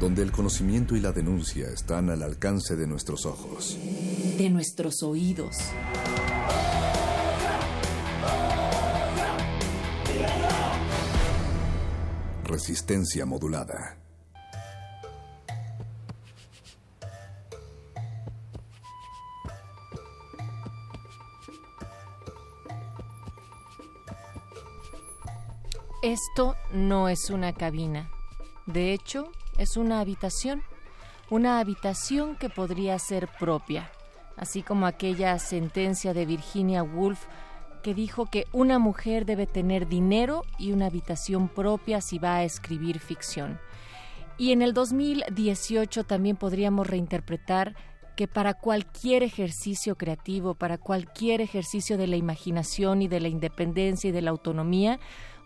donde el conocimiento y la denuncia están al alcance de nuestros ojos, de nuestros oídos. Resistencia modulada. Esto no es una cabina. De hecho, es una habitación, una habitación que podría ser propia, así como aquella sentencia de Virginia Woolf que dijo que una mujer debe tener dinero y una habitación propia si va a escribir ficción. Y en el 2018 también podríamos reinterpretar que para cualquier ejercicio creativo, para cualquier ejercicio de la imaginación y de la independencia y de la autonomía,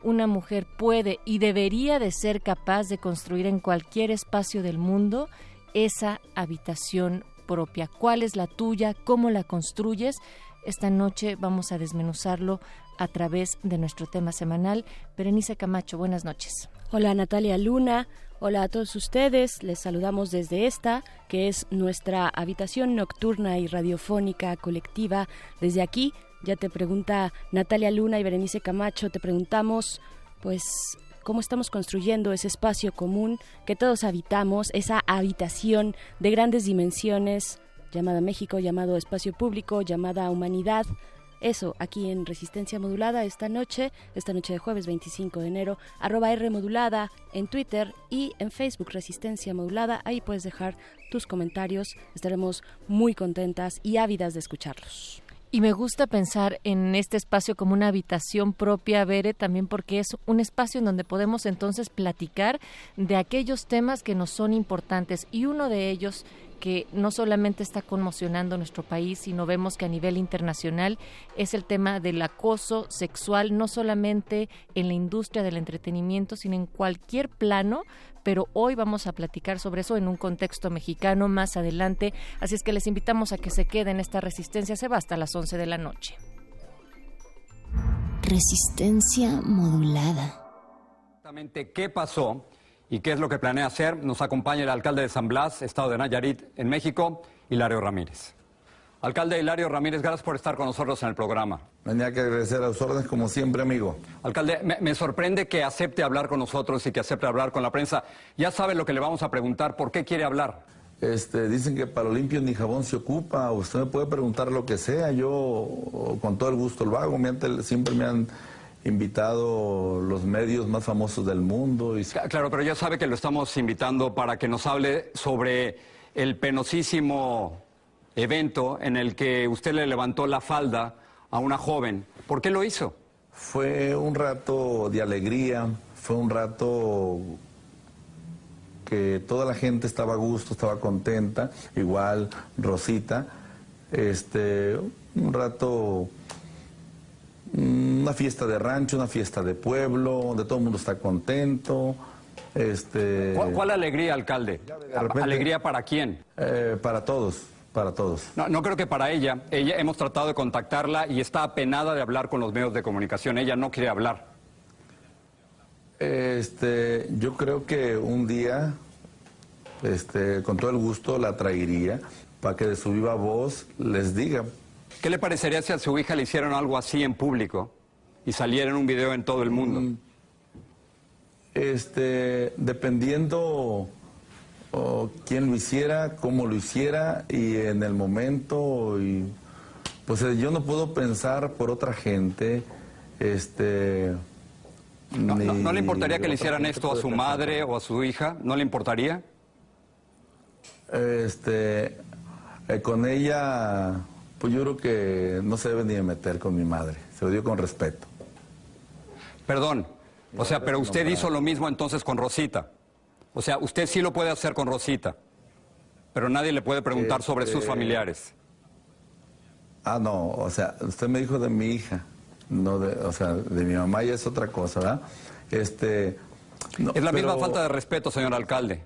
una mujer puede y debería de ser capaz de construir en cualquier espacio del mundo esa habitación propia. ¿Cuál es la tuya? ¿Cómo la construyes? Esta noche vamos a desmenuzarlo a través de nuestro tema semanal. Berenice Camacho, buenas noches. Hola Natalia Luna, hola a todos ustedes. Les saludamos desde esta, que es nuestra habitación nocturna y radiofónica colectiva. Desde aquí ya te pregunta Natalia Luna y Berenice Camacho, te preguntamos, pues, cómo estamos construyendo ese espacio común que todos habitamos, esa habitación de grandes dimensiones llamada México, llamado espacio público, llamada humanidad. Eso, aquí en Resistencia Modulada esta noche, esta noche de jueves 25 de enero, arroba R Modulada en Twitter y en Facebook Resistencia Modulada. Ahí puedes dejar tus comentarios. Estaremos muy contentas y ávidas de escucharlos. Y me gusta pensar en este espacio como una habitación propia, Bere, también porque es un espacio en donde podemos entonces platicar de aquellos temas que nos son importantes. Y uno de ellos que no solamente está conmocionando nuestro país, sino vemos que a nivel internacional es el tema del acoso sexual, no solamente en la industria del entretenimiento, sino en cualquier plano, pero hoy vamos a platicar sobre eso en un contexto mexicano más adelante, así es que les invitamos a que se queden, esta resistencia se va hasta las 11 de la noche. Resistencia modulada. ¿Qué pasó y qué es lo que planea hacer? Nos acompaña el alcalde de San Blas, Estado de Nayarit, en México, Hilario Ramírez. Alcalde Hilario Ramírez, gracias por estar con nosotros en el programa. Venía que agradecer a sus órdenes como siempre, amigo. Alcalde, me, sorprende que acepte hablar con nosotros y que acepte hablar con la prensa. Ya sabe lo que le vamos a preguntar, ¿por qué quiere hablar? Este, dicen que para limpio ni jabón se ocupa, usted me puede preguntar lo que sea, yo con todo el gusto lo hago, siempre me han invitado los medios más famosos del mundo. Y... Claro, pero ya sabe que lo estamos invitando para que nos hable sobre el penosísimo evento en el que usted le levantó la falda a una joven. ¿Por qué lo hizo? Fue un rato de alegría, fue un rato que toda la gente estaba a gusto, estaba contenta, igual Rosita, este, un rato, una fiesta de rancho, una fiesta de pueblo, donde todo el mundo está contento. Este... ¿Cuál, alegría, alcalde? ¿Alegría para quién? Eh, para todos para todos. No, no creo que para ella. Ella hemos tratado de contactarla y está apenada de hablar con los medios de comunicación. Ella no quiere hablar. Este, yo creo que un día, este, con todo el gusto la traería para que de su viva voz les diga. ¿Qué le parecería si a su hija le hicieron algo así en público y saliera en un video en todo el mundo? este, dependiendo quién lo hiciera, cómo lo hiciera y en el momento. Y, pues eh, yo no puedo pensar por otra gente. Este, no, le importaría que le hicieran esto a su madre o a su hija? ¿No le importaría? Este, eh, con ella, pues yo creo que no se debe ni meter con mi madre. Se lo dio con respeto. Perdón, o sea, pero usted hizo lo mismo entonces con Rosita. O sea, usted sí lo puede hacer con Rosita, pero nadie le puede preguntar sobre sus este, familiares. Ah, no, o sea, usted me dijo de mi hija, no de, o sea, de mi mamá ya es otra cosa, ¿verdad? Este, es la misma falta de respeto, señor alcalde.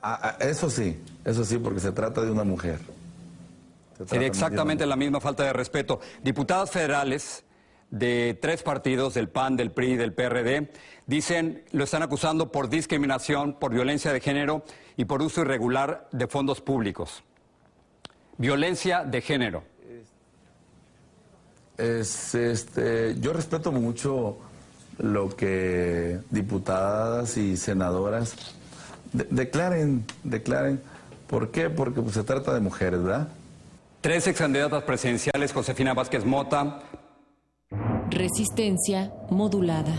Ah, ah, eso sí, eso sí, porque se trata de una mujer. Sería exactamente la misma falta de respeto. Diputadas federales de tres partidos, del PAN, del PRI, del PRD, dicen, lo están acusando por discriminación, por violencia de género y por uso irregular de fondos públicos. Violencia de género. Es, este, yo respeto mucho lo que diputadas y senadoras declaren, declaren. ¿Por qué? Porque pues, se trata de mujeres, ¿verdad? Tres ex candidatas presidenciales, Josefina Vázquez Mota, Resistencia modulada.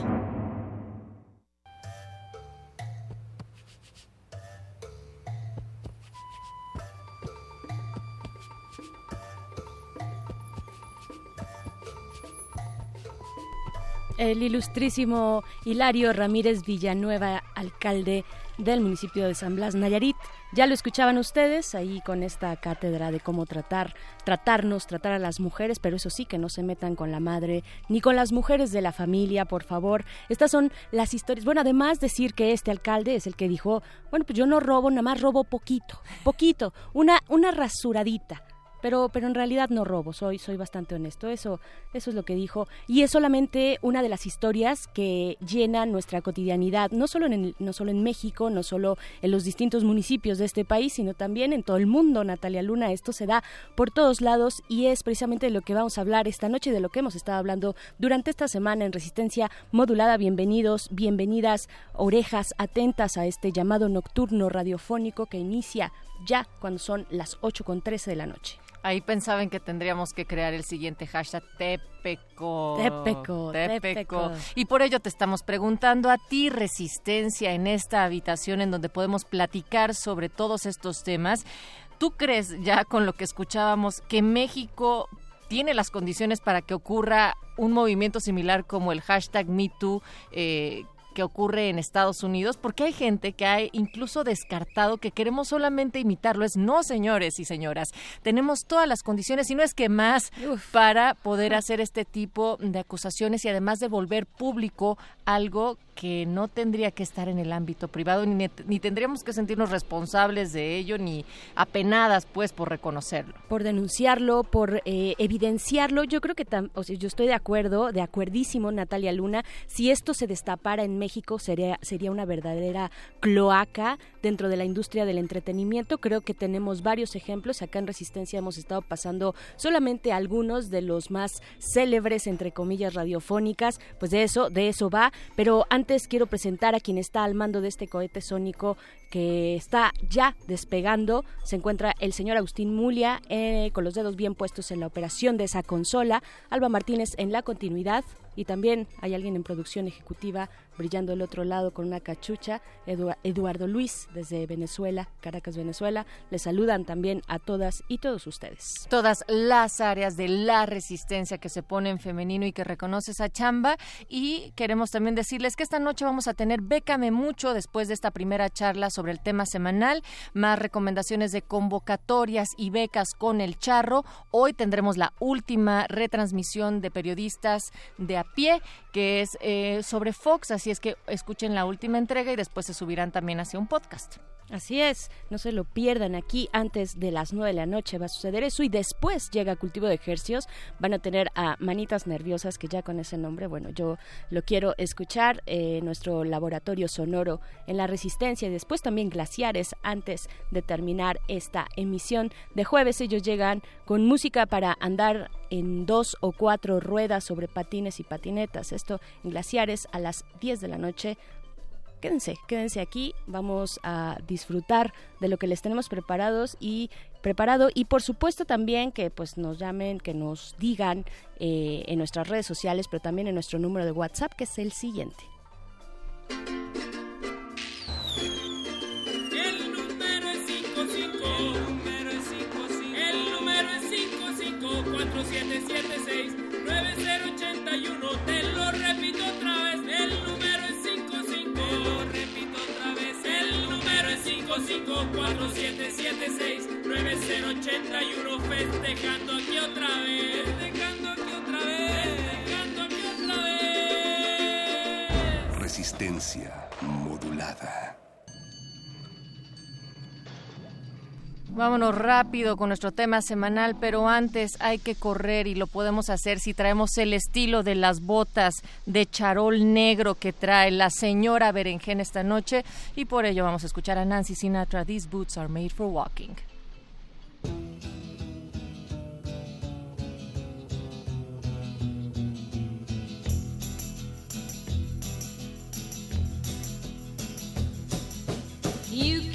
El ilustrísimo Hilario Ramírez Villanueva, alcalde del municipio de San Blas, Nayarit. Ya lo escuchaban ustedes ahí con esta cátedra de cómo tratar, tratarnos, tratar a las mujeres, pero eso sí, que no se metan con la madre ni con las mujeres de la familia, por favor. Estas son las historias. Bueno, además decir que este alcalde es el que dijo, bueno, pues yo no robo, nada más robo poquito, poquito, una, una rasuradita pero, pero en realidad no robo, soy, soy bastante honesto. Eso, eso es lo que dijo. Y es solamente una de las historias que llenan nuestra cotidianidad, no solo en, no solo en México, no solo en los distintos municipios de este país, sino también en todo el mundo, Natalia Luna. Esto se da por todos lados y es precisamente de lo que vamos a hablar esta noche de lo que hemos estado hablando durante esta semana en Resistencia Modulada. Bienvenidos, bienvenidas, orejas atentas a este llamado nocturno radiofónico que inicia ya cuando son las 8 con 13 de la noche. Ahí pensaban que tendríamos que crear el siguiente hashtag Tepeco. Tepeco, Tepeco. Y por ello te estamos preguntando a ti, Resistencia, en esta habitación en donde podemos platicar sobre todos estos temas. ¿Tú crees, ya con lo que escuchábamos, que México tiene las condiciones para que ocurra un movimiento similar como el hashtag MeToo, eh, que ocurre en Estados Unidos, porque hay gente que ha incluso descartado que queremos solamente imitarlo. Es no, señores y señoras, tenemos todas las condiciones, y no es que más, para poder hacer este tipo de acusaciones y además de volver público algo que no tendría que estar en el ámbito privado, ni, ni tendríamos que sentirnos responsables de ello, ni apenadas, pues, por reconocerlo. Por denunciarlo, por eh, evidenciarlo. Yo creo que o sea, yo estoy de acuerdo, de acuerdísimo, Natalia Luna. Si esto se destapara en México, sería, sería una verdadera cloaca dentro de la industria del entretenimiento. Creo que tenemos varios ejemplos. Acá en Resistencia hemos estado pasando solamente algunos de los más célebres, entre comillas, radiofónicas. Pues de eso, de eso va. Pero antes quiero presentar a quien está al mando de este cohete sónico que está ya despegando. Se encuentra el señor Agustín Mulia eh, con los dedos bien puestos en la operación de esa consola. Alba Martínez en la continuidad. Y también hay alguien en producción ejecutiva brillando el otro lado con una cachucha, Eduardo Luis desde Venezuela, Caracas, Venezuela. Les saludan también a todas y todos ustedes. Todas las áreas de la resistencia que se pone en femenino y que reconoce esa chamba. Y queremos también decirles que esta noche vamos a tener Bécame Mucho después de esta primera charla sobre el tema semanal, más recomendaciones de convocatorias y becas con el charro. Hoy tendremos la última retransmisión de periodistas de a pie, que es eh, sobre Fox, así es que escuchen la última entrega y después se subirán también hacia un podcast. Así es, no se lo pierdan aquí antes de las nueve de la noche va a suceder eso y después llega Cultivo de Ejercios, van a tener a Manitas Nerviosas que ya con ese nombre, bueno, yo lo quiero escuchar, eh, nuestro laboratorio sonoro en la resistencia y después también Glaciares antes de terminar esta emisión de jueves. Ellos llegan con música para andar en dos o cuatro ruedas sobre patines y patinetas, esto en Glaciares a las 10 de la noche. Quédense, quédense aquí, vamos a disfrutar de lo que les tenemos preparados y preparado. Y por supuesto también que pues nos llamen, que nos digan eh, en nuestras redes sociales, pero también en nuestro número de WhatsApp que es el siguiente. 9081, festejando aquí otra vez, festejando aquí otra vez, festejando aquí otra vez. Resistencia modulada. Vámonos rápido con nuestro tema semanal, pero antes hay que correr y lo podemos hacer si traemos el estilo de las botas de charol negro que trae la señora Berenjena esta noche y por ello vamos a escuchar a Nancy Sinatra, These Boots Are Made for Walking. You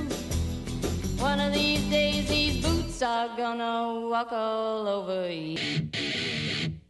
One of these days, these boots are gonna walk all over you.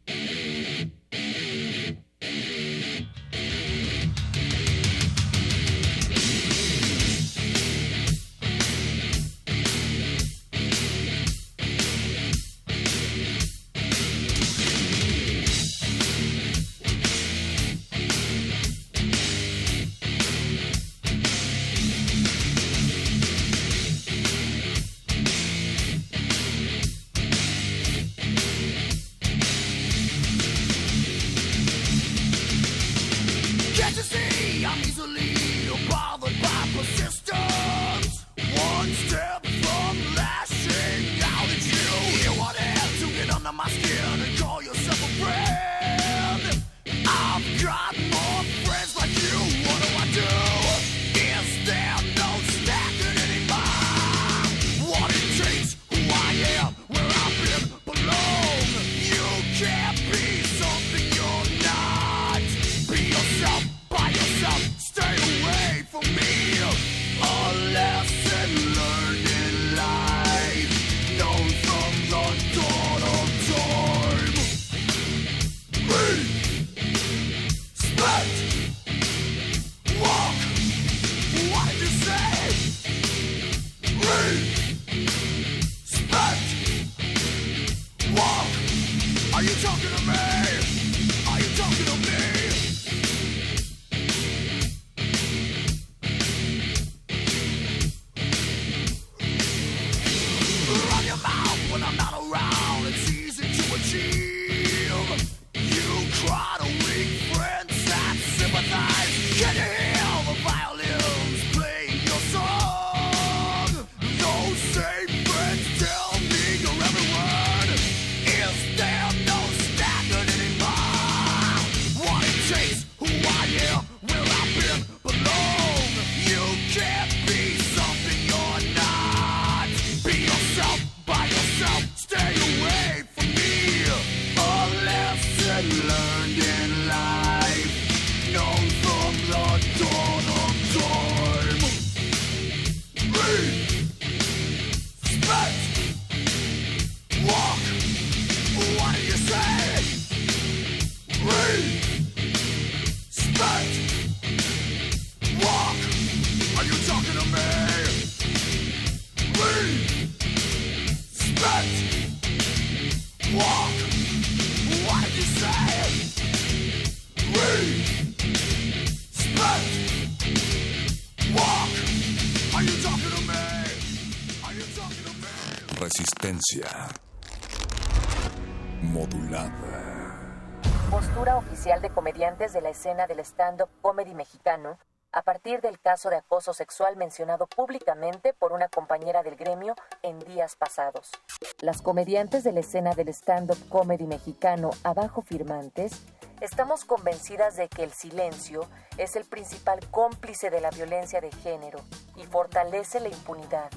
De la escena del stand-up comedy mexicano a partir del caso de acoso sexual mencionado públicamente por una compañera del gremio en días pasados. Las comediantes de la escena del stand-up comedy mexicano Abajo Firmantes estamos convencidas de que el silencio es el principal cómplice de la violencia de género y fortalece la impunidad,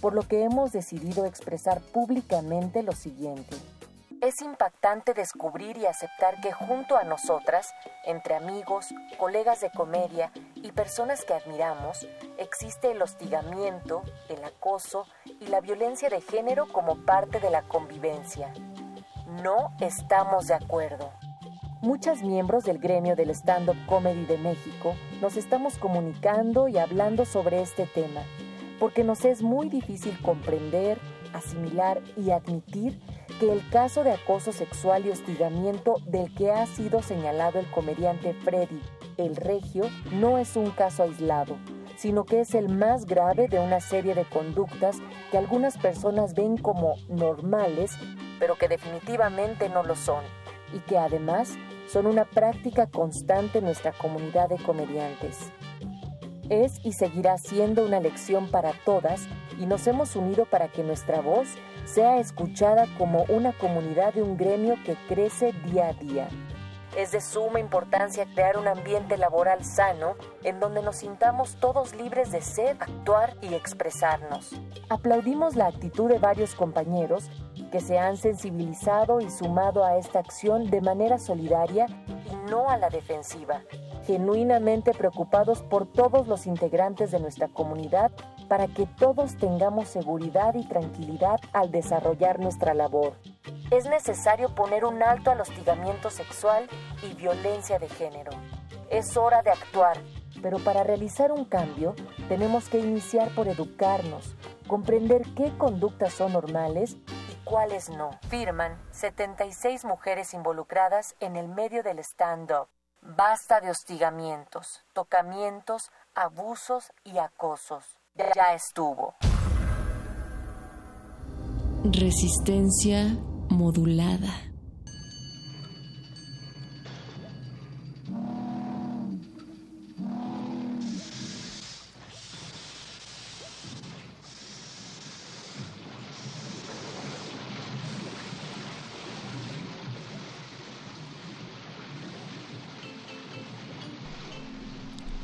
por lo que hemos decidido expresar públicamente lo siguiente. Es impactante descubrir y aceptar que junto a nosotras, entre amigos, colegas de comedia y personas que admiramos, existe el hostigamiento, el acoso y la violencia de género como parte de la convivencia. No estamos de acuerdo. Muchas miembros del gremio del stand-up comedy de México nos estamos comunicando y hablando sobre este tema, porque nos es muy difícil comprender, asimilar y admitir que el caso de acoso sexual y hostigamiento del que ha sido señalado el comediante Freddy el Regio no es un caso aislado, sino que es el más grave de una serie de conductas que algunas personas ven como normales, pero que definitivamente no lo son, y que además son una práctica constante en nuestra comunidad de comediantes. Es y seguirá siendo una lección para todas y nos hemos unido para que nuestra voz sea escuchada como una comunidad de un gremio que crece día a día. Es de suma importancia crear un ambiente laboral sano en donde nos sintamos todos libres de ser, actuar y expresarnos. Aplaudimos la actitud de varios compañeros que se han sensibilizado y sumado a esta acción de manera solidaria y no a la defensiva, genuinamente preocupados por todos los integrantes de nuestra comunidad para que todos tengamos seguridad y tranquilidad al desarrollar nuestra labor. Es necesario poner un alto al hostigamiento sexual y violencia de género. Es hora de actuar, pero para realizar un cambio tenemos que iniciar por educarnos, comprender qué conductas son normales y cuáles no. Firman 76 mujeres involucradas en el medio del stand-up. Basta de hostigamientos, tocamientos, abusos y acosos. Ya estuvo. Resistencia modulada.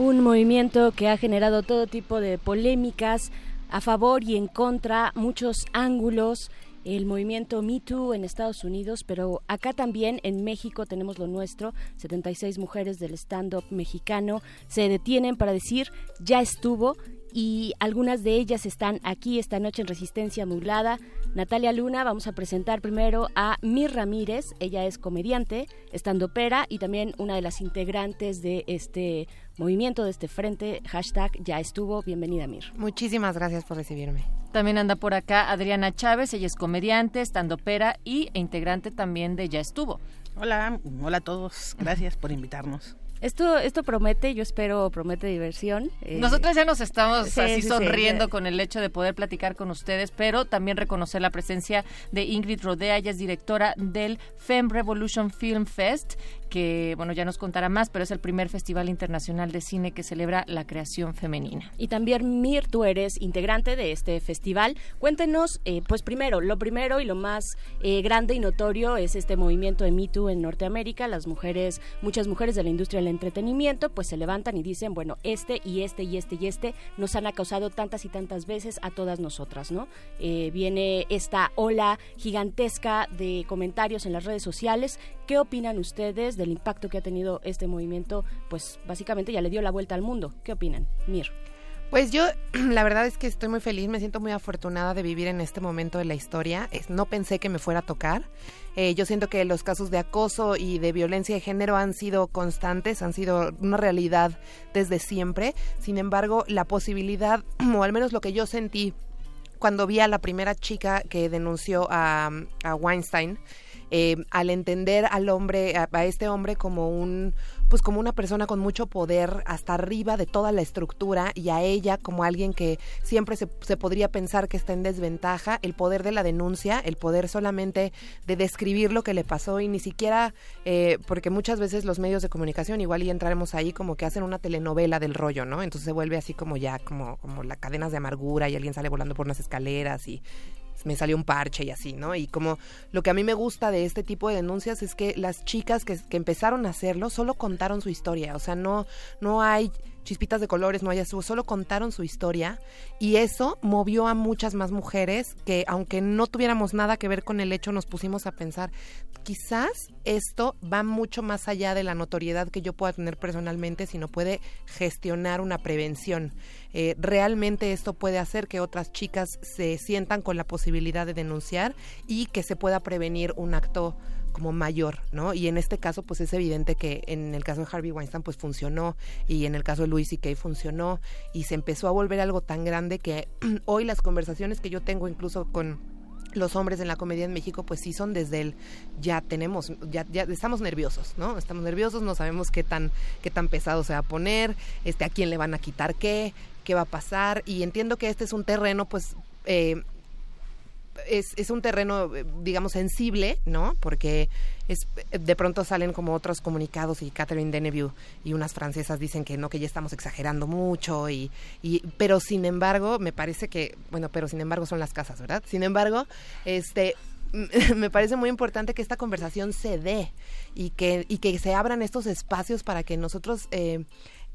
Un movimiento que ha generado todo tipo de polémicas a favor y en contra, muchos ángulos el movimiento Me Too en Estados Unidos, pero acá también en México tenemos lo nuestro. 76 mujeres del stand-up mexicano se detienen para decir ya estuvo y algunas de ellas están aquí esta noche en Resistencia Modulada. Natalia Luna, vamos a presentar primero a Mir Ramírez, ella es comediante, estandopera y también una de las integrantes de este movimiento, de este frente, hashtag ya estuvo, bienvenida Mir. Muchísimas gracias por recibirme. También anda por acá Adriana Chávez, ella es comediante, estandopera y e integrante también de Ya estuvo. Hola, hola a todos, gracias por invitarnos. Esto, esto promete, yo espero, promete diversión. Eh, Nosotros ya nos estamos así sonriendo con el hecho de poder platicar con ustedes, pero también reconocer la presencia de Ingrid Rodea, ella es directora del Femme Revolution Film Fest, que bueno ya nos contará más, pero es el primer festival internacional de cine que celebra la creación femenina. Y también Mir, tú eres integrante de este festival. Cuéntenos, eh, pues primero, lo primero y lo más eh, grande y notorio es este movimiento de Me Too en Norteamérica. Las mujeres, muchas mujeres de la industria del entretenimiento, pues se levantan y dicen, bueno, este y este y este y este nos han acosado tantas y tantas veces a todas nosotras, ¿no? Eh, viene esta ola gigantesca de comentarios en las redes sociales. ¿Qué opinan ustedes del impacto que ha tenido este movimiento? Pues básicamente ya le dio la vuelta al mundo. ¿Qué opinan? Mir. Pues yo, la verdad es que estoy muy feliz, me siento muy afortunada de vivir en este momento de la historia. no pensé que me fuera a tocar. Eh, yo siento que los casos de acoso y de violencia de género han sido constantes, han sido una realidad desde siempre. Sin embargo, la posibilidad, o al menos lo que yo sentí cuando vi a la primera chica que denunció a, a Weinstein, eh, al entender al hombre, a, este hombre como un pues como una persona con mucho poder hasta arriba de toda la estructura y a ella como alguien que siempre se, se podría pensar que está en desventaja, el poder de la denuncia, el poder solamente de describir lo que le pasó y ni siquiera, eh, porque muchas veces los medios de comunicación, igual y entraremos ahí como que hacen una telenovela del rollo, ¿no? Entonces se vuelve así como ya, como, como las cadenas de amargura y alguien sale volando por unas escaleras y me salió un parche y así, ¿no? Y como lo que a mí me gusta de este tipo de denuncias es que las chicas que, empezaron a hacerlo solo contaron su historia, o sea, no, no hay chispitas de colores, no hay azul, solo contaron su historia y eso movió a muchas más mujeres que aunque no tuviéramos nada que ver con el hecho, nos pusimos a pensar, quizás esto va mucho más allá de la notoriedad que yo pueda tener personalmente, sino puede gestionar una prevención. Eh, realmente esto puede hacer que otras chicas se sientan con la posibilidad de denunciar y que se pueda prevenir un acto como mayor, ¿no? Y en este caso, pues es evidente que en el caso de Harvey Weinstein, pues funcionó, y en el caso de Louis C.K. funcionó, y se empezó a volver algo tan grande que hoy las conversaciones que yo tengo incluso con los hombres en la comedia en México, pues sí son desde el ya tenemos, ya, ya estamos nerviosos, ¿no? Estamos nerviosos, no sabemos qué tan, qué tan pesado se va a poner, este, a quién le van a quitar qué, qué va a pasar, y entiendo que este es un terreno, pues, eh, es, es, un terreno, digamos, sensible, ¿no? Porque es, de pronto salen como otros comunicados y Catherine Deneuve y unas francesas dicen que no, que ya estamos exagerando mucho, y, y, pero sin embargo, me parece que, bueno, pero sin embargo son las casas, ¿verdad? Sin embargo, este, me parece muy importante que esta conversación se dé y que, y que se abran estos espacios para que nosotros... Eh,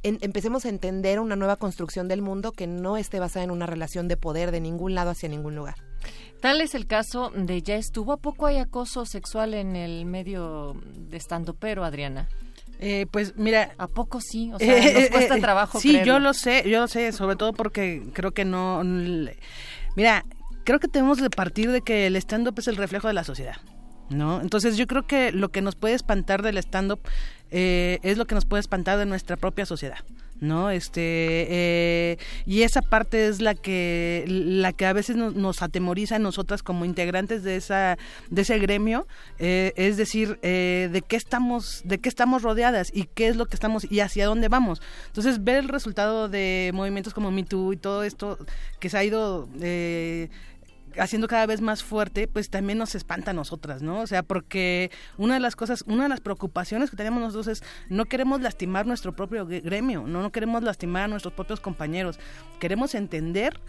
en, empecemos a entender una nueva construcción del mundo que no esté basada en una relación de poder de ningún lado hacia ningún lugar. Tal es el caso de ya estuvo. ¿A poco hay acoso sexual en el medio de estando pero, Adriana? Eh, pues mira, a poco sí, o sea, nos cuesta trabajo. Sí, creerlo. yo lo sé, yo lo sé, sobre todo porque creo que no. Mira, creo que tenemos de partir de que el stand-up es el reflejo de la sociedad. ¿No? Entonces yo creo que lo que nos puede espantar del stand-up eh, es lo que nos puede espantar de nuestra propia sociedad. ¿no? Este, eh, y esa parte es la que, la que a veces nos, atemoriza a nosotras como integrantes de esa, de ese gremio, eh, es decir, eh, de qué estamos, de qué estamos rodeadas y qué es lo que estamos y hacia dónde vamos. Entonces, ver el resultado de movimientos como Me Too y todo esto que se ha ido eh, haciendo cada vez más fuerte, pues también nos espanta a nosotras, ¿no? O sea, porque una de las cosas, una de las preocupaciones que tenemos nosotros es no queremos lastimar nuestro propio gremio, no, no queremos lastimar a nuestros propios compañeros, queremos entender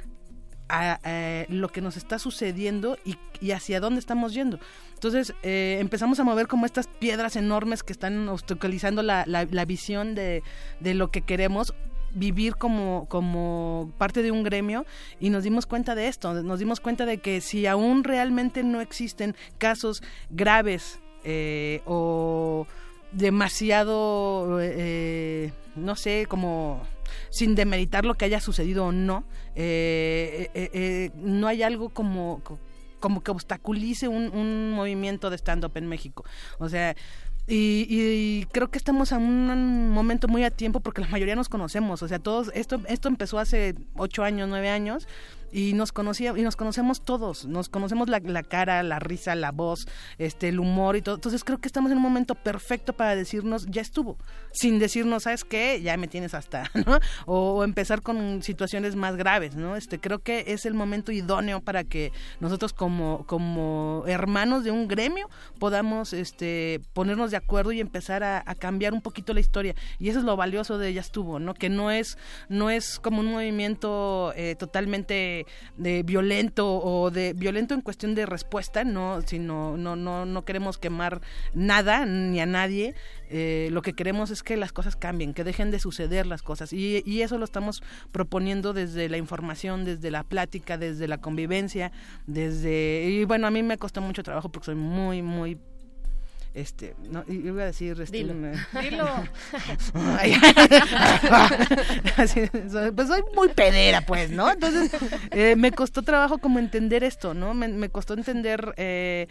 a, lo que nos está sucediendo y, y, hacia dónde estamos yendo. Entonces eh, empezamos a mover como estas piedras enormes que están obstaculizando la, la, la visión de, de lo que queremos vivir como, como parte de un gremio y nos dimos cuenta de esto, nos dimos cuenta de que si aún realmente no existen casos graves eh, o demasiado, eh, no sé, como sin demeritar lo que haya sucedido o no, eh, no hay algo como como que obstaculice un, un movimiento de stand-up en México. O sea, y, y, creo que estamos en un momento muy a tiempo porque la mayoría nos conocemos. O sea, todos, esto, esto empezó hace ocho años, nueve años y nos conocía y nos conocemos todos nos conocemos la, la, cara la risa la voz este el humor y todo. Entonces creo que estamos en un momento perfecto para decirnos ya estuvo sin decirnos sabes qué ya me tienes hasta ¿no? o, o, empezar con situaciones más graves no este creo que es el momento idóneo para que nosotros como como hermanos de un gremio podamos este ponernos de acuerdo y empezar a, a cambiar un poquito la historia. Y eso es lo valioso de ya estuvo no que no es no es como un movimiento eh, totalmente de, violento o de violento en cuestión de respuesta, no, sino no, no, no queremos quemar nada ni a nadie. Eh, lo que queremos es que las cosas cambien, que dejen de suceder las cosas. Y, y eso lo estamos proponiendo desde la información, desde la plática, desde la convivencia, desde... Y bueno, a mí me costó mucho trabajo porque soy muy, muy este no iba a decir este, dilo, me... dilo. pues soy muy pedera pues no entonces eh, me costó trabajo como entender esto no me, me costó entender eh,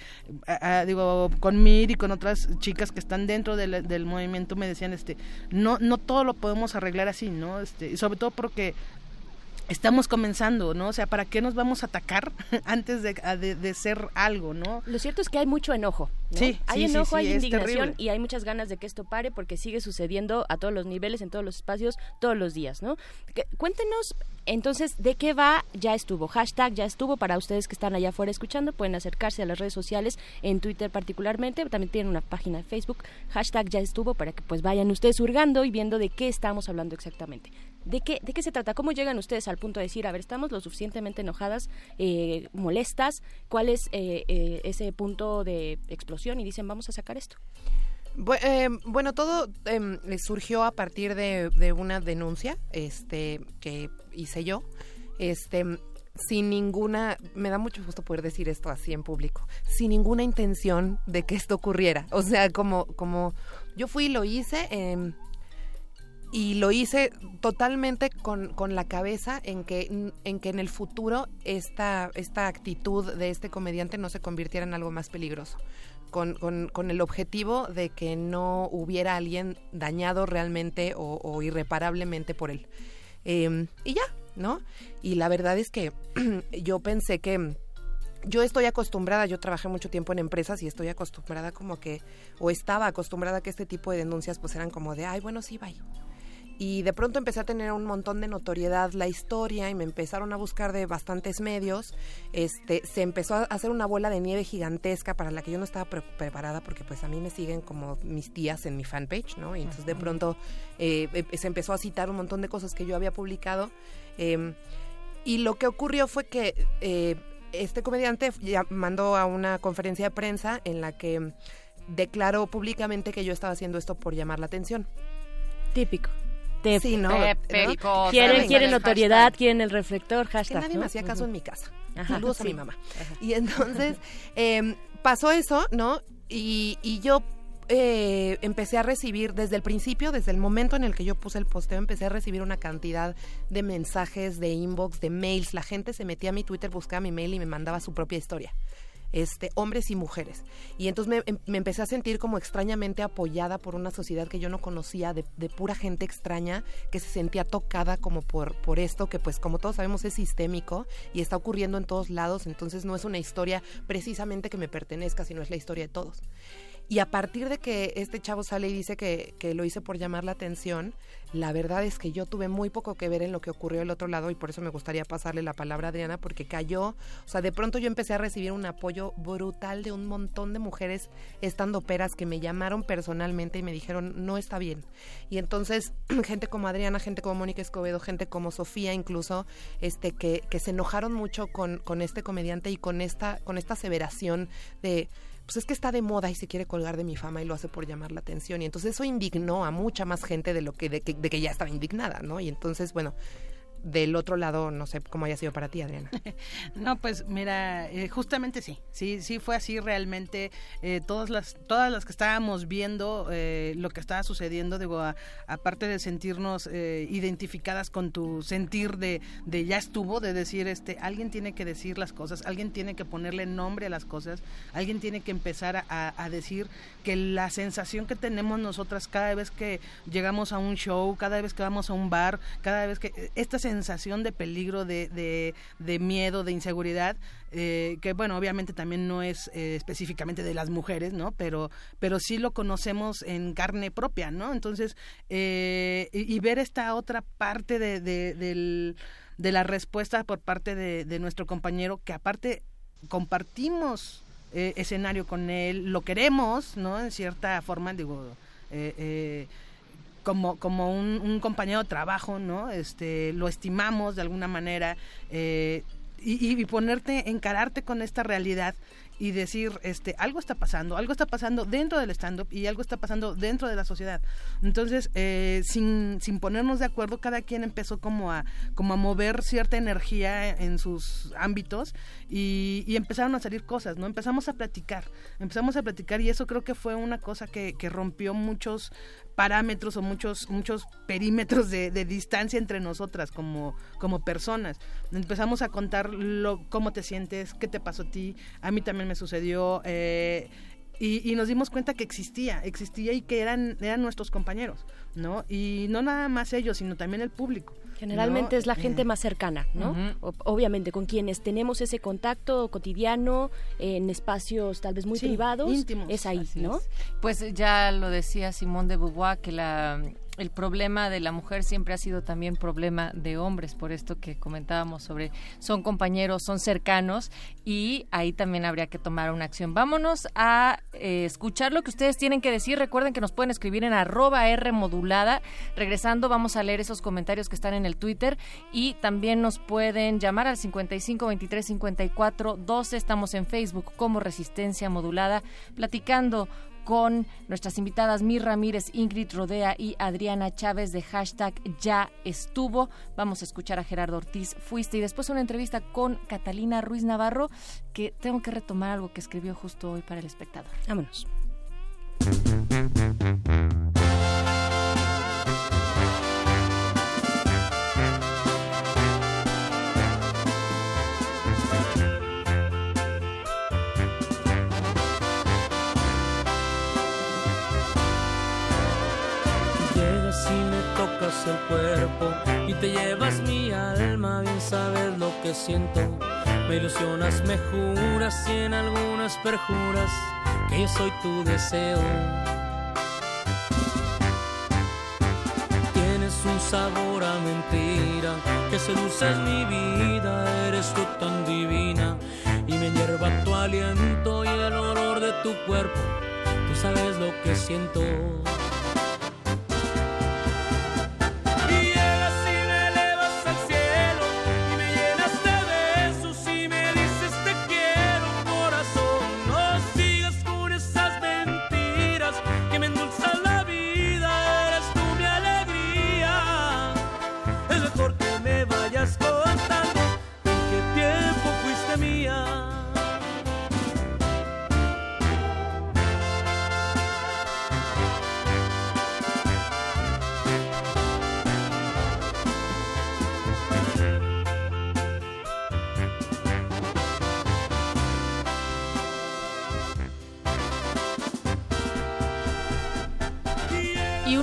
a, a, digo con Mir y con otras chicas que están dentro del, del movimiento me decían este no no todo lo podemos arreglar así no este y sobre todo porque estamos comenzando, ¿no? O sea, ¿para qué nos vamos a atacar antes de, de, de ser algo, ¿no? Lo cierto es que hay mucho enojo. ¿no? Sí, hay sí, enojo, sí, hay indignación y hay muchas ganas de que esto pare porque sigue sucediendo a todos los niveles, en todos los espacios, todos los días, ¿no? Que- cuéntenos, entonces, ¿de qué va? Ya estuvo. Hashtag ya estuvo para ustedes que están allá afuera escuchando. Pueden acercarse a las redes sociales, en Twitter particularmente. También tienen una página de Facebook. Hashtag ya estuvo para que pues vayan ustedes hurgando y viendo de qué estamos hablando exactamente. ¿De qué, ¿De qué se trata? ¿Cómo llegan ustedes al punto de decir, a ver, estamos lo suficientemente enojadas, eh, molestas? ¿Cuál es eh, eh, ese punto de explosión? Y dicen, vamos a sacar esto. Eh, bueno, todo em, eh, surgió a partir de, de una denuncia este, que hice yo. Este, sin ninguna, me da mucho gusto poder decir esto así en público, sin ninguna intención de que esto ocurriera. O sea, como, como yo fui y lo hice, em, y lo hice totalmente con, con la cabeza en que, en que en el futuro esta, esta actitud de este comediante no se convirtiera en algo más peligroso. Con, con- con el objetivo de que no hubiera alguien dañado realmente o, irreparablemente por él. Eh, y ya, ¿no? Y la verdad es que yo pensé que yo estoy acostumbrada, yo trabajé mucho tiempo en empresas y estoy acostumbrada como que, o estaba acostumbrada a que este tipo de denuncias pues eran como de, ay, bueno, sí, bye. Y de pronto empecé a tener un montón de notoriedad la historia y me empezaron a buscar de bastantes medios. Este, se empezó a hacer una bola de nieve gigantesca para la que yo no estaba pre- preparada porque pues a mí me siguen como mis tías en mi fanpage, ¿no? Y entonces de pronto eh, em- se empezó a citar un montón de cosas que yo había publicado. em, y lo que ocurrió fue que eh, este comediante ya mandó a una conferencia de prensa en la que declaró públicamente que yo estaba haciendo esto por llamar la atención. Típico. Sí, ¿no? ¿no? Quieren, quieren el notoriedad, hashtag. quieren el reflector, Que hashtag. nadie ¿no? me hacía caso en mi casa. Ajá, Saludos a mi mamá. Y entonces em, pasó eso, ¿no? Y, y yo eh, empecé a recibir desde el principio, desde el momento en el que yo puse el posteo, empecé a recibir una cantidad de mensajes, de inbox, de mails. La gente se metía a mi Twitter, buscaba mi mail y me mandaba su propia historia. Este, hombres y mujeres. Y entonces me, em- me empecé a sentir como extrañamente apoyada por una sociedad que yo no conocía, de, de pura gente extraña que se sentía tocada como por, por esto, que pues como todos sabemos es sistémico y está ocurriendo en todos lados, entonces no es una historia precisamente que me pertenezca, sino es la historia de todos. Y a partir de que este chavo sale y dice que, que lo hice por llamar la atención, la verdad es que yo tuve muy poco que ver en lo que ocurrió del otro lado y por eso me gustaría pasarle la palabra a Adriana porque cayó, o sea, de pronto yo empecé a recibir un apoyo brutal de un montón de mujeres estando peras que me llamaron personalmente y me dijeron, no está bien. Y entonces, gente como Adriana, gente como Mónica Escobedo, gente como Sofía incluso, este, que, que se enojaron mucho con, con este comediante y con esta, con esta aseveración de pues es que está de moda y se quiere colgar de mi fama y lo hace por llamar la atención. Y entonces eso indignó a mucha más gente de lo que, que, de que ya estaba indignada, ¿no? Y entonces, bueno, del otro lado, no sé cómo haya sido para ti, Adriana. No, pues mira, eh, justamente sí, sí, sí fue así realmente. eh, todas las, todas las que estábamos viendo eh, lo que estaba sucediendo, digo, aparte de sentirnos identificadas con tu sentir de, de ya estuvo, de decir, este, alguien tiene que decir las cosas, alguien tiene que ponerle nombre a las cosas, alguien tiene que empezar a, a- decir que la sensación que tenemos nosotras cada vez que llegamos a un show, cada vez que vamos a un bar, cada vez que esta de peligro, de, de, de miedo, de inseguridad, eh, que bueno, obviamente también no es eh, específicamente de las mujeres, ¿no? Pero, pero sí lo conocemos en carne propia, ¿no? Entonces, eh, y, ver esta otra parte de, de, del- de la respuesta por parte de, de nuestro compañero, que aparte compartimos escenario con él, lo queremos, ¿no? En cierta forma, digo, eh, como, como un, compañero de trabajo, ¿no? Este, lo estimamos de alguna manera eh, y, y ponerte, encararte con esta realidad y decir, este, algo está pasando, algo está pasando dentro del stand-up y algo está pasando dentro de la sociedad. Entonces, eh, sin, sin ponernos de acuerdo, cada quien empezó como a, como a mover cierta energía en sus ámbitos y, y empezaron a salir cosas, ¿no? Empezamos a platicar, empezamos a platicar y eso creo que fue una cosa que, que rompió muchos parámetros o muchos muchos perímetros de, de distancia entre nosotras como, como personas. Empezamos a contar lo, cómo te sientes, qué te pasó a ti, a mí también me sucedió, eh, y, y nos dimos cuenta que existía, existía y que eran, eran nuestros compañeros, ¿no? Y no nada más ellos, sino también el público. Generalmente ¿no? es la gente Eh, más cercana, ¿no? Obviamente con quienes tenemos ese contacto cotidiano en espacios tal vez muy Sí, privados, íntimos, es ahí, ¿no? es. Pues ya lo decía Simón de Beauvoir que la el problema de la mujer siempre ha sido también problema de hombres, por esto que comentábamos sobre son compañeros, son cercanos y ahí también habría que tomar una acción. Vámonos a eh, escuchar lo que ustedes tienen que decir. Recuerden que nos pueden escribir en arroba R modulada. Regresando vamos a leer esos comentarios que están en el Twitter y también nos pueden llamar al 55 23 54 12. Estamos en Facebook como Resistencia Modulada platicando con nuestras invitadas Mir Ramírez, Ingrid Rodea y Adriana Chávez de hashtag Ya estuvo. Vamos a escuchar a Gerardo Ortiz, Fuiste, y después una entrevista con Catalina Ruiz Navarro, que tengo que retomar algo que escribió justo hoy para el espectador. Vámonos. El cuerpo y te llevas mi alma, bien sabes lo que siento. Me ilusionas, me juras y en algunas perjuras que yo soy tu deseo. Tienes un sabor a mentira que seduces mi vida, eres tú tan divina y me hierva tu aliento y el olor de tu cuerpo. Tú sabes lo que siento.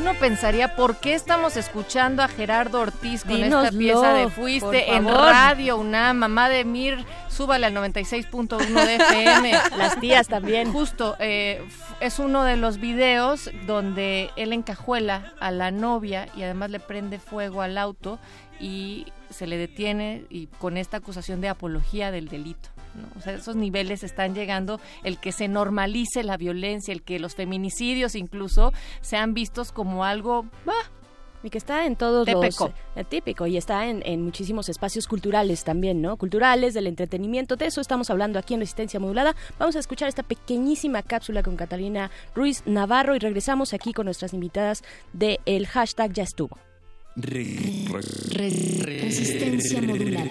Uno pensaría, ¿por qué estamos escuchando a Gerardo Ortiz con esta pieza de Fuiste en. Radio una Mamá de Mir, súbale al 96.1 de FM. Las tías también. Justo, eh, es uno de los videos donde él encajuela a la novia y además le prende fuego al auto y se le detiene y con esta acusación de apología del delito. ¿No? O sea, esos niveles están llegando, el que se normalice la violencia, el que los feminicidios incluso sean vistos como algo... bah, Y que está en todos Típico. los... eh, típico, y está en, en muchísimos espacios culturales también, ¿no? Culturales, del entretenimiento, de eso estamos hablando aquí en Resistencia Modulada. Vamos a escuchar esta pequeñísima cápsula con Catalina Ruiz Navarro y regresamos aquí con nuestras invitadas del el hashtag Ya estuvo. Resistencia modulada.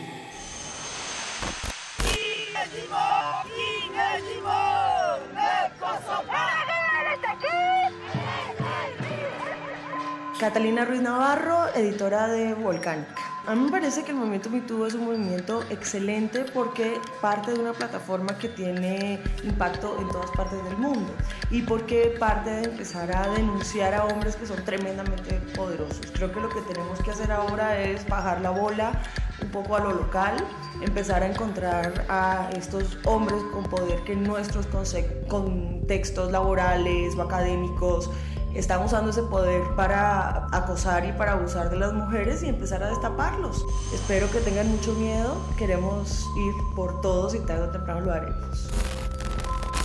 Catalina Ruiz Navarro, editora de Volcánica. A mí me parece que el movimiento MeToo es un movimiento excelente porque parte de una plataforma que tiene impacto en todas partes del mundo y porque parte de empezar a denunciar a hombres que son tremendamente poderosos. Creo que lo que tenemos que hacer ahora es bajar la bola un poco a lo local, empezar a encontrar a estos hombres con poder que en nuestros contextos laborales o académicos están usando ese poder para acosar y para abusar de las mujeres y empezar a destaparlos. Espero que tengan mucho miedo, queremos ir por todos y tarde o temprano lo haremos.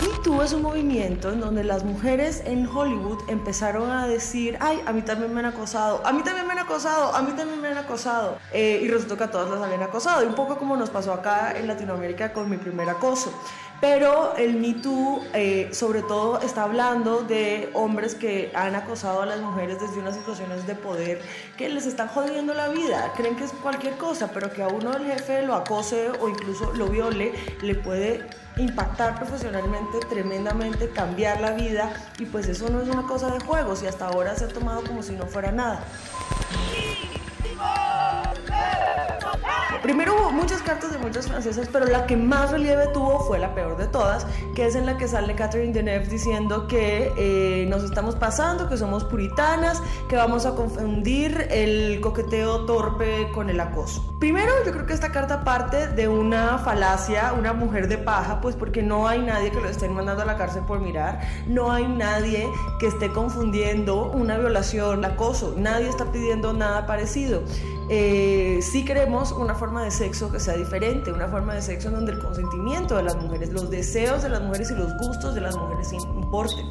Me Too es un movimiento en donde las mujeres en Hollywood empezaron a decir, ay, a mí también me han acosado, a mí también me han acosado, a mí también me han acosado. Eh, y resultó que a todas las habían acosado, y un poco como nos pasó acá en Latinoamérica con mi primer acoso. Pero el Me Too eh, sobre todo está hablando de hombres que han acosado a las mujeres desde unas situaciones de poder que les están jodiendo la vida. Creen que es cualquier cosa, pero que a uno el jefe lo acose o incluso lo viole, le puede impactar profesionalmente tremendamente, cambiar la vida y pues eso no es una cosa de juegos y hasta ahora se ha tomado como si no fuera nada. Primero hubo muchas cartas de muchas francesas, pero la que más relieve tuvo fue la peor de todas, que es en la que sale Catherine Deneuve diciendo que eh, nos estamos pasando, que somos puritanas, que vamos a confundir el coqueteo torpe con el acoso. Primero, yo creo que esta carta parte de una falacia, una mujer de paja, pues porque no hay nadie que lo estén mandando a la cárcel por mirar, no hay nadie que esté confundiendo una violación, acoso, nadie está pidiendo nada parecido. Eh, sí queremos una forma de sexo que sea diferente, una forma de sexo en donde el consentimiento de las mujeres, los deseos de las mujeres y los gustos de las mujeres importen.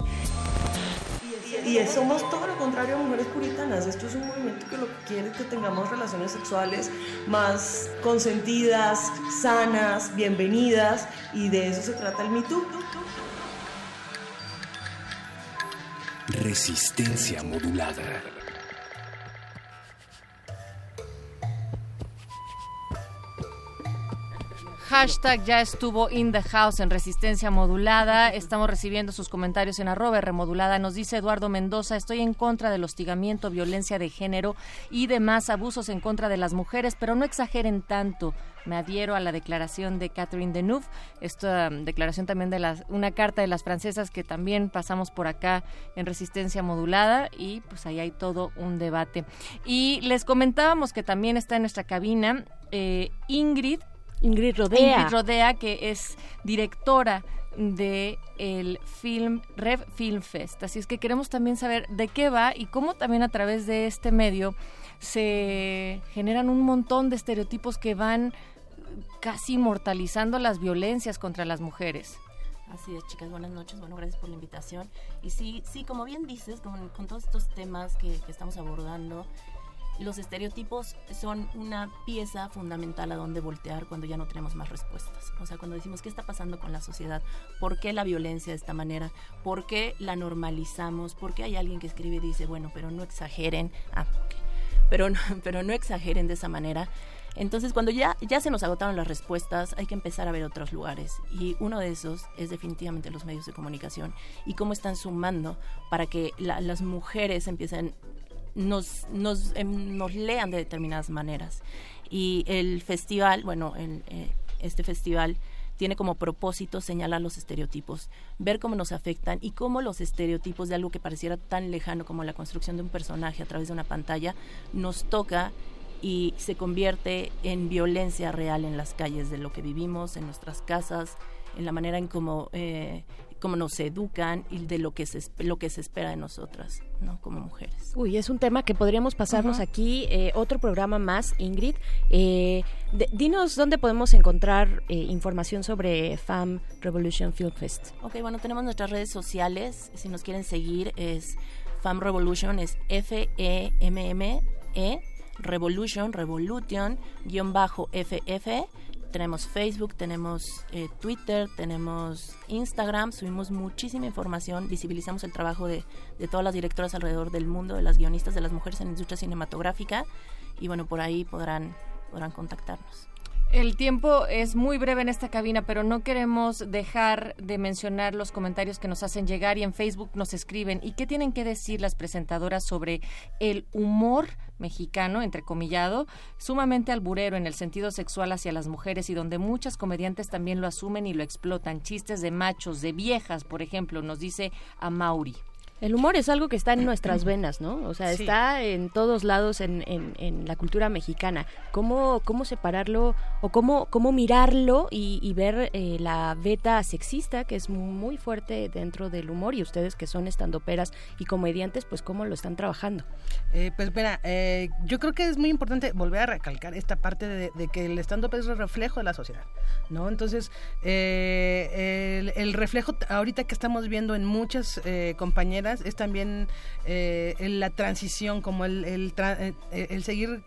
Y somos todo lo contrario a mujeres puritanas. Esto es un movimiento que lo que quiere es que tengamos relaciones sexuales más consentidas, sanas, bienvenidas, y de eso se trata el Me. Resistencia modulada. Hashtag ya estuvo in the house en resistencia modulada. Estamos recibiendo sus comentarios en arroba remodulada. Nos dice Eduardo Mendoza, estoy en contra del hostigamiento, violencia de género y demás abusos en contra de las mujeres, pero no exageren tanto. Me adhiero a la declaración de Catherine Deneuve, esta declaración también de las, una carta de las francesas que también pasamos por acá en resistencia modulada y pues ahí hay todo un debate. Y les comentábamos que también está en nuestra cabina eh, Ingrid Ingrid Rodea. Ingrid Rodea, que es directora de el film Rev Film Fest. Así es que queremos también saber de qué va y cómo también a través de este medio se generan un montón de estereotipos que van casi inmortalizando las violencias contra las mujeres. Así es, chicas, buenas noches. Bueno, gracias por la invitación. Y sí, sí, como bien dices, con, con todos estos temas que, que estamos abordando, los estereotipos son una pieza fundamental a donde voltear cuando ya no tenemos más respuestas. O sea, cuando decimos qué está pasando con la sociedad, por qué la violencia de esta manera, por qué la normalizamos, por qué hay alguien que escribe y dice, bueno, pero no exageren, ah, ok, pero no, pero no exageren de esa manera. Entonces, cuando ya, ya se nos agotaron las respuestas, hay que empezar a ver otros lugares. Y uno de esos es definitivamente los medios de comunicación y cómo están sumando para que la- las mujeres empiecen nos, nos, em, nos lean de determinadas maneras. Y el festival, bueno, el, eh, este festival tiene como propósito señalar los estereotipos, ver cómo nos afectan y cómo los estereotipos de algo que pareciera tan lejano como la construcción de un personaje a través de una pantalla nos toca y se convierte en violencia real en las calles de lo que vivimos, en nuestras casas, en la manera en cómo, eh, cómo nos educan y de lo que se, lo que se espera de nosotras, ¿no? Como mujeres. Uy, es un tema que podríamos pasarnos aquí, eh, otro programa más, Ingrid. Eh, de- dinos dónde podemos encontrar eh, información sobre FAM Revolution Film Fest. Ok, bueno, tenemos nuestras redes sociales. Si nos quieren seguir, es Fam Revolution, es F-E-M-M-E, Revolution, Revolution, guion bajo F-F. Tenemos Facebook, tenemos eh, Twitter, tenemos Instagram, subimos muchísima información, visibilizamos el trabajo de, de todas las directoras alrededor del mundo, de las guionistas, de las mujeres en la industria cinematográfica, y bueno, por ahí podrán, podrán contactarnos. El tiempo es muy breve en esta cabina, pero no queremos dejar de mencionar los comentarios que nos hacen llegar y en Facebook nos escriben. ¿Y qué tienen que decir las presentadoras sobre el humor mexicano, entrecomillado, sumamente alburero en el sentido sexual hacia las mujeres y donde muchas comediantes también lo asumen y lo explotan? Chistes de machos, de viejas, por ejemplo, nos dice a Mauri. El humor es algo que está en nuestras venas, ¿no? O sea, Sí. está en todos lados en, en- en la cultura mexicana. ¿Cómo, cómo separarlo o cómo, cómo mirarlo y, y ver eh, la beta sexista que es muy fuerte dentro del humor y ustedes que son estandoperas y comediantes, pues cómo lo están trabajando? Eh, pues mira, eh, yo creo que es muy importante volver a recalcar esta parte de, de que el stand-up es el reflejo de la sociedad, ¿no? Entonces, eh, el, el reflejo ahorita que estamos viendo en muchas eh, es también eh, la transición, como el, eh, el seguir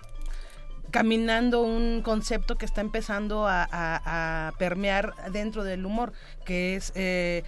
caminando un concepto que está empezando a permear dentro del humor, que es eh,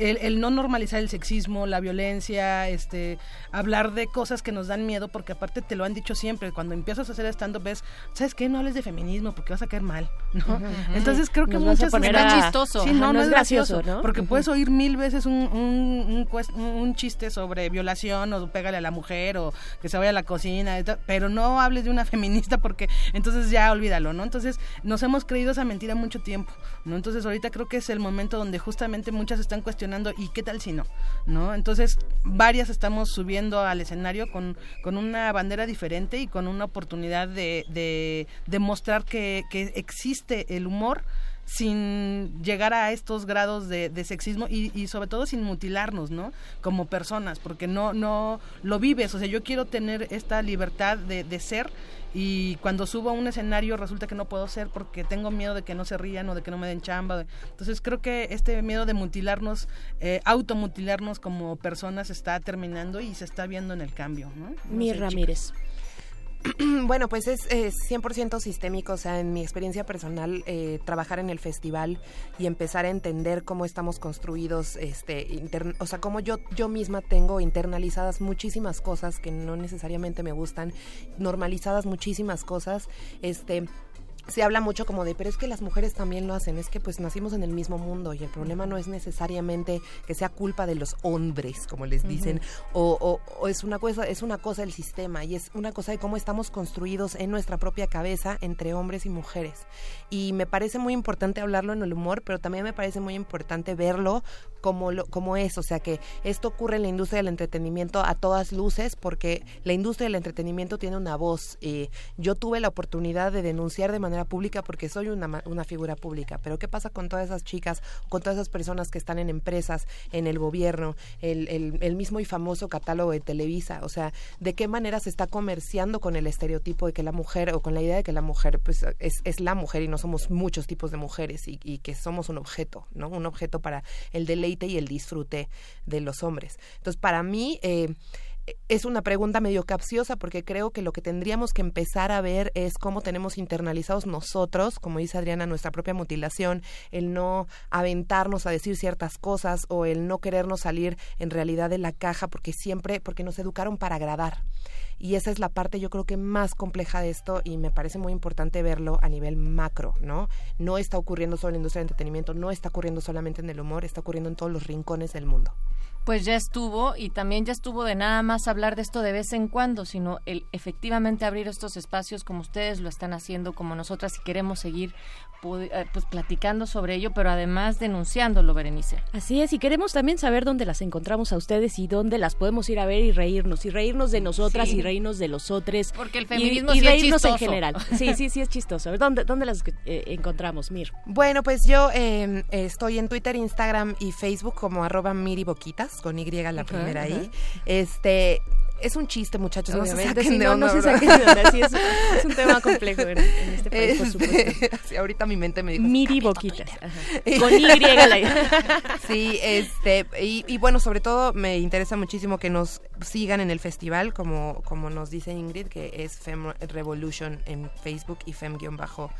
el, el no normalizar el sexismo, la violencia, este, hablar de cosas que nos dan miedo, porque aparte te lo han dicho siempre, cuando empiezas a hacer stand-up ves, ¿sabes qué? No hables de feminismo porque vas a caer mal, ¿no? Entonces creo que Nos muchas... poner a- chistoso. Sí, no, Ajá, no, no es gracioso, gracioso, ¿no? porque puedes oír mil veces un, un, un un chiste sobre violación o pégale a la mujer o que se vaya a la cocina, pero no hables de una feminista porque entonces ya olvídalo, ¿no? Entonces nos hemos creído esa mentira mucho tiempo, ¿no? Entonces ahorita creo que es el momento donde justamente muchas están cuestionando y qué tal si no, ¿no? Entonces varias estamos subiendo al escenario con, con una bandera diferente y con una oportunidad de, de, mostrar que, que existe el humor sin llegar a estos grados de, de sexismo y, y sobre todo sin mutilarnos, ¿no? Como personas, porque no, no lo vives, o sea, yo quiero tener esta libertad de, de ser y cuando subo a un escenario resulta que no puedo ser porque tengo miedo de que no se rían o de que no me den chamba. Entonces creo que este miedo de mutilarnos, eh, automutilarnos como personas está terminando y se está viendo en el cambio, ¿no? No sé, Ramírez. Bueno, pues es, es 100% sistémico, o sea, en mi experiencia personal, eh, trabajar en el festival y empezar a entender cómo estamos construidos, este, o sea, cómo yo, yo misma tengo internalizadas muchísimas cosas que no necesariamente me gustan, normalizadas muchísimas cosas, este se habla mucho como de, pero es que las mujeres también lo hacen, es que pues nacimos en el mismo mundo y el problema no es necesariamente que sea culpa de los hombres, como les dicen, o, o- o es una cosa, es una cosa del sistema y es una cosa de cómo estamos construidos en nuestra propia cabeza entre hombres y mujeres. Y me parece muy importante hablarlo en el humor, pero también me parece muy importante verlo como lo, como es, o sea que esto ocurre en la industria del entretenimiento a todas luces, porque la industria del entretenimiento tiene una voz. eh, yo tuve la oportunidad de denunciar de manera pública porque soy una, una figura pública, pero ¿qué pasa con todas esas chicas, con todas esas personas que están en empresas, en el gobierno, el, el- el mismo y famoso catálogo de Televisa? O sea, ¿de qué manera se está comerciando con el estereotipo de que la mujer o con la idea de que la mujer pues es, es la mujer y no somos muchos tipos de mujeres y, que somos un objeto, ¿no? Un objeto para el deleite y el disfrute de los hombres. Entonces, para mí... eh, es una pregunta medio capciosa porque creo que lo que tendríamos que empezar a ver es cómo tenemos internalizados nosotros, como dice Adriana, nuestra propia mutilación, el no aventarnos a decir ciertas cosas o el no querernos salir en realidad de la caja porque siempre, porque nos educaron para agradar. Y esa es la parte yo creo que más compleja de esto y me parece muy importante verlo a nivel macro, ¿no? No está ocurriendo solo en la industria del entretenimiento, no está ocurriendo solamente en el humor, está ocurriendo en todos los rincones del mundo. Pues ya estuvo y también ya estuvo de nada más hablar de esto de vez en cuando, sino el efectivamente abrir estos espacios como ustedes lo están haciendo, como nosotras y queremos seguir pues platicando sobre ello, pero además denunciándolo, Berenice. Así es, y queremos también saber dónde las encontramos a ustedes y dónde las podemos ir a ver y reírnos, y reírnos de nosotras Sí. y reírnos de los otros. Porque el y- feminismo y, sí es reírnos en general. Sí, sí, sí es chistoso. ¿Dónde, dónde las eh, encontramos, Mir? Bueno, pues yo eh, estoy en Twitter, Instagram y Facebook como arroba miriboquitas, con Y la primera ahí. Este, es un chiste, muchachos, no se Obviamente, saquen de no, onda, no se saquen de onda, sí, es, es un tema complejo en, en este país, por Este, supuesto. sí, ahorita mi mente me dijo... Miri Boquitas. Con Y la Sí, este, y, y bueno, sobre todo me interesa muchísimo que nos sigan en el festival, como, como nos dice Ingrid, que es Fem Revolution en Facebook y Fem-bajo.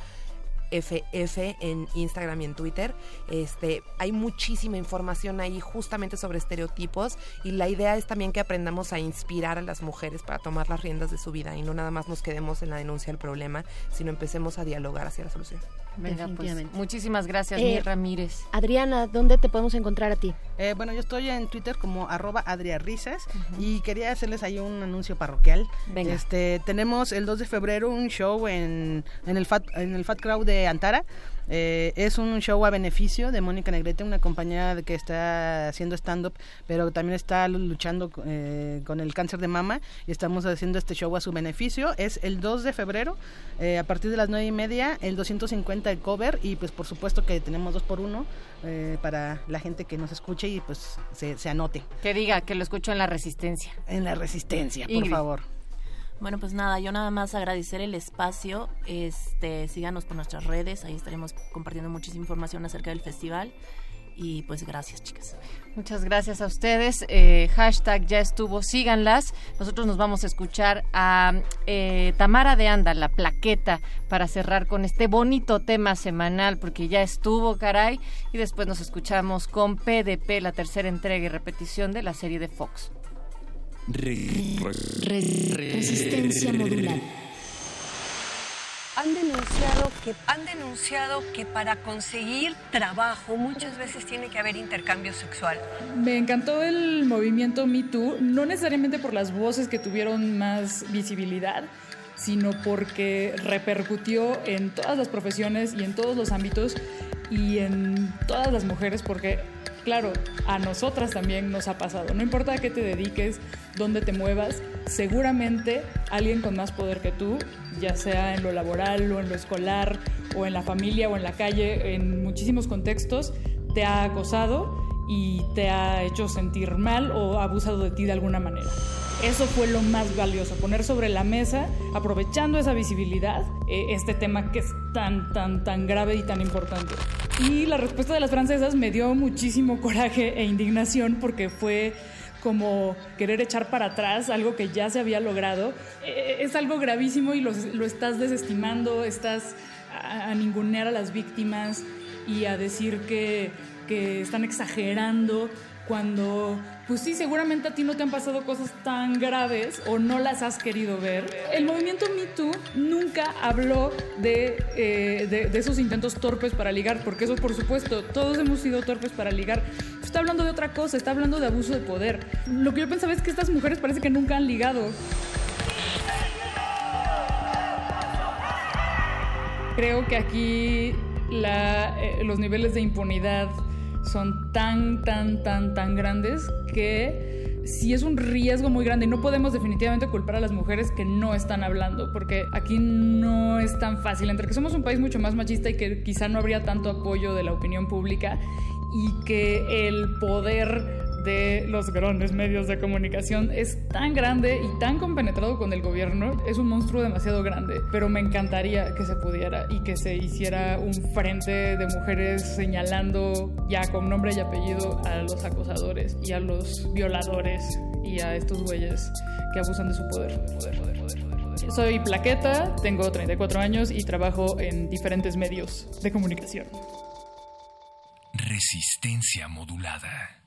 FF en Instagram y en Twitter. Este, hay muchísima información ahí justamente sobre estereotipos y la idea es también que aprendamos a inspirar a las mujeres para tomar las riendas de su vida y no nada más nos quedemos en la denuncia del problema, sino empecemos a dialogar hacia la solución. Venga, pues, muchísimas gracias, Eh, Mir Ramírez. Adriana, ¿dónde te podemos encontrar a ti? Eh, bueno, yo estoy en Twitter como arroba adriarrisas y quería hacerles ahí un anuncio parroquial. Venga. Este, tenemos el 2 de febrero un show en, en, el, Fat, en el Fat Crowd de Antara. Eh, es un show a beneficio de Mónica Negrete, una compañera que está haciendo stand-up, pero también está luchando eh, con el cáncer de mama y estamos haciendo este show a su beneficio. Es el 2 de febrero, eh, a partir de las 9 y media, el 250 el cover y pues por supuesto que tenemos dos por uno eh, para la gente que nos escuche y pues se, se anote. Que diga que lo escucho en la resistencia. En la resistencia, por Ingrid. favor. Bueno, pues nada, yo nada más agradecer el espacio. Este, síganos por nuestras redes, ahí estaremos compartiendo muchísima información acerca del festival. Y pues gracias, chicas. Muchas gracias a ustedes. Eh, hashtag ya estuvo, síganlas. Nosotros nos vamos a escuchar a eh, Tamara de Anda, la plaqueta, para cerrar con este bonito tema semanal, porque ya estuvo, caray. Y después nos escuchamos con PDP, la tercera entrega y repetición de la serie de Fox. Resistencia modular. Han denunciado que han denunciado que para conseguir trabajo muchas veces tiene que haber intercambio sexual. Me encantó el movimiento Me Too, no necesariamente por las voces que tuvieron más visibilidad, sino porque repercutió en todas las profesiones y en todos los ámbitos y en todas las mujeres, porque claro, a nosotras también nos ha pasado. No importa a qué te dediques, dónde te muevas, seguramente alguien con más poder que tú, ya sea en lo laboral o en lo escolar o en la familia o en la calle, en muchísimos contextos, te ha acosado y te ha hecho sentir mal o abusado de ti de alguna manera. Eso fue lo más valioso, poner sobre la mesa, aprovechando esa visibilidad, eh, este tema que es tan, tan, tan grave y tan importante. Y la respuesta de las francesas me dio muchísimo coraje e indignación porque fue como querer echar para atrás algo que ya se había logrado. Eh, Es algo gravísimo y lo, lo estás desestimando, estás a, a ningunear a las víctimas y a decir que, que están exagerando cuando, pues sí, seguramente a ti no te han pasado cosas tan graves o no las has querido ver. El movimiento Me Too nunca habló de, eh, de, esos intentos torpes para ligar, porque eso por supuesto, todos hemos sido torpes para ligar. Está hablando de otra cosa, está hablando de abuso de poder. Lo que yo pensaba es que estas mujeres parece que nunca han ligado. Creo que aquí eh, los niveles de impunidad son tan, tan, tan, tan grandes que sí es un riesgo muy grande. Y no podemos definitivamente culpar a las mujeres que no están hablando, porque aquí no es tan fácil, entre que somos un país mucho más machista y que quizá no habría tanto apoyo de la opinión pública y que el poder de los grandes medios de comunicación es tan grande y tan compenetrado con el gobierno, es un monstruo demasiado grande, pero me encantaría que se pudiera y que se hiciera un frente de mujeres señalando ya con nombre y apellido a los acosadores y a los violadores y a estos güeyes que abusan de su poder. poder. Soy plaqueta, tengo 34 años y trabajo en diferentes medios de comunicación. Resistencia modulada.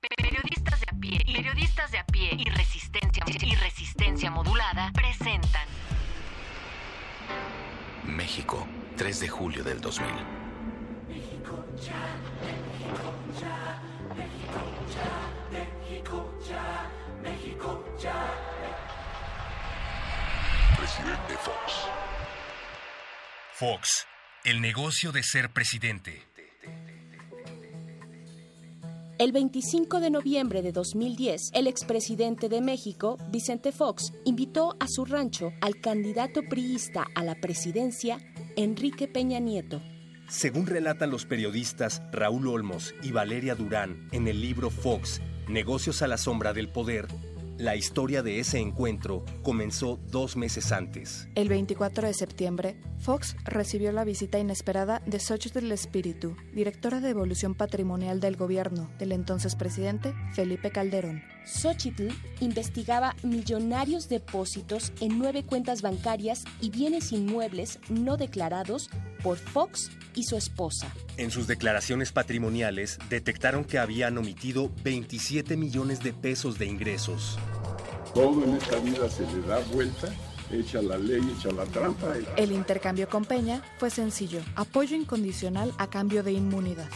Periodistas de a pie, periodistas de a pie y resistencia y resistencia modulada presentan México, 3 de julio del 2000. Presidente Fox. Fox, el negocio de ser presidente. El 25 de noviembre de 2010, el expresidente de México, Vicente Fox, invitó a su rancho al candidato priista a la presidencia, Enrique Peña Nieto. Según relatan los periodistas Raúl Olmos y Valeria Durán en el libro Fox, Negocios a la sombra del poder, la historia de ese encuentro comenzó dos meses antes. El 24 de septiembre, Fox recibió la visita inesperada de Xochitl Espíritu, directora de Evolución Patrimonial del Gobierno del entonces presidente Felipe Calderón. Xochitl investigaba millonarios depósitos en nueve cuentas bancarias y bienes inmuebles no declarados por Fox y su esposa. En sus declaraciones patrimoniales detectaron que habían omitido 27 millones de pesos de ingresos. Todo en esta vida se le da vuelta, echa la ley, echa la trampa. y- El intercambio con Peña fue sencillo, apoyo incondicional a cambio de inmunidad.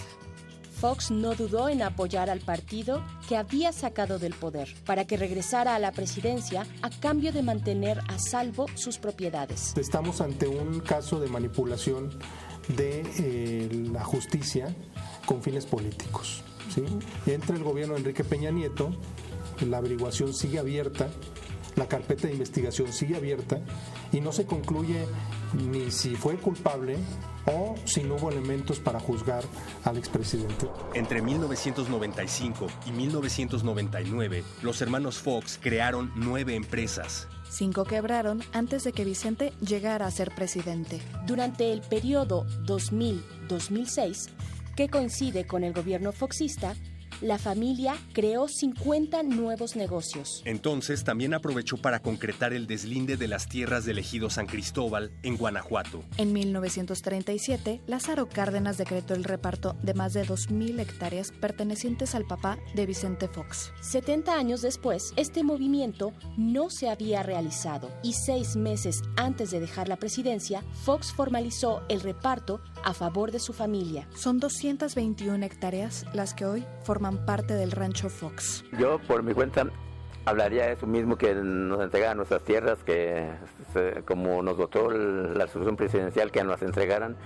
Fox no dudó en apoyar al partido que había sacado del poder para que regresara a la presidencia a cambio de mantener a salvo sus propiedades. Estamos ante un caso de manipulación de eh, la justicia con fines políticos. ¿sí? Entra el gobierno de Enrique Peña Nieto, la averiguación sigue abierta, la carpeta de investigación sigue abierta y no se concluye ni si fue culpable o si no hubo elementos para juzgar al expresidente. Entre 1995 y 1999, los hermanos Fox crearon nueve empresas. Cinco quebraron antes de que Vicente llegara a ser presidente. Durante el periodo 2000-2006, que coincide con el gobierno foxista, la familia creó 50 nuevos negocios. Entonces también aprovechó para concretar el deslinde de las tierras del ejido San Cristóbal en Guanajuato. En 1937, Lázaro Cárdenas decretó el reparto de más de 2.000 hectáreas pertenecientes al papá de Vicente Fox. 70 años después, este movimiento no se había realizado y seis meses antes de dejar la presidencia, Fox formalizó el reparto a favor de su familia. Son 221 hectáreas las que hoy forman parte del rancho Fox. Yo, por mi cuenta, hablaría eso mismo, que nos entregaran nuestras tierras, que se- como nos votó la resolución presidencial, que nos entregaran,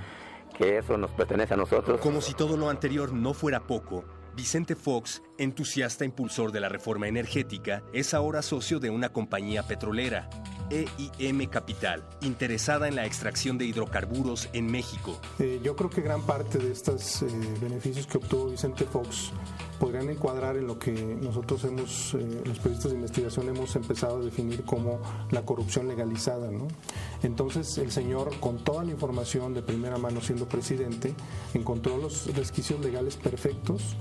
que eso nos pertenece a nosotros. Como si todo lo anterior no fuera poco, Vicente Fox, entusiasta impulsor de la reforma energética, es ahora socio de una compañía petrolera, EIM Capital, interesada en la extracción de hidrocarburos en México. Eh, yo creo que gran parte de estos eh, beneficios que obtuvo Vicente Fox podrían encuadrar en lo que nosotros hemos, eh, los periodistas de investigación, hemos empezado a definir como la corrupción legalizada. ¿no? Entonces el señor, con toda la información de primera mano siendo presidente, encontró los resquicios legales perfectos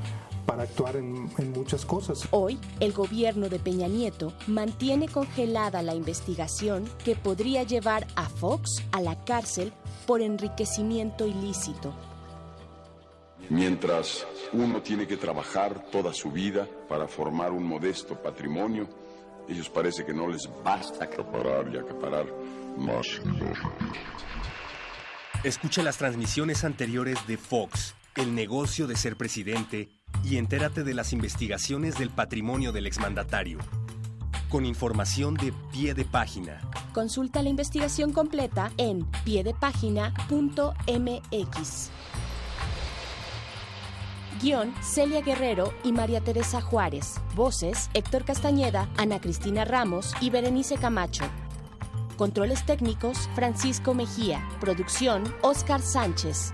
para actuar en, en muchas cosas. Hoy, el gobierno de Peña Nieto mantiene congelada la investigación que podría llevar a Fox a la cárcel por enriquecimiento ilícito. Mientras uno tiene que trabajar toda su vida para formar un modesto patrimonio, ellos parece que no les basta acaparar y acaparar más. Escucha las transmisiones anteriores de Fox, El negocio de ser presidente, y entérate de las investigaciones del patrimonio del exmandatario. Con información de pie de página. Consulta la investigación completa en piedepágina.mx. Guión Celia Guerrero y María Teresa Juárez. Voces Héctor Castañeda, Ana Cristina Ramos y Berenice Camacho. Controles técnicos Francisco Mejía. Producción Oscar Sánchez.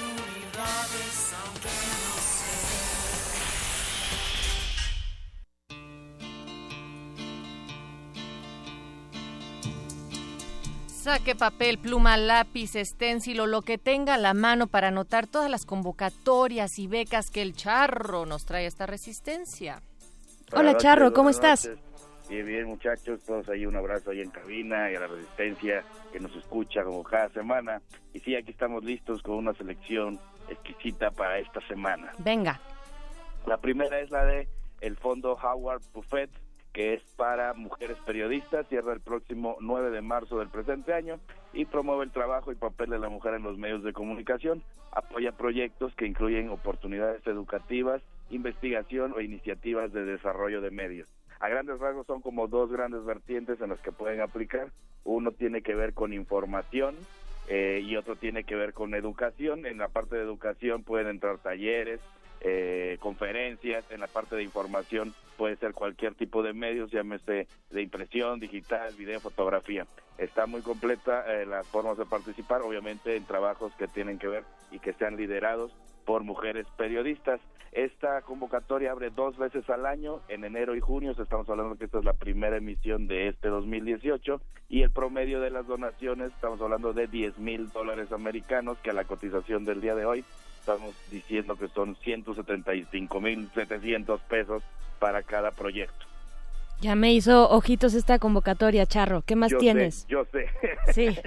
Saque papel, pluma, lápiz, esténcil o lo que tenga a la mano para anotar todas las convocatorias y becas que el charro nos trae a esta resistencia. Hola, Charro, ¿cómo estás? noches. Bien, bien, muchachos, todos ahí un abrazo ahí en cabina y a la resistencia que nos escucha como cada semana. Y sí, aquí estamos listos con una selección exquisita para esta semana. Venga. La primera es la de el fondo Howard Buffett, que es para mujeres periodistas, cierra el próximo 9 de marzo del presente año y promueve el trabajo y papel de la mujer en los medios de comunicación, apoya proyectos que incluyen oportunidades educativas, investigación o iniciativas de desarrollo de medios. A grandes rasgos son como dos grandes vertientes en las que pueden aplicar. Uno tiene que ver con información eh, y otro tiene que ver con educación. En la parte de educación pueden entrar talleres, eh, conferencias, en la parte de información puede ser cualquier tipo de medios, llámese de impresión, digital, video, fotografía. Está muy completa eh, las formas de participar, obviamente en trabajos que tienen que ver y que sean liderados por mujeres periodistas. Esta convocatoria abre dos veces al año, en enero y junio, estamos hablando que esta es la primera emisión de este 2018 y el promedio de las donaciones, estamos hablando de 10 mil dólares americanos, que a la cotización del día de hoy estamos diciendo que son 175 mil 700 pesos para cada proyecto. Ya me hizo ojitos esta convocatoria, Charro. ¿Qué más Yo sé, tienes? yo sé. Sí.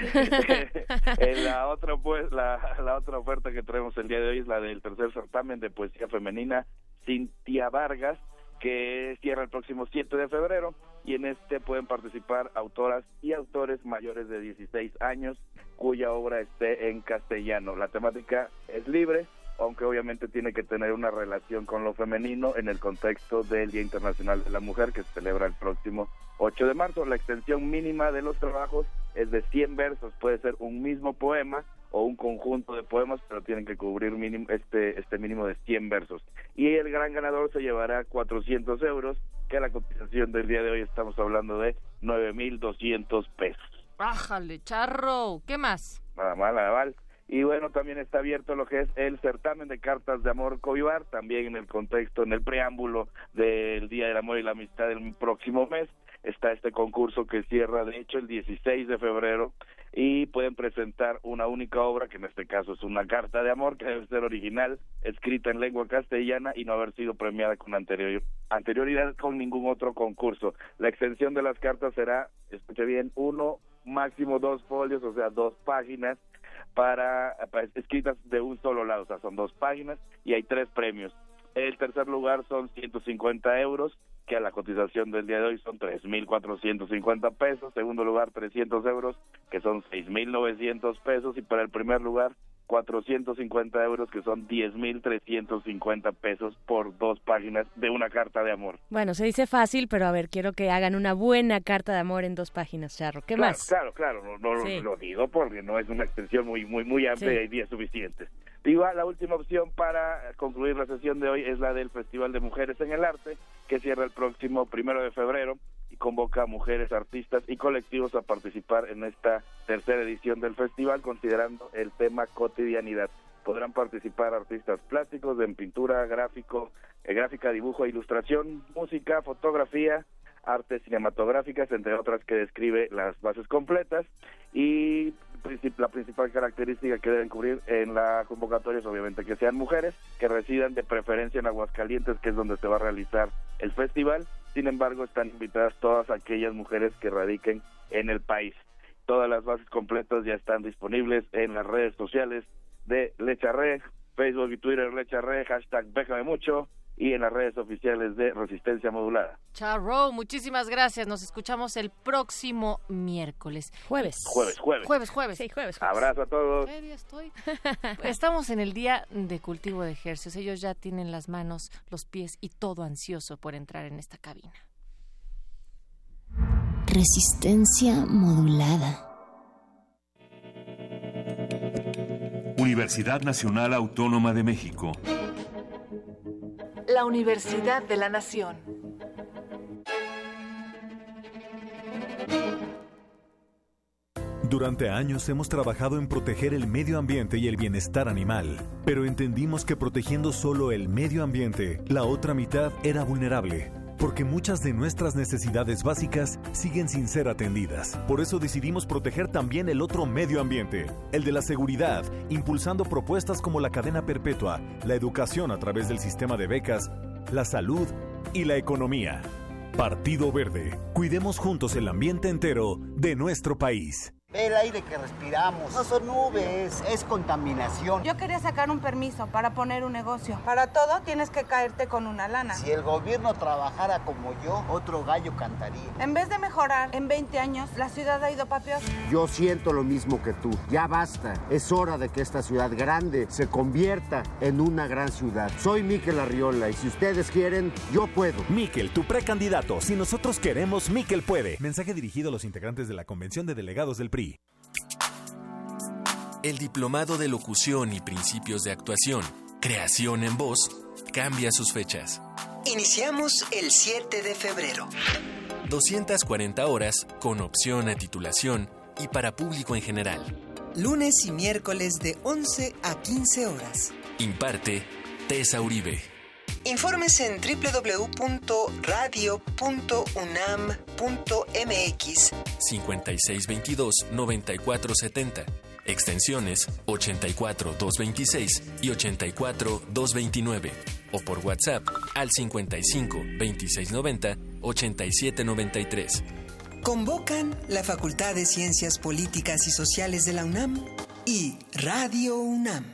Eh, la otra pues la, la otra oferta que traemos el día de hoy es la del tercer certamen de poesía femenina Cintia Vargas que cierra el próximo 7 de febrero y en este pueden participar autoras y autores mayores de 16 años cuya obra esté en castellano. La temática es libre, aunque obviamente tiene que tener una relación con lo femenino en el contexto del Día Internacional de la Mujer que se celebra el próximo 8 de marzo. La extensión mínima de los trabajos es de 100 versos, puede ser un mismo poema o un conjunto de poemas, pero tienen que cubrir mínimo, este, este mínimo de 100 versos. Y el gran ganador se llevará 400 euros, que a la cotización del día de hoy estamos hablando de 9.200 pesos. Bájale, charro. ¿Qué más? Nada mal, nada mal. Y bueno, también está abierto lo que es el certamen de cartas de amor Covivar, también en el contexto, en el preámbulo del Día del Amor y la Amistad del próximo mes. Está este concurso que cierra, de hecho, el 16 de febrero y pueden presentar una única obra, que en este caso es una carta de amor, que debe ser original, escrita en lengua castellana y no haber sido premiada con anterior, anterioridad con ningún otro concurso. La extensión de las cartas será, escuche bien, uno, máximo dos folios, o sea, dos páginas para, escritas de un solo lado, o sea, son dos páginas y hay tres premios. El tercer lugar son 150 euros, que a la cotización del día de hoy son 3.450 pesos. Segundo lugar, 300 euros, que son 6.900 pesos. Y para el primer lugar, 450 euros, que son 10.350 pesos por dos páginas de una carta de amor. Bueno, se dice fácil, pero a ver, quiero que hagan una buena carta de amor en dos páginas, Charro. ¿Qué claro, más? Claro, claro, no, no lo- Sí. lo digo porque no es una extensión muy muy muy amplia Sí. y hay días suficientes. Igual la última opción para concluir la sesión de hoy es la del Festival de Mujeres en el Arte, que cierra el próximo primero de febrero convoca a mujeres artistas y colectivos a participar en esta tercera edición del festival, considerando el tema cotidianidad. Podrán participar artistas plásticos en pintura, gráfico, eh, gráfica, dibujo, e ilustración, música, fotografía, artes cinematográficas, entre otras que describe las bases completas y la principal característica que deben cubrir en la convocatoria es obviamente que sean mujeres que residan de preferencia en Aguascalientes, que es donde se va a realizar el festival. Sin embargo, están invitadas todas aquellas mujeres que radiquen en el país. Todas las bases completas ya están disponibles en las redes sociales de Lecharre, Facebook y Twitter Lecharre, hashtag Béjame Mucho y en las redes oficiales de Resistencia Modulada. Charro, muchísimas gracias. Nos escuchamos el próximo miércoles. Jueves. Jueves, jueves. Jueves, jueves. Sí, jueves. Abrazo a todos. Seria estoy. Estamos en el día de cultivo de ejercicios. Ellos ya tienen las manos, los pies y todo ansioso por entrar en esta cabina. Resistencia modulada. Universidad Nacional Autónoma de México. La Universidad de la Nación. Durante años hemos trabajado en proteger el medio ambiente y el bienestar animal, pero entendimos que protegiendo solo el medio ambiente, la otra mitad era vulnerable, porque muchas de nuestras necesidades básicas siguen sin ser atendidas. Por eso decidimos proteger también el otro medio ambiente, el de la seguridad, impulsando propuestas como la cadena perpetua, la educación a través del sistema de becas, la salud y la economía. Partido Verde, cuidemos juntos el ambiente entero de nuestro país. El aire que respiramos. No son nubes, es contaminación. Yo quería sacar un permiso para poner un negocio. Para todo tienes que caerte con una lana. Si el gobierno trabajara como yo, otro gallo cantaría. En vez de mejorar, en 20 años la ciudad ha ido pa' peor. Yo siento lo mismo que tú. Ya basta. Es hora de que esta ciudad grande se convierta en una gran ciudad. Soy Miquel Arriola y si ustedes quieren, yo puedo. Miquel, tu precandidato. Si nosotros queremos, Miquel puede. Mensaje dirigido a los integrantes de la Convención de Delegados del PRI. El Diplomado de Locución y Principios de Actuación, Creación en Voz, cambia sus fechas. Iniciamos el 7 de febrero. 240 horas con opción a titulación y para público en general. Lunes y miércoles de 11 a 15 horas. Imparte Tessa Uribe. Informes en www.radio.unam.mx 5622-9470. Extensiones 84226 y 84229. O por WhatsApp al 55 2690 8793. Convocan la Facultad de Ciencias Políticas y Sociales de la UNAM y Radio UNAM.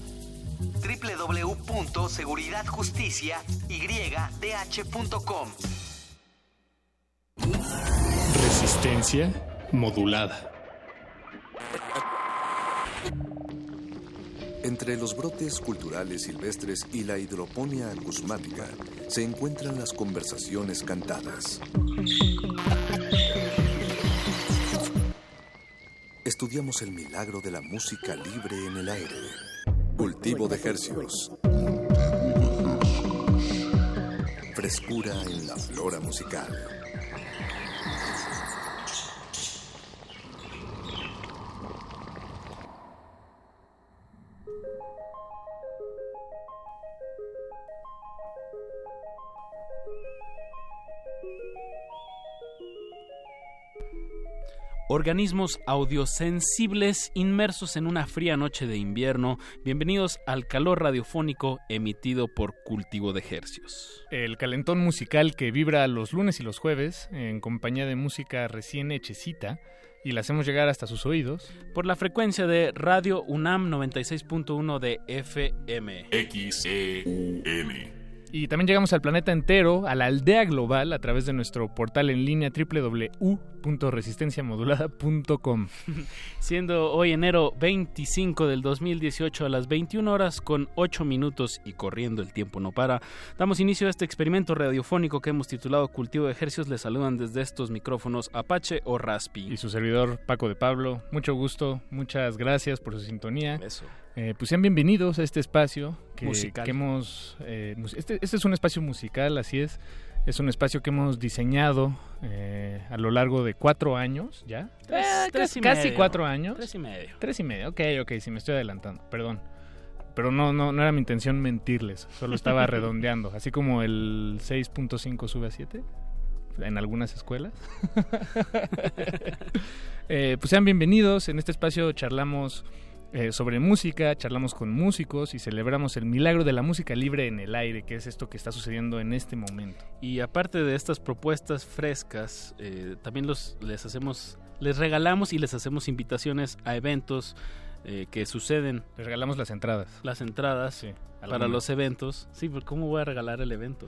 www.seguridadjusticiaydh.com. Resistencia modulada. Entre los brotes culturales silvestres y la hidroponía acusmática se encuentran las conversaciones cantadas. Estudiamos el milagro de la música libre en el aire. Cultivo de hercios. Frescura en la flora musical. Organismos audiosensibles inmersos en una fría noche de invierno, bienvenidos al calor radiofónico emitido por Cultivo de Hercios. El calentón musical que vibra los lunes y los jueves en compañía de música recién hechecita y la hacemos llegar hasta sus oídos. Por la frecuencia de Radio UNAM 96.1 de FM. XEUN. Y también llegamos al planeta entero, a la aldea global, a través de nuestro portal en línea www.resistenciamodulada.com. Siendo hoy enero 25 del 2018 a las 21 horas con 8 minutos y corriendo el tiempo no para, damos inicio a este experimento radiofónico que hemos titulado Cultivo de Ejercicios. Les saludan desde estos micrófonos Apache o Raspi. Y su servidor Paco de Pablo. Mucho gusto, muchas gracias por su sintonía. Eso. Eh, pues sean bienvenidos a este espacio que, Musical. que hemos... eh, este, este es un espacio musical, así es. Es un espacio que hemos diseñado eh, a lo largo de cuatro años, ¿ya? Tres- Eh, tres casi medio. cuatro años. Tres y medio. Tres y medio, ok, ok, sí me estoy adelantando, perdón. Pero no, no, no era mi intención mentirles, solo estaba redondeando. Así como el 6.5 sube a 7 en algunas escuelas. Pues sean bienvenidos, en este espacio charlamos eh, sobre música, charlamos con músicos y celebramos el milagro de la música libre en el aire, que es esto que está sucediendo en este momento. Y aparte de estas propuestas frescas, eh, también los, les hacemos, les regalamos y les hacemos invitaciones a eventos eh, que suceden. Les regalamos las entradas. Las entradas Sí, para los eventos. Sí, pero ¿cómo voy a regalar el evento?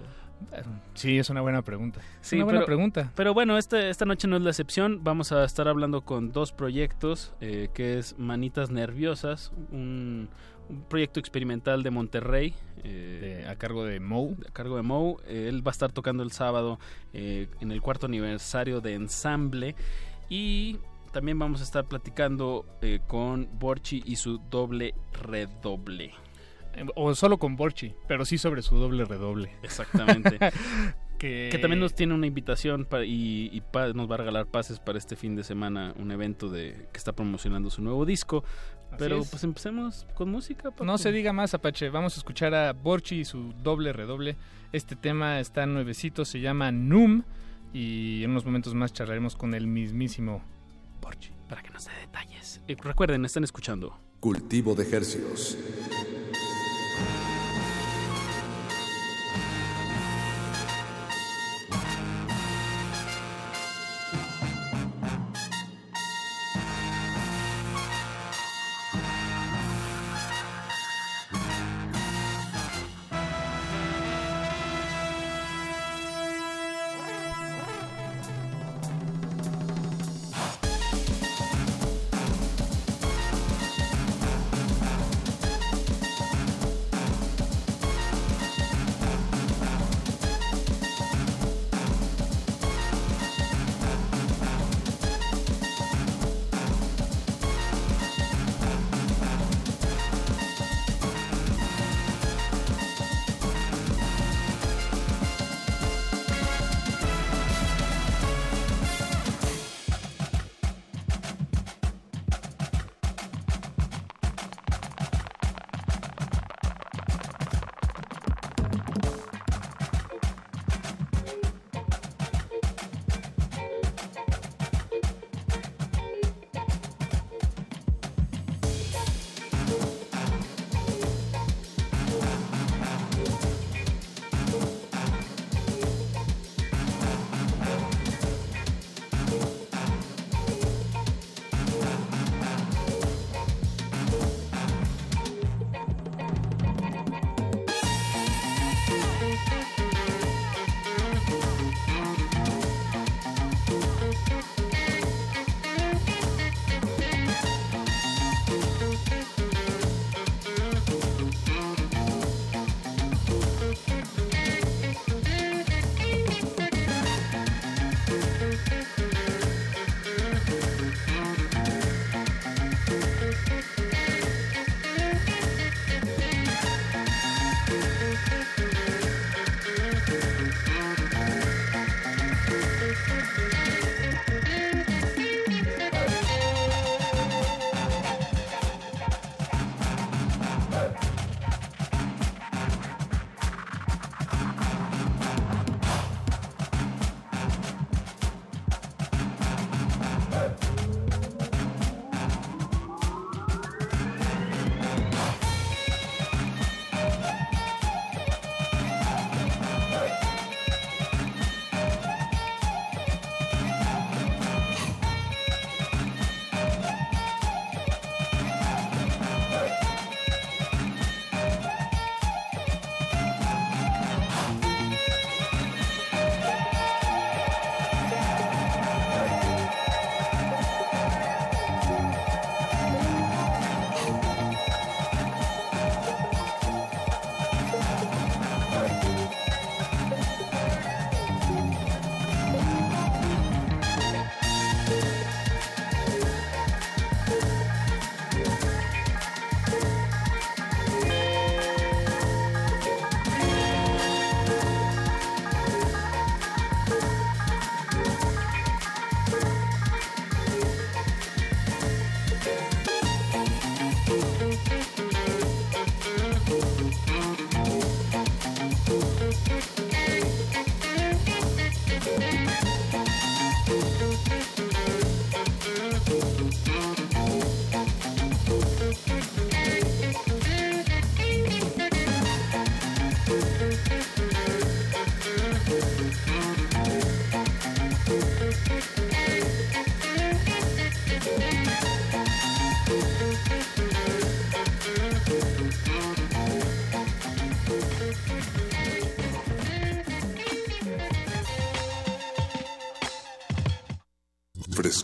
Sí, es una buena pregunta. Sí, una buena pero- pregunta. Pero bueno, este, esta noche no es la excepción. Vamos a estar hablando con dos proyectos, eh, que es Manitas Nerviosas, un, un proyecto experimental de Monterrey. eh, a cargo de Mou. A cargo de. Eh, él va a estar tocando el sábado eh, en el cuarto aniversario de Ensamble. Y también vamos a estar platicando eh, con Borchi y su doble redoble. O solo con Borchi, pero sí sobre su doble redoble. Exactamente. que... Que también nos tiene una invitación y, y pa- nos va a regalar pases para este fin de semana, un evento de que está promocionando su nuevo disco. Pero es. pues empecemos con música. Paco. No se diga más, Apache. Vamos a escuchar a Borchi y su doble redoble. Este tema está nuevecito, se llama Num. Y en unos momentos más charlaremos con el mismísimo Borchi. Para que nos dé detalles. Eh, recuerden, están escuchando. Cultivo de ejercicios.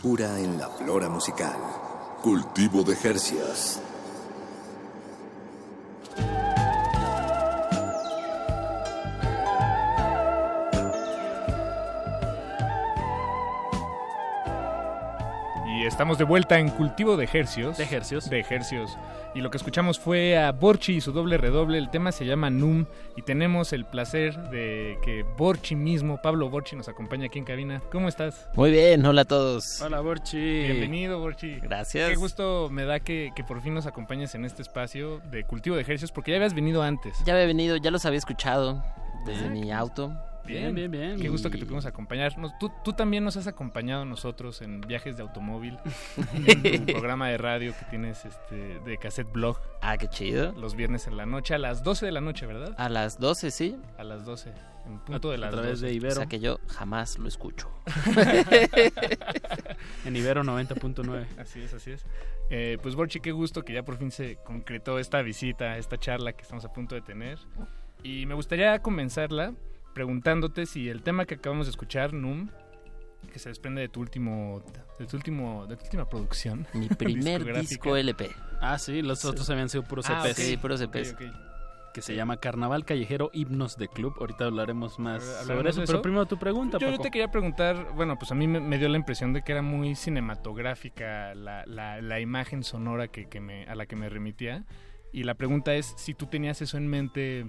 Frescura en la flora musical. Cultivo de Jercias. Y estamos de vuelta en Cultivo de Ejercios. De ejercios. De Ejercios. Y lo que escuchamos fue a Borchi y su doble redoble. El tema se llama Num. Y tenemos el placer de que Borchi mismo, Pablo Borchi, nos acompaña aquí en cabina. ¿Cómo estás? Muy bien, hola a todos. Hola, Borchi. Bienvenido, Borchi. Gracias. Qué gusto me da que, que por fin nos acompañes en este espacio de Cultivo de Ejercios, porque ya habías venido antes. Ya había venido, ya los había escuchado desde mi auto. Bien, bien, bien. Qué gusto que te pudimos acompañar. Nos- tú, tú también nos has acompañado a nosotros en viajes de automóvil, en un programa de radio que tienes este, de cassette blog. Ah, qué chido. Los viernes en la noche, a las 12 de la noche, ¿verdad? A las 12, sí. A las 12, en punto de las través 12. de Ibero. O sea que yo jamás lo escucho. En Ibero 90.9. Así es, así es. Eh, pues Borchi, qué gusto que ya por fin se concretó esta visita, esta charla que estamos a punto de tener. Y me gustaría comenzarla preguntándote si el tema que acabamos de escuchar, Num, que se desprende de tu último, de tu último, de tu última producción. Mi primer disco LP. Ah, sí, los otros habían sido puros Ah, EPs. ok, puros EPs. Que se llama Carnaval Callejero Himnos de Club. Ahorita hablaremos más ¿Hablaremos sobre eso, pero primero tu pregunta, Yo, yo te quería preguntar, bueno, pues a mí me, me dio la impresión de que era muy cinematográfica la, la- la imagen sonora que, que me, a la que me remitía. Y la pregunta es si tú tenías eso en mente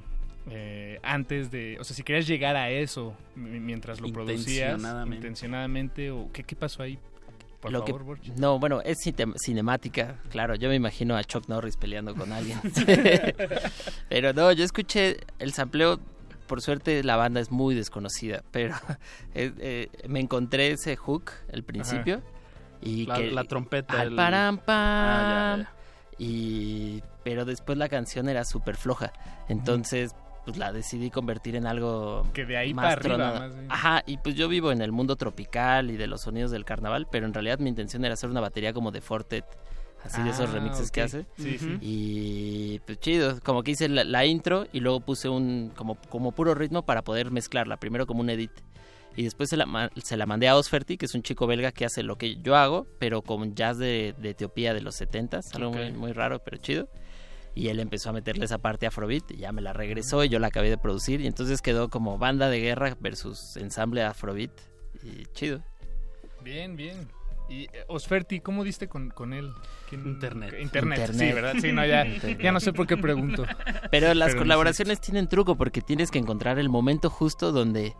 eh, antes de, o sea, si querías llegar a eso mi- mientras lo producías Intencionadamente. intencionadamente o qué, qué pasó ahí. Por Lo que- favor, no, bueno, es cine- cinemática, claro. Yo me imagino a Chuck Norris peleando con alguien. pero no, yo escuché el sampleo. Por suerte la banda es muy desconocida, pero eh, eh, me encontré ese hook al principio y La- que la trompeta, al el- param pam Ah, ya, ya. y pero después la canción era súper floja, entonces pues la decidí convertir en algo Que de ahí más para arriba, tronado. más. Ajá, y pues yo vivo en el mundo tropical y de los sonidos del carnaval, pero en realidad mi intención era hacer una batería como de Fortet, así de esos Ah, remixes que hace. Sí, sí. Y pues chido, como que hice la, la intro y luego puse un como, como puro ritmo para poder mezclarla, primero como un edit. Y después se la, se la mandé a Osferti, que es un chico belga que hace lo que yo hago, pero con jazz de, de Etiopía de los 70s, algo muy raro, pero chido. Y él empezó a meterle esa parte afrobeat y ya me la regresó y yo la acabé de producir. Y entonces quedó como banda de guerra versus ensamble afrobeat. Y chido. Bien, bien. Y eh, Osferti, ¿cómo diste con, con él? ¿Quién- Internet. Internet. Internet. sí, ¿verdad? Sí, no, ya, ya no sé por qué pregunto. Pero las Pero colaboraciones tienen truco porque tienes que encontrar el momento justo donde...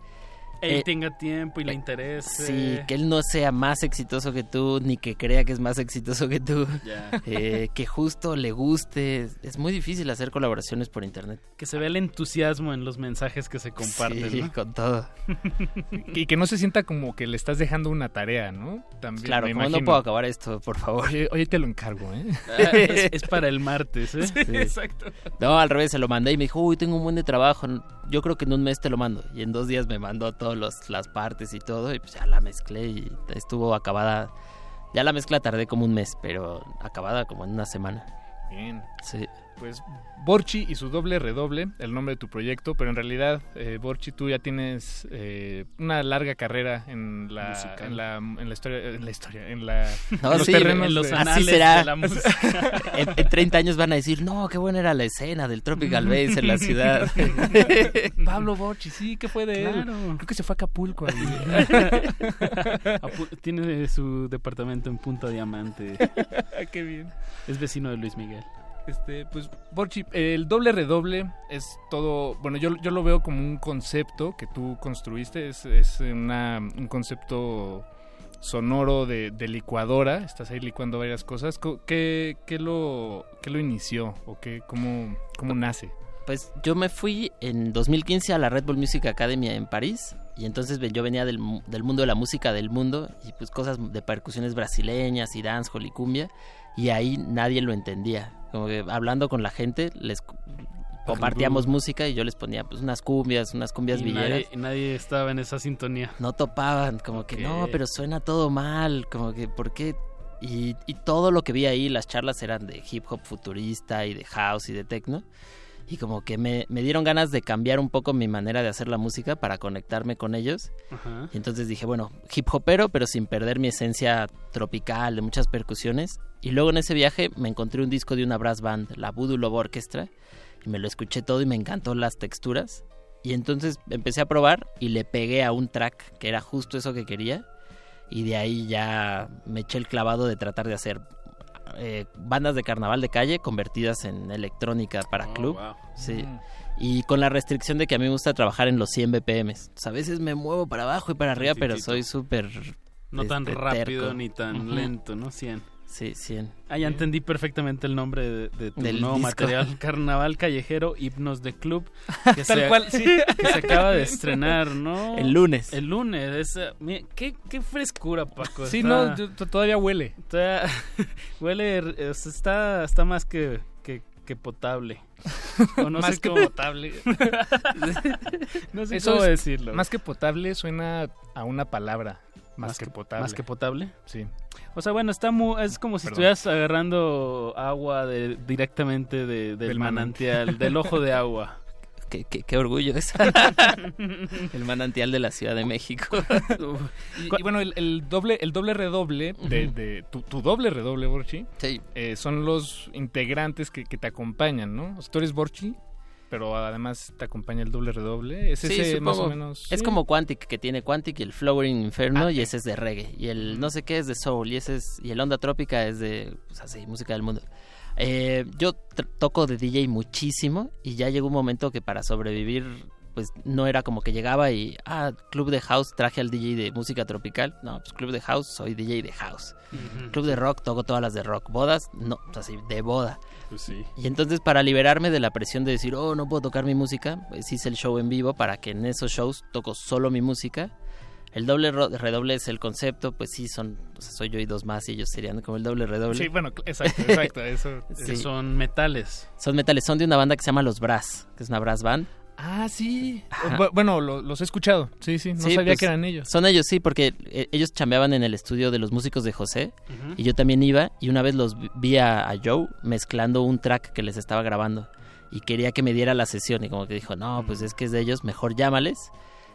Él eh, tenga tiempo y le interese. Sí, que él no sea más exitoso que tú, ni que crea que es más exitoso que tú. Ya. Eh, que justo le guste. Es muy difícil hacer colaboraciones por internet. Que se vea el entusiasmo en los mensajes que se comparten, Sí, ¿no? con todo. Y que no se sienta como que le estás dejando una tarea, ¿no? También, Claro, como no puedo acabar esto, por favor. Oye, oye, te lo encargo, ¿eh? Ah, es, es para el martes, ¿eh? Sí, exacto. No, al revés, se lo mandé y me dijo, uy, tengo un buen de trabajo. Yo creo que en un mes te lo mando. Y en dos días me mandó todas las partes y todo. Y pues ya la mezclé y estuvo acabada. Ya la mezcla tardé como un mes, pero acabada como en una semana. Bien. Sí. Pues Borchi y su doble redoble, el nombre de tu proyecto, pero en realidad, eh, Borchi, tú ya tienes eh, una larga carrera en la, en la, en la historia, en la historia, en la No, en los sí, terrenos en los de- Así será. de la música. En, en 30 años van a decir, no, qué buena era la escena del Tropical Base en la ciudad. Pablo Borchi, sí, ¿qué fue de él? Claro. Creo que se fue a Acapulco. ahí. Apu- Tiene su departamento en Punta Diamante. qué bien. Es vecino de Luis Miguel. Este, pues, Borchi, el doble redoble es todo, bueno, yo, yo lo veo como un concepto que tú construiste, es, es una, un concepto sonoro de, de licuadora, estás ahí licuando varias cosas. Co- ¿Qué, qué, lo, qué lo inició o qué, cómo, cómo nace? Pues yo me fui en 2015 a la Red Bull Music Academy en París y entonces yo venía del, del mundo de la música del mundo y pues cosas de percusiones brasileñas y dancehall y cumbia y ahí nadie lo entendía. Como que hablando con la gente les compartíamos música y yo les ponía pues unas cumbias, unas cumbias Y villeras. nadie, nadie estaba en esa sintonía. No topaban, como que no, pero suena todo mal, como que ¿por qué? Y, y todo lo que vi ahí, las charlas eran de hip hop futurista y de house y de techno. y como que me, me dieron ganas de cambiar un poco mi manera de hacer la música para conectarme con ellos. Ajá. Y entonces dije, bueno, hip hopero, pero sin perder mi esencia tropical de muchas percusiones. Y luego en ese viaje me encontré un disco de una brass band, la Voodoo Love Orchestra, y me lo escuché todo y me encantó las texturas. Y entonces empecé a probar y le pegué a un track que era justo eso que quería. Y de ahí ya me eché el clavado de tratar de hacer eh, bandas de carnaval de calle convertidas en electrónica para Oh, club. wow. Sí. Mm. Y con la restricción de que a mí me gusta trabajar en los 100 BPM. a veces me muevo para abajo y para arriba, pero soy súper... No tan este, rápido terco. ni tan lento, ¿no? 100. Sí, 100. Ah, ya entendí perfectamente el nombre de, de tu Del nuevo disco. material. Carnaval Callejero, Hipnos de Club. Que Tal se, cual, sí. Que se acaba de estrenar, ¿no? El lunes. El lunes. Es, eh, mira, ¿qué, qué frescura, Paco. Sí, Está- no, todavía huele. todavía- huele, está, está más que, que, que potable. O no Más sé que cómo- potable. no sé Eso cómo es- decirlo. Más que potable suena a una palabra. Más, Más que, que- potable. más que potable. Sí. O sea, bueno, está mu- es como si Perdón. estuvieras agarrando agua de, directamente de- del, Del manantial, del ojo de agua. Qué, qué- qué orgullo es. el manantial de la Ciudad de México. Y, y bueno, el, el doble el doble redoble de, de- tu, tu doble redoble, Borchi, eh, son los integrantes que, que te acompañan, ¿no? O sea, tú eres Borchi, pero además te acompaña el doble redoble. Es Sí, ese más o supongo. menos. Es sí. como Quantic, que tiene Quantic y el Flowering Inferno, Ah, y ese es de reggae. Y el no sé qué es de soul, y ese es y el Onda Trópica es de, pues así, música del mundo. Eh, yo toco de DJ muchísimo y ya llegó un momento que para sobrevivir pues no era como que llegaba y ah club de house traje al DJ de música tropical no pues club de house soy DJ de house club de rock toco todas las de rock bodas no pues así de boda Pues sí. y entonces para liberarme de la presión de decir, oh, no puedo tocar mi música, pues hice el show en vivo para que en esos shows toco solo mi música. El doble redoble es el concepto, pues sí, son, o sea, soy yo y dos más y ellos serían como el doble redoble. Sí, bueno, exacto, exacto. Eso, Sí. Son metales. Son metales, son de una banda que se llama Los Brass, que es una brass band. Ah, sí. Ajá. Bueno, lo- los he escuchado. Sí, sí. No Sí, sabía pues, que eran ellos. Son ellos, sí, porque eh, ellos chambeaban en el estudio de los músicos de José y yo también iba y una vez los vi- a, a Joe mezclando un track que les estaba grabando y quería que me diera la sesión y como que dijo, no, pues es que es de ellos, mejor llámales.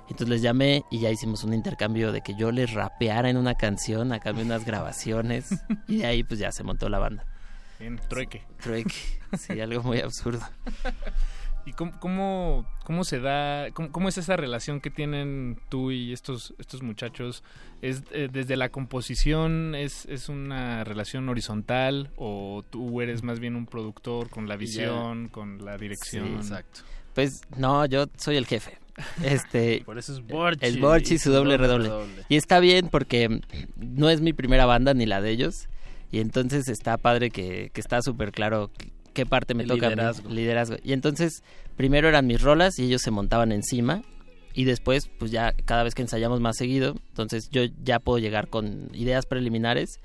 Entonces les llamé y ya hicimos un intercambio de que yo les rapeara en una canción, a cambio de unas grabaciones y de ahí pues ya se montó la banda. En trueque. Trueque, sí, algo muy absurdo. ¿Y cómo, cómo, cómo se da, cómo, cómo es esa relación que tienen tú y estos, estos muchachos? ¿Es eh, desde la composición, es, es una relación horizontal o tú eres más bien un productor con la visión, con la dirección? Sí, Pues no, yo soy el jefe. Este, Por eso es Borchi. Es Borchi y su doble redoble. Y está bien porque no es mi primera banda ni la de ellos. Y entonces está padre que, que está súper claro qué parte me El toca a mí, liderazgo. Y entonces primero eran mis rolas y ellos se montaban encima. Y después, pues ya cada vez que ensayamos más seguido, entonces yo ya puedo llegar con ideas preliminares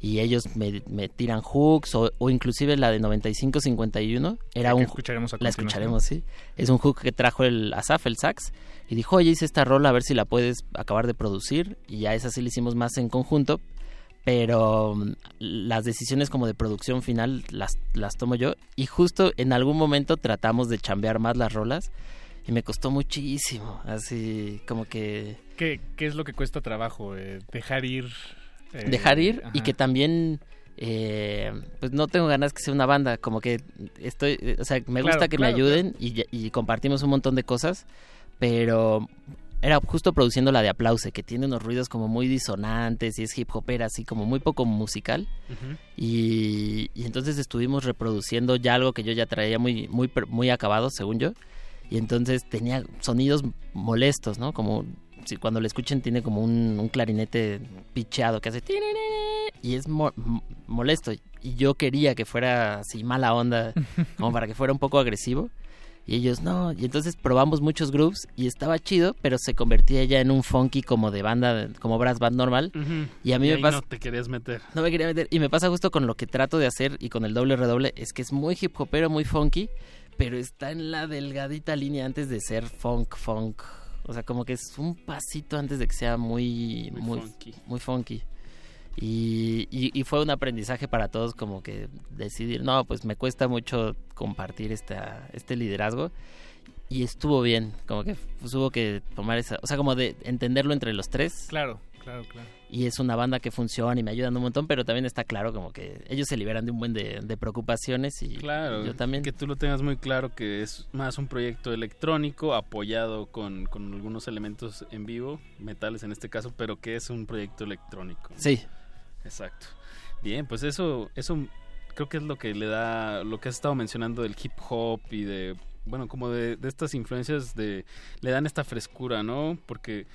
y ellos me, me tiran hooks o, o inclusive la de 95-51 era un escucharemos a la escucharemos sí. Es un hook que trajo el Asaf el sax y dijo oye hice esta rola a ver si la puedes acabar de producir y ya esa sí la hicimos más en conjunto pero mm, las decisiones como de producción final las, las tomo yo y justo en algún momento tratamos de chambear más las rolas y me costó muchísimo así como que ¿Qué, qué es lo que cuesta trabajo? eh, dejar ir. eh, dejar ir y ajá. que también eh, pues no tengo ganas que sea una banda como que estoy eh, o sea me Claro, gusta que claro, me ayuden y, ya- y compartimos un montón de cosas pero era justo produciendo la de aplause que tiene unos ruidos como muy disonantes y es hip hopera así como muy poco musical. Y, y entonces estuvimos reproduciendo ya algo que yo ya traía muy muy muy acabado según yo. Y entonces tenía sonidos molestos no como si cuando lo escuchen tiene como un, un clarinete picheado que hace y es mo- molesto. Y yo quería que fuera así mala onda como para que fuera un poco agresivo y ellos no y entonces probamos muchos grooves y estaba chido pero se convertía ya en un funky como de banda como brass band normal y a mí Y me pasa no te querías meter. no me quería meter. Y me pasa justo con lo que trato de hacer y con el doble redoble. Es que es muy hip hopero, muy funky. Pero está en la delgadita línea antes de ser funk, funk. O sea, como que es un pasito antes de que sea muy, Muy muy, funky. muy funky. Y, y, y fue un aprendizaje para todos como que decidir, no, pues me cuesta mucho compartir esta, este liderazgo y estuvo bien, como que pues, hubo que tomar esa, o sea, como de entenderlo entre los tres. Claro, claro, claro. Y es una banda que funciona y me ayudan un montón, pero también está claro como que ellos se liberan de un buen de, de preocupaciones y Claro, yo también. que tú lo tengas muy claro que es más un proyecto electrónico apoyado con, con algunos elementos en vivo, metales en este caso, pero que es un proyecto electrónico. Sí. Exacto. Bien, pues eso, eso creo que es lo que le da, lo que has estado mencionando del hip hop y de, bueno, como de, de estas influencias de, le dan esta frescura, ¿no? Porque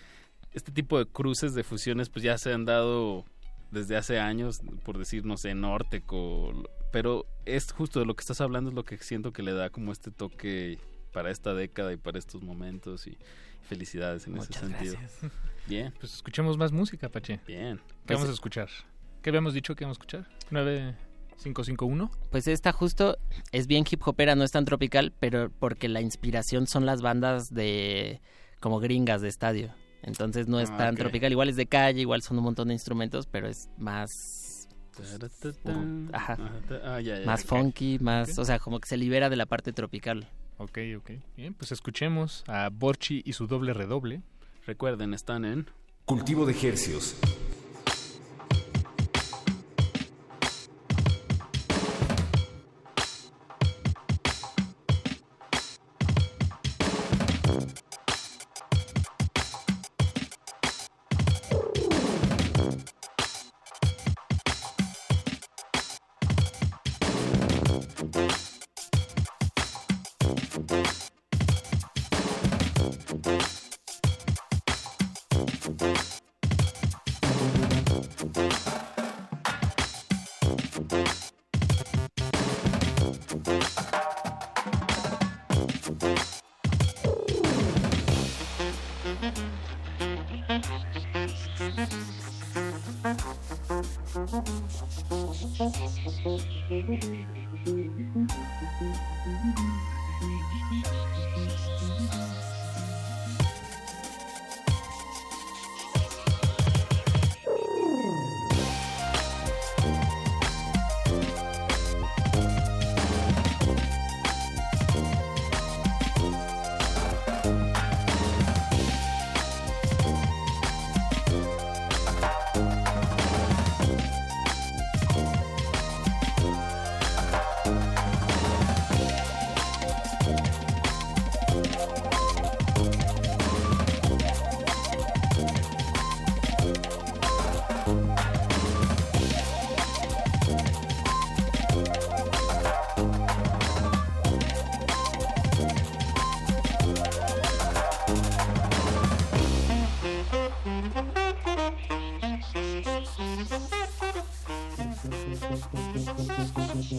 este tipo de cruces de fusiones pues ya se han dado desde hace años, por decir, no sé, Norteco, pero es justo de lo que estás hablando, es lo que siento que le da como este toque para esta década y para estos momentos y felicidades en ese Muchas sentido. gracias. Bien. Pues escuchemos más música, Pache. Bien. ¿Qué Pues- vamos a escuchar? ¿Qué habíamos dicho que íbamos a escuchar? 9551. Pues esta justo es bien hip hopera, no es tan tropical, pero porque la inspiración son las bandas de como gringas de estadio. Entonces no es Ah, tan tropical, igual es de calle, igual son un montón de instrumentos, pero es más ajá, Ah, ya, ya, más funky, más, o sea, como que se libera de la parte tropical. Ok, ok. Bien, pues escuchemos a Borchi y su doble redoble. Recuerden, están en Cultivo de Hercios.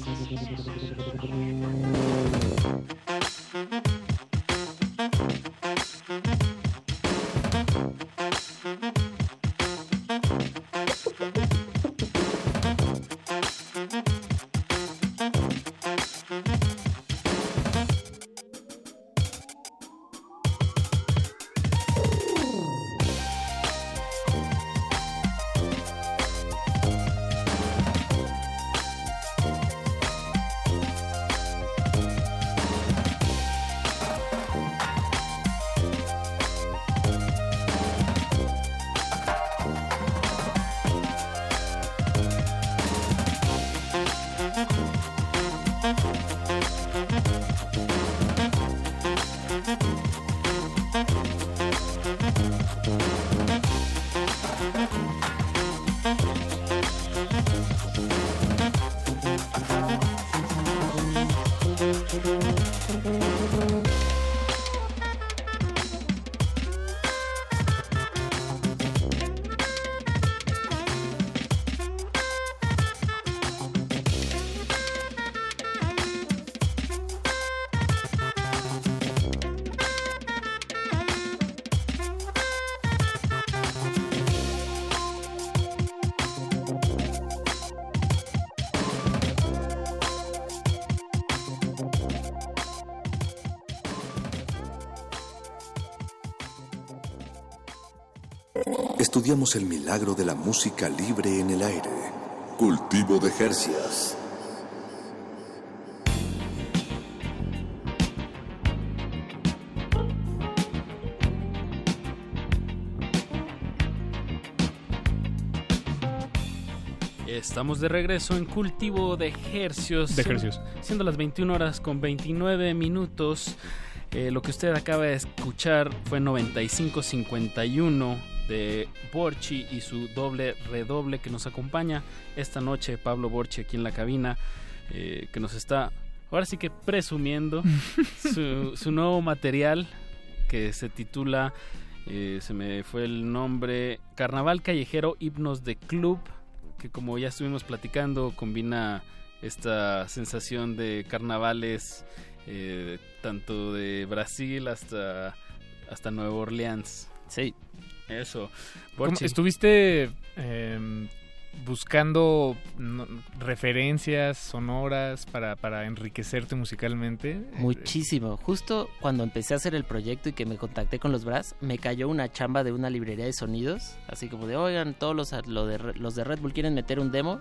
Thank you. Estudiamos el milagro de la música libre en el aire. Cultivo de Jercias. Estamos de regreso en cultivo de hercios. De hercios. Siendo las 21 horas con 29 minutos. Eh, lo que usted acaba de escuchar fue 9551 de Borchi y su doble redoble que nos acompaña esta noche. Pablo Borchi aquí en la cabina, eh, que nos está ahora sí que presumiendo su, su nuevo material que se titula, eh, se me fue el nombre, Carnaval Callejero Himnos de Club que como ya estuvimos platicando, combina esta sensación de carnavales eh, tanto de Brasil hasta, hasta Nueva Orleans. Sí. Eso. ¿Cómo- ¿Estuviste em, buscando no, referencias sonoras para, para enriquecerte musicalmente? Muchísimo. Justo cuando empecé a hacer el proyecto y que me contacté con los Brass, me cayó una chamba de una librería de sonidos. Así como de, oigan, todos los, lo de, los de Red Bull quieren meter un demo.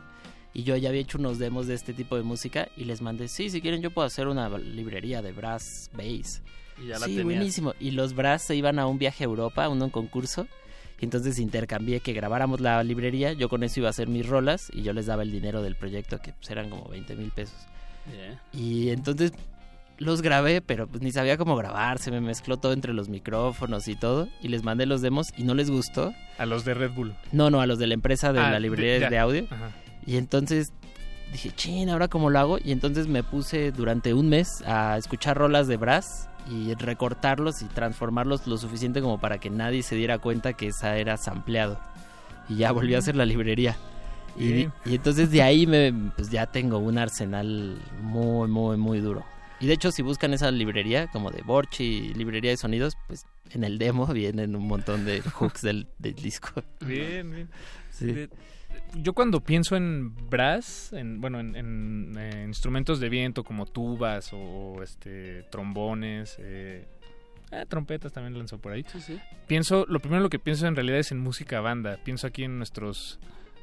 Y yo ya había hecho unos demos de este tipo de música y les mandé, sí, si quieren yo puedo hacer una librería de brass bass. Y ya la sí, buenísimo. Y los brass se iban a un viaje a Europa, a un concurso. Y entonces intercambié que grabáramos la librería, yo con eso iba a hacer mis rolas y yo les daba el dinero del proyecto, que pues, eran como 20 mil pesos. Yeah. Y entonces los grabé, pero pues ni sabía cómo grabar, se me mezcló todo entre los micrófonos y todo, y les mandé los demos y no les gustó. A los de Red Bull. No, no, a los de la empresa de Ah, la librería de- de, audio. Ajá. Y entonces dije, chin, ¿ahora cómo lo hago? Y entonces me puse durante un mes a escuchar rolas de brass y recortarlos y transformarlos lo suficiente como para que nadie se diera cuenta que esa era sampleado. Y ya volví a hacer la librería. Y, entonces de ahí me, pues ya tengo un arsenal muy, muy, muy duro. Y de hecho, si buscan esa librería, como de Borchi, librería de sonidos, pues en el demo vienen un montón de hooks del, del disco. Bien, bien. Sí. De- yo cuando pienso en brass, en, bueno, en, en, eh, instrumentos de viento como tubas o este trombones, eh, eh, trompetas también lanzó por ahí. Pienso, lo primero lo que pienso en realidad es en música banda. Pienso aquí en nuestros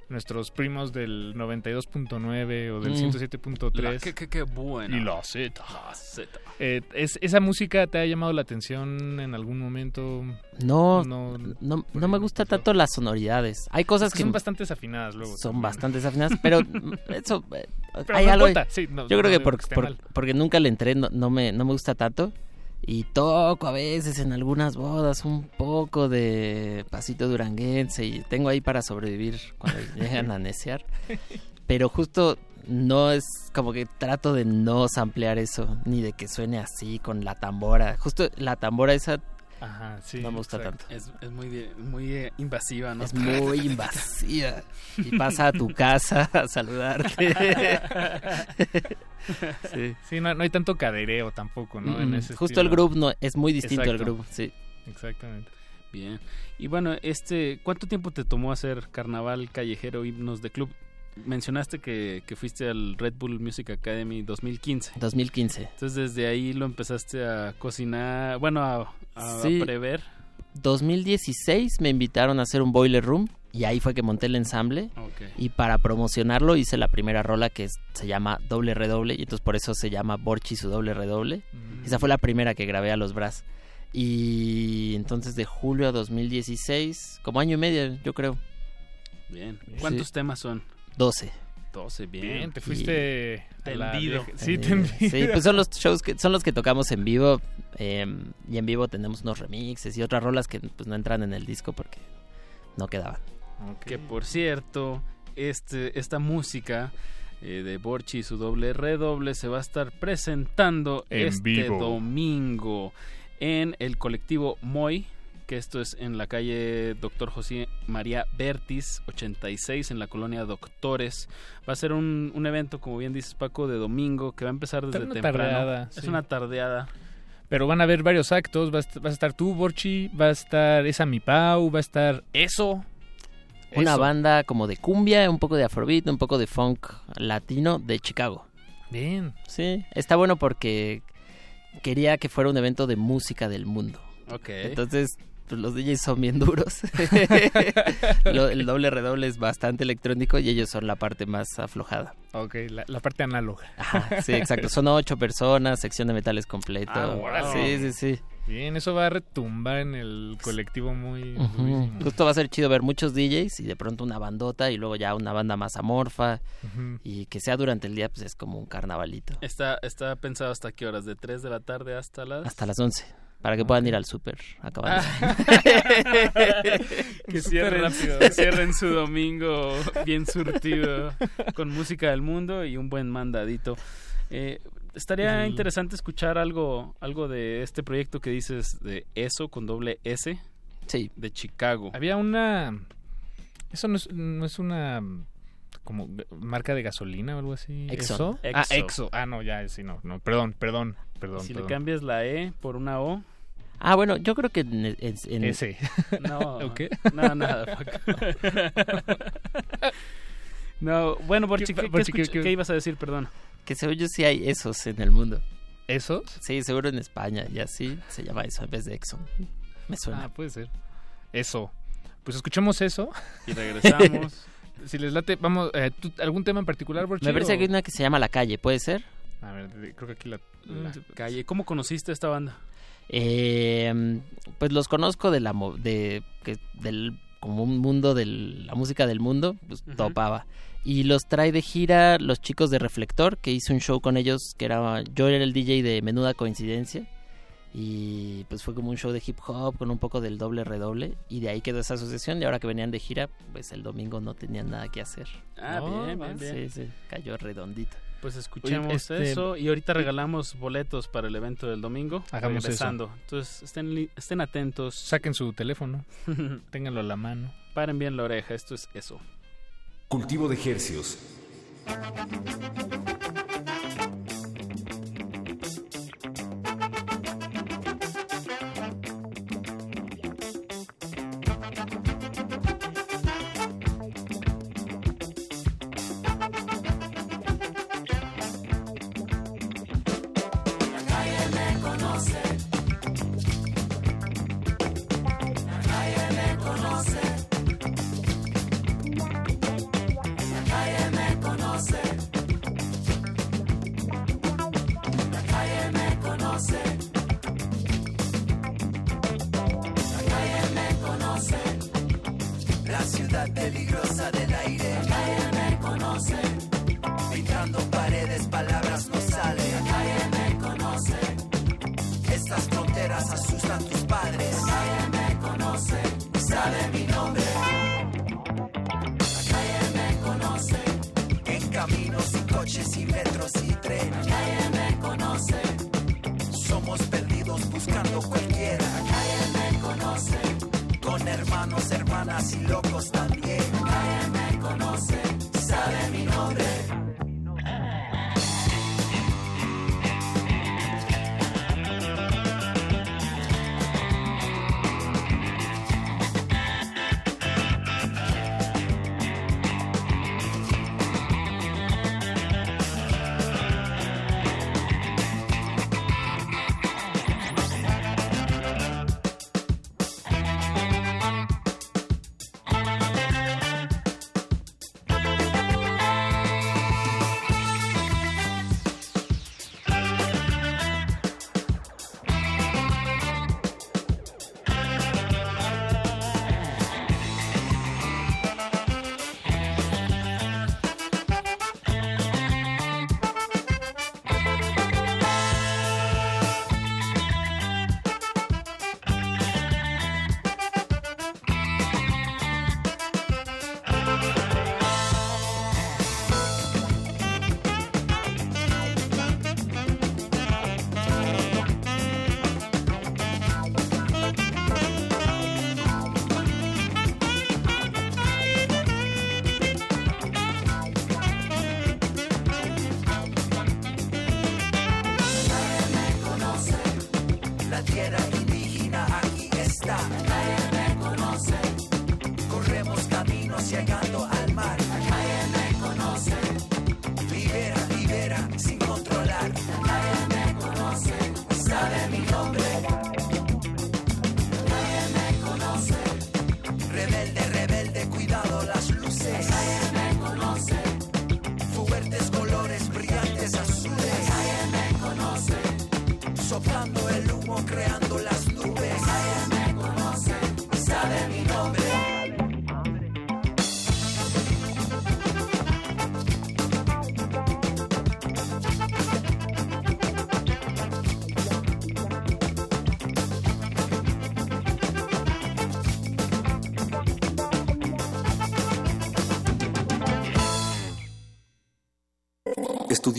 nuestros primos del 92.9 o del Mm. 107.3. La- qué- qué- buena. Y la Z. La Z. Eh, ¿es, ¿Esa música te ha llamado la atención en algún momento? No, No, no, no, me gusta tanto las sonoridades. Hay cosas Es que que son bastante desafinadas luego. son también. bastante desafinadas, pero eso eh, Pero hay no algo. sí, no- yo no creo que por- porque nunca le entré, no, no me no me gusta tanto y toco a veces en algunas bodas un poco de pasito duranguense y tengo ahí para sobrevivir cuando llegan a neciar. Pero justo no es como que trato de no samplear eso, ni de que suene así con la tambora. Justo la tambora esa Ajá, sí, no me gusta exacto. tanto. Es, es muy, muy eh, invasiva, ¿no? Es muy invasiva. Y pasa a tu casa a saludarte. sí. Sí, no, no hay tanto cadereo tampoco, ¿no? En Mm, ese Justo el groove no, es muy distinto al groove, sí. Exactamente. Bien. Y bueno, este, ¿cuánto tiempo te tomó hacer Carnaval Callejero Himnos de Club? Mencionaste que, que fuiste al Red Bull Music Academy 2015. 2015. Entonces desde ahí lo empezaste a cocinar, bueno, a, a Sí. prever. 2016 me invitaron a hacer un boiler room y ahí fue que monté el ensamble. Ok. Y para promocionarlo hice la primera rola que se llama Doble Redoble y entonces por eso se llama Borchi su Doble Redoble. Esa fue la primera que grabé a los Brass. Y entonces de julio a 2016, como año y medio yo creo. Bien. ¿Cuántos Sí. temas son? 12. 12, bien. Bien, te fuiste tendido. vieja- Sí, tendido. Sí, pues son los shows que son los que tocamos en vivo eh, y en vivo tenemos unos remixes y otras rolas que pues no entran en el disco porque no quedaban. Que por cierto, este, esta música eh, de Borchi y su doble redoble se va a estar presentando En este vivo. domingo en el colectivo Moy, que esto es en la calle Doctor José María Bertis, 86, en la colonia Doctores. Va a ser un, un evento, como bien dices Paco, de domingo, que va a empezar desde una temprano. tardeada, es sí. una tardeada. Pero van a haber varios actos. Va a, est- vas a estar tú, Borchi. Va a estar esa Mi Pau. Va a estar eso. Una Eso. banda como de cumbia, un poco de afrobeat, un poco de funk latino de Chicago. Bien. Sí, está bueno porque quería que fuera un evento de música del mundo. Ok. Entonces pues los DJs son bien duros. Lo- el doble redoble es bastante electrónico y ellos son la parte más aflojada. Ok, la, la parte análoga. Ajá, sí, exacto. Son ocho personas, sección de metales completo. Ah, órale. sí, sí, sí. Bien, eso va a retumbar en el colectivo muy Ujú. durísimo. Justo va a ser chido ver muchos DJs y de pronto una bandota y luego ya una banda más amorfa Ujú. y que sea durante el día pues es como un carnavalito. Está, está pensado hasta qué horas, de 3 de la tarde hasta las... Hasta las 11 para que puedan ir al súper acabando. que, Súper cierren, rápido. que cierren su domingo bien surtido con música del mundo y un buen mandadito. Eh, estaría El- interesante escuchar algo, algo de este proyecto que dices de eso con doble S. Sí. De Chicago. Había una... Eso no es, no es una como marca de gasolina o algo así. Exxon. ¿Eso? Ah. Exo. Ah, no, ya, sí, no, no. Perdón, perdón, perdón. si perdón. le cambias la E por una O. Ah, bueno, yo creo que en, en- en- Ese. No, ¿O qué? no, nada. No, bueno, Borchi, ¿qué, qué Borchi, qué- escuch- qué- qué ibas a decir? Perdón. que según yo sí hay esos en el mundo. ¿Esos? Sí, seguro en España y así se llama eso en vez de Exxon. Me suena. Ah, puede ser. Eso. Pues escuchemos eso. Y regresamos. si les late, vamos, eh, ¿tú- ¿algún tema en particular, Borchi? Me parece o- que hay una que se llama La Calle, ¿puede ser? A ver, creo que aquí la... La la- calle. ¿Cómo conociste a esta banda? Eh, pues los conozco de la de que del como un mundo de la música del mundo, pues topaba. Y los trae de gira los chicos de Reflector, que hice un show con ellos, que era yo era el DJ de Menuda Coincidencia. Y pues fue como un show de hip hop con un poco del doble redoble. Y de ahí quedó esa asociación. Y ahora que venían de gira, pues el domingo no tenían nada que hacer. Ah, Oh, bien, bien, bien. Sí, sí, cayó redondito. Pues escuchemos este- eso y ahorita regalamos boletos para el evento del domingo. Hagamos eso. regresando. Entonces estén, atentos. Saquen su teléfono, ténganlo a la mano. Paren bien la oreja. Esto es eso. Cultivo de hercios.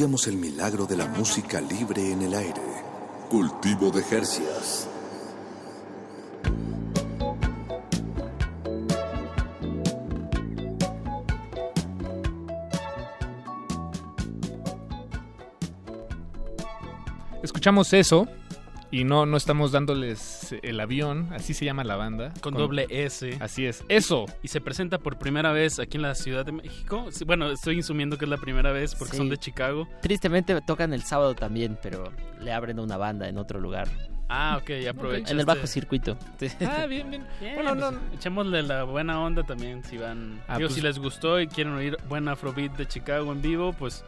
El milagro de la música libre en el aire. Cultivo de Jercias. Escuchamos eso y no, no estamos dándoles el avión, así se llama la banda. Con, doble S. Así es, eso. Y se presenta por primera vez aquí en la Ciudad de México. Bueno, estoy asumiendo que es la primera vez porque Sí. son de Chicago. Tristemente tocan el sábado también, pero le abren una banda en otro lugar. Ah, ok, aprovecha. En el bajo circuito. Ah, bien, bien. Bueno, no, echémosle la buena onda también si van. Ah, Digo, pues- si les gustó y quieren oír buen Afrobeat de Chicago en vivo, pues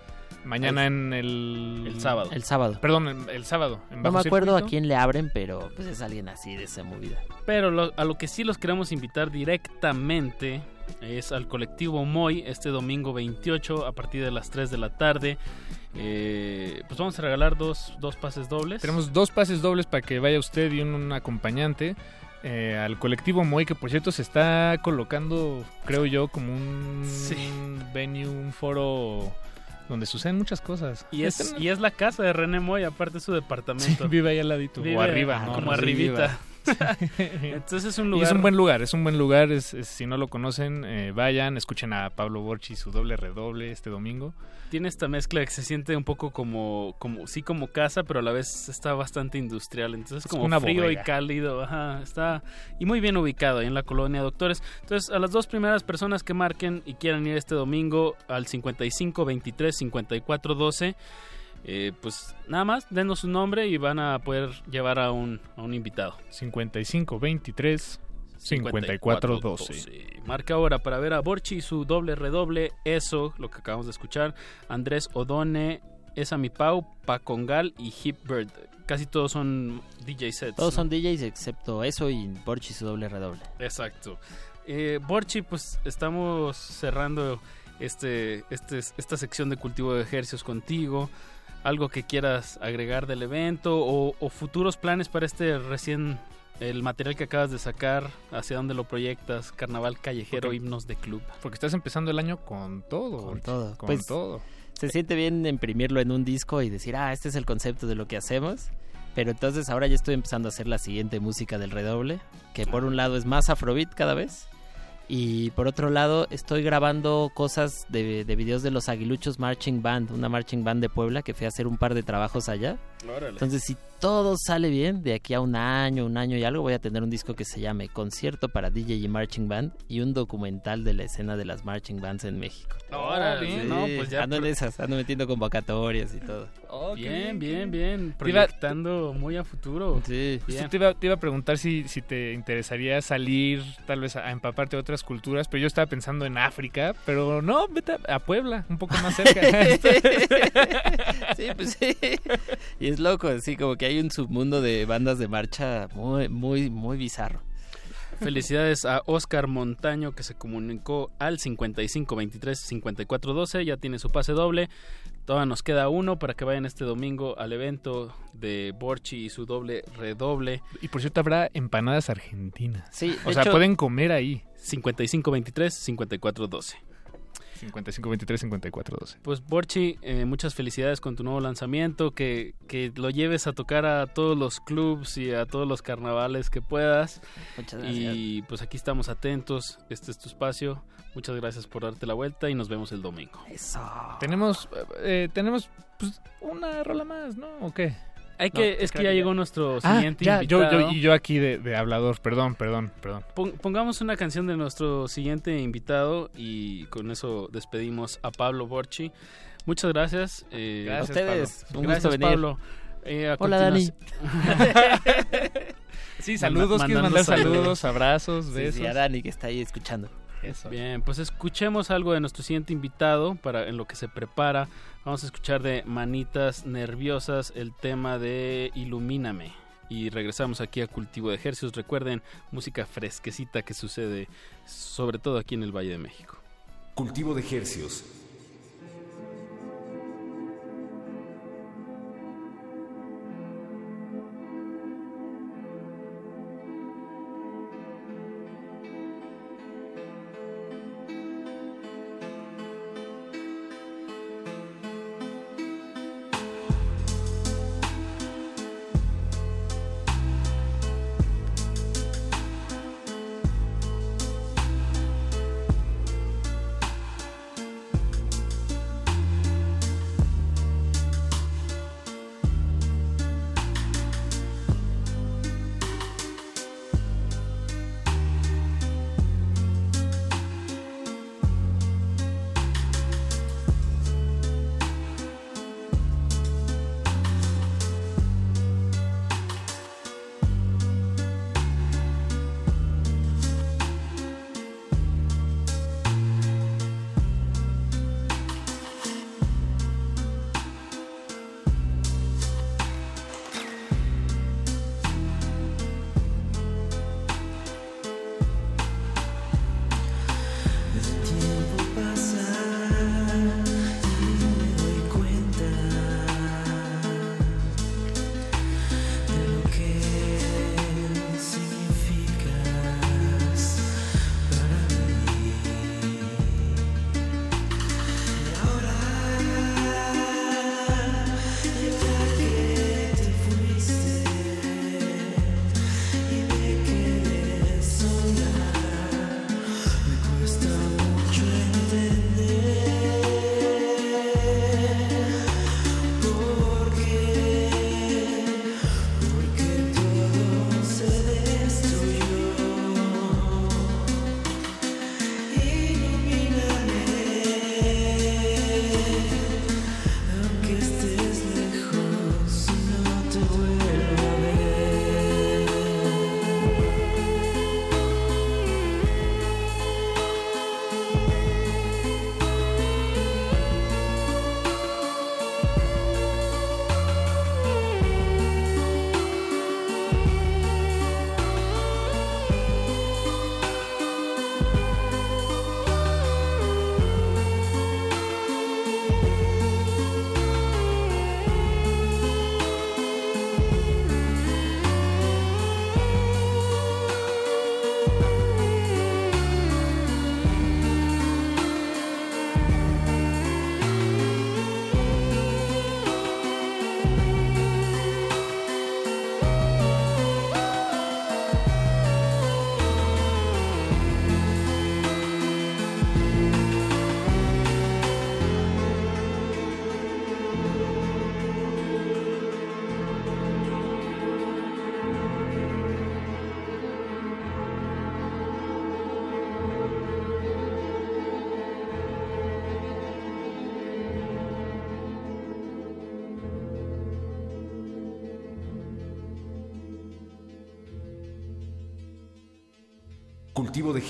Mañana en el... El sábado. El sábado. Perdón, en- el sábado. en No me acuerdo a quién le abren, pero pues es alguien así de esa movida. Pero lo- a lo que sí los queremos invitar directamente es al colectivo Moy este domingo 28 a partir de las 3 de la tarde. Eh, pues vamos a regalar dos, dos pases dobles. Tenemos dos pases dobles para que vaya usted y un, un acompañante eh, al colectivo Moy, que por cierto se está colocando, creo yo, como un venue, un foro donde suceden muchas cosas. Y es, Están- y es la casa de René Moy, aparte es su departamento. Sí, vive ahí al ladito, o arriba, ¿no? como No arribita. Entonces es un Y lugar... es un buen lugar, es un buen lugar. Es, es- si no lo conocen, eh, vayan, escuchen a Pablo Borchi su doble redoble este domingo. Tiene esta mezcla que se siente un poco como, como sí como casa, pero a la vez está bastante industrial. Entonces Es como una frío bodega. y cálido. Ajá, está y muy bien ubicado ahí en la colonia Doctores. Entonces a las dos primeras personas que marquen y quieran ir este domingo al 55 23 54 12, eh, pues nada más denos su nombre y van a poder llevar a un, a un invitado. 55 23 54 12. Marca ahora para ver a Borchi y su doble redoble, eso, lo que acabamos de escuchar. Andrés Odone, Esa Mi Pau, Pacongal y Hip Bird. Casi todos son DJ sets. Todos ¿no? son DJs excepto eso y Borchi su doble redoble. Exacto. Eh, Borchi, pues estamos cerrando este, este, esta sección de cultivo de ejercicios contigo. Algo que quieras agregar del evento o, o futuros planes para este recién, el material que acabas de sacar, hacia dónde lo proyectas, carnaval callejero, Porque- himnos de club. Porque estás empezando el año con todo. Con todo. Con Pues, todo. Se siente bien imprimirlo en un disco y decir, ah, este es el concepto de lo que hacemos. Pero entonces ahora ya estoy empezando a hacer la siguiente música del redoble, que por un lado es más afrobeat cada vez. Y por otro lado estoy grabando cosas de, de videos de los Aguiluchos Marching Band, una marching band de Puebla que fui a hacer un par de trabajos allá. Órale. Entonces si todo sale bien, de aquí a un año, un año y algo, voy a tener un disco que se llame Concierto para DJ y Marching Band y un documental de la escena de las marching bands en México. Órale, Sí, no, pues ya ando en esas, ando metiendo convocatorias y todo. bien, bien, bien, proyectando muy a futuro. Sí. Bien. te, iba, te iba a preguntar si, si te interesaría salir tal vez a, a empaparte de otras culturas, pero yo estaba pensando en África, pero no, vete a, a Puebla, un poco más cerca. sí, pues sí. Y es loco, así como que hay un submundo de bandas de marcha muy, muy, muy bizarro. Felicidades a Oscar Montaño que se comunicó al 55 23 54 12. Ya tiene su pase doble. Todavía nos queda uno para que vayan este domingo al evento de Borchi y su doble redoble. y por cierto, habrá empanadas argentinas. Sí, O sea, hecho- pueden comer ahí. 55 23 54 12. 55, 23, 54, 12. Pues Borchi, eh, muchas felicidades con tu nuevo lanzamiento, que, que lo lleves a tocar a todos los clubs y a todos los carnavales que puedas. Muchas gracias. Y pues aquí estamos atentos, este es tu espacio. Muchas gracias por darte la vuelta y nos vemos el domingo. Eso. Tenemos, eh, tenemos pues, una rola más, ¿no? ¿O qué? Hay que, es que ya llegó nuestro Ah, siguiente ya, yo, invitado. yo, y yo aquí de, de hablador, perdón, perdón, perdón. Pon- Pongamos una canción de nuestro siguiente invitado y con eso despedimos a Pablo Borchi. Muchas gracias. eh, Gracias, A ustedes. Pablo. Un Gracias, gusto venir. Pablo. Eh, a Hola, Dani. Sí, saludos, ¿quieres mandando mandar saludos, abrazos, Sí, besos? sí, a Dani que está ahí escuchando. Eso. Bien, pues escuchemos algo de nuestro siguiente invitado para en lo que se prepara. Vamos a escuchar de Manitas Nerviosas el tema de Ilumíname. Y regresamos aquí a Cultivo de Ejercicios. Recuerden, música fresquecita que sucede sobre todo aquí en el Valle de México. Cultivo de Hercios.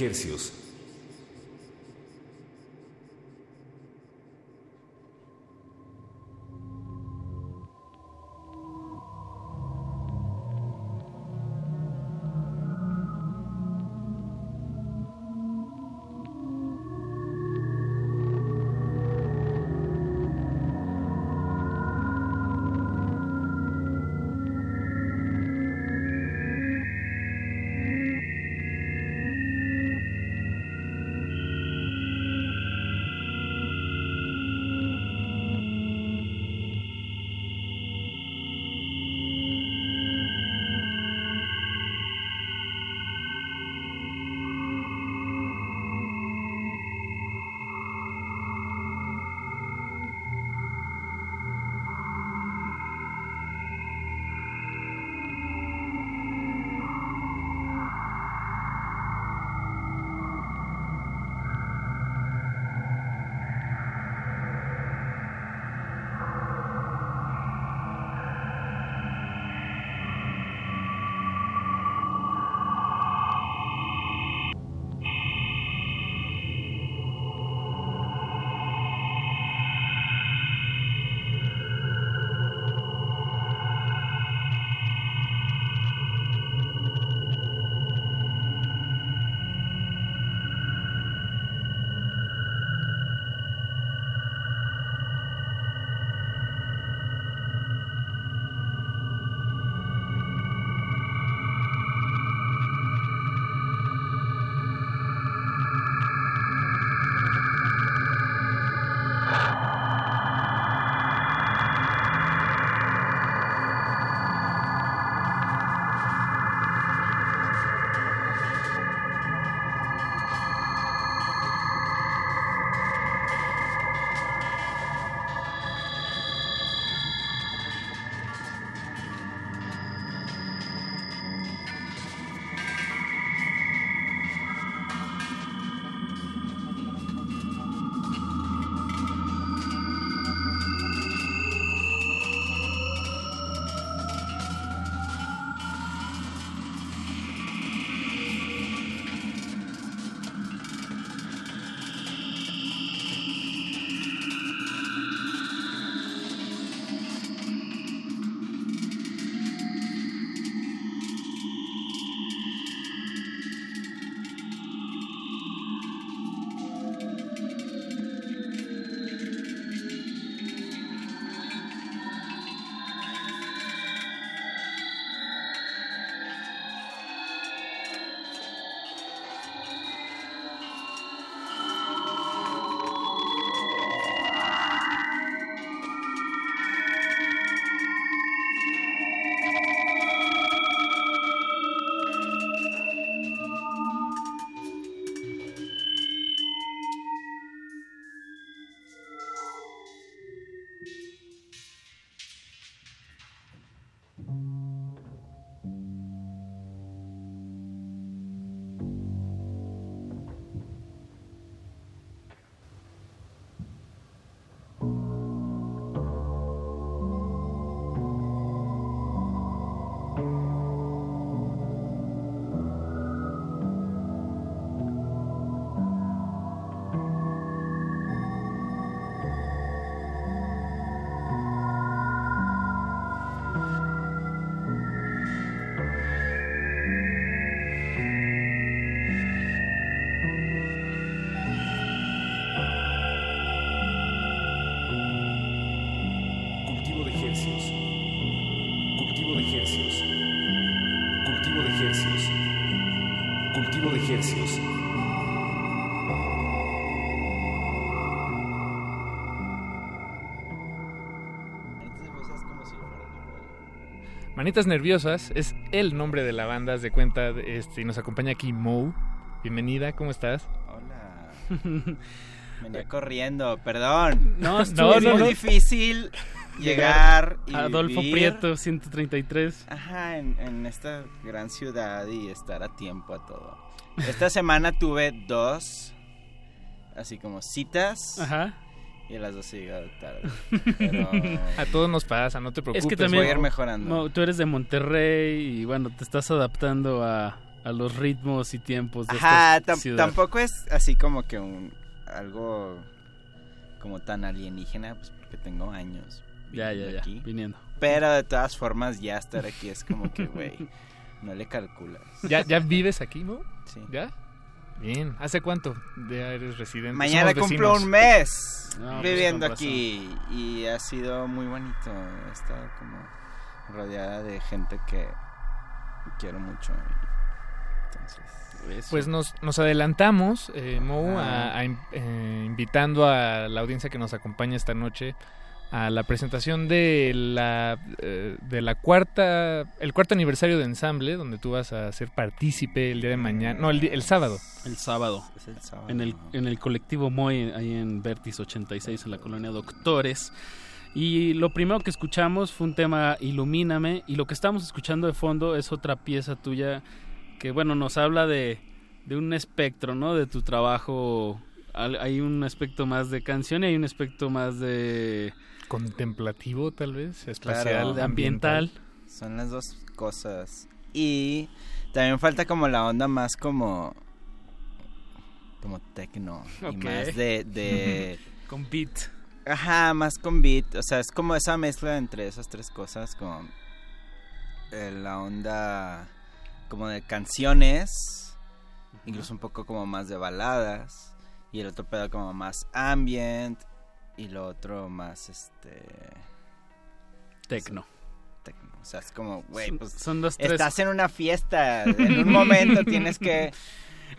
Cultivo Manitas Nerviosas es el nombre de la banda, de cuenta, este, y nos acompaña aquí Mo. Bienvenida, ¿cómo estás? Hola. Venía corriendo, perdón. No, es muy difícil llegar y Adolfo vivir, Prieto, 133. Ajá, en, en esta gran ciudad y estar a tiempo a todo. Esta semana tuve dos, así como citas. Ajá. Y a las dos he llegado tarde. Pero... A todos nos pasa, no te preocupes. Es que también Voy a ir mejorando. Mo, tú eres de Monterrey y bueno, te estás adaptando a, a los ritmos y tiempos de Ajá, esta ciudad. tampoco es así como que un algo como tan alienígena, pues porque tengo años. Ya, ya, viviendo ya, aquí. viniendo. Pero de todas formas, ya estar aquí es como que, güey, no le calculas. ¿Ya, ¿Ya vives aquí, no? Sí. ¿Ya? Bien. ¿Hace cuánto ya eres residente? Mañana cumplo un mes No, pues, viviendo aquí y ha sido muy bonito. He estado como rodeada de gente que quiero mucho. Entonces, Pues nos, nos adelantamos, eh, Mou, a- a eh, invitando a la audiencia que nos acompaña esta noche a la presentación de la eh, de la cuarta el cuarto aniversario de ensamble donde tú vas a ser partícipe el día de mañana no el, sábado El sábado. Es el sábado. En el, en el colectivo Moy, ahí en Vertis 86, en la colonia Doctores. Y lo primero que escuchamos fue un tema Ilumíname. Y lo que estamos escuchando de fondo es otra pieza tuya que, bueno, nos habla de, de un espectro, ¿no? De tu trabajo. Hay un aspecto más de canción y hay un aspecto más de... contemplativo tal vez espacial ambiental. Son las dos cosas. Y también falta como la onda más como como tecno y más de, de Con beat. Ajá, más con beat, o sea, es como esa mezcla entre esas tres cosas como eh, la onda como de canciones, incluso un poco como más de baladas y el otro pedo como más ambient y lo otro más este Tecno. tecno. O sea, es como, güey, pues son dos, tres. estás en una fiesta, en un momento tienes que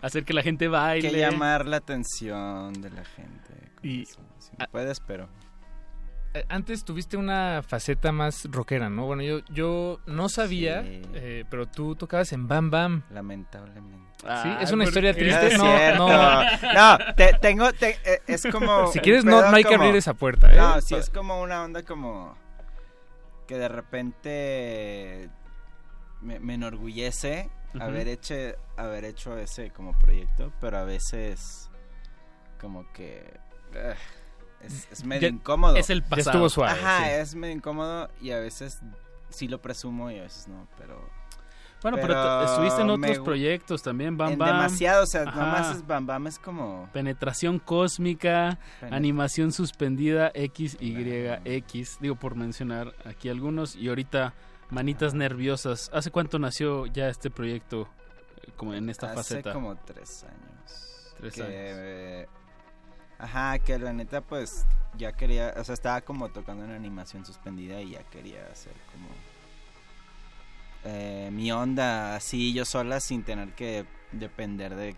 Hacer que la gente baile. que llamar la atención de la gente. Y- eso. Si no puedes, pero Antes tuviste una faceta más rockera, ¿no? Bueno, yo, yo no sabía, Sí. eh, pero tú tocabas en Bam Bam. lamentablemente. Sí, es Ay, una ¿por historia triste. No, No, no. No, te- tengo, te- eh, es como... Si quieres, no, hay que abrir esa puerta, ¿eh? No, sí es como una onda como que de repente me, me enorgullece haber hecho haber hecho ese como proyecto, pero a veces como que es, es medio Ya- incómodo. Es el Ya pasado. estuvo suave. Ajá, sí. es medio incómodo y a veces sí lo presumo y a veces no, pero Bueno, pero, estuviste en otros proyectos también, Bam en Bam. demasiado, o sea, Ajá. nomás es Bam Bam es como Penetración cósmica, Penet- animación suspendida, X, Y, X. Digo, por mencionar aquí algunos. Y ahorita, Manitas Nerviosas. ¿Hace cuánto nació ya este proyecto eh, como en esta hace faceta? como tres años. Tres que, años. eh, ajá, que la neta pues ya quería, o sea, estaba como tocando en animación suspendida y ya quería hacer como eh, mi onda así yo sola sin tener que depender de,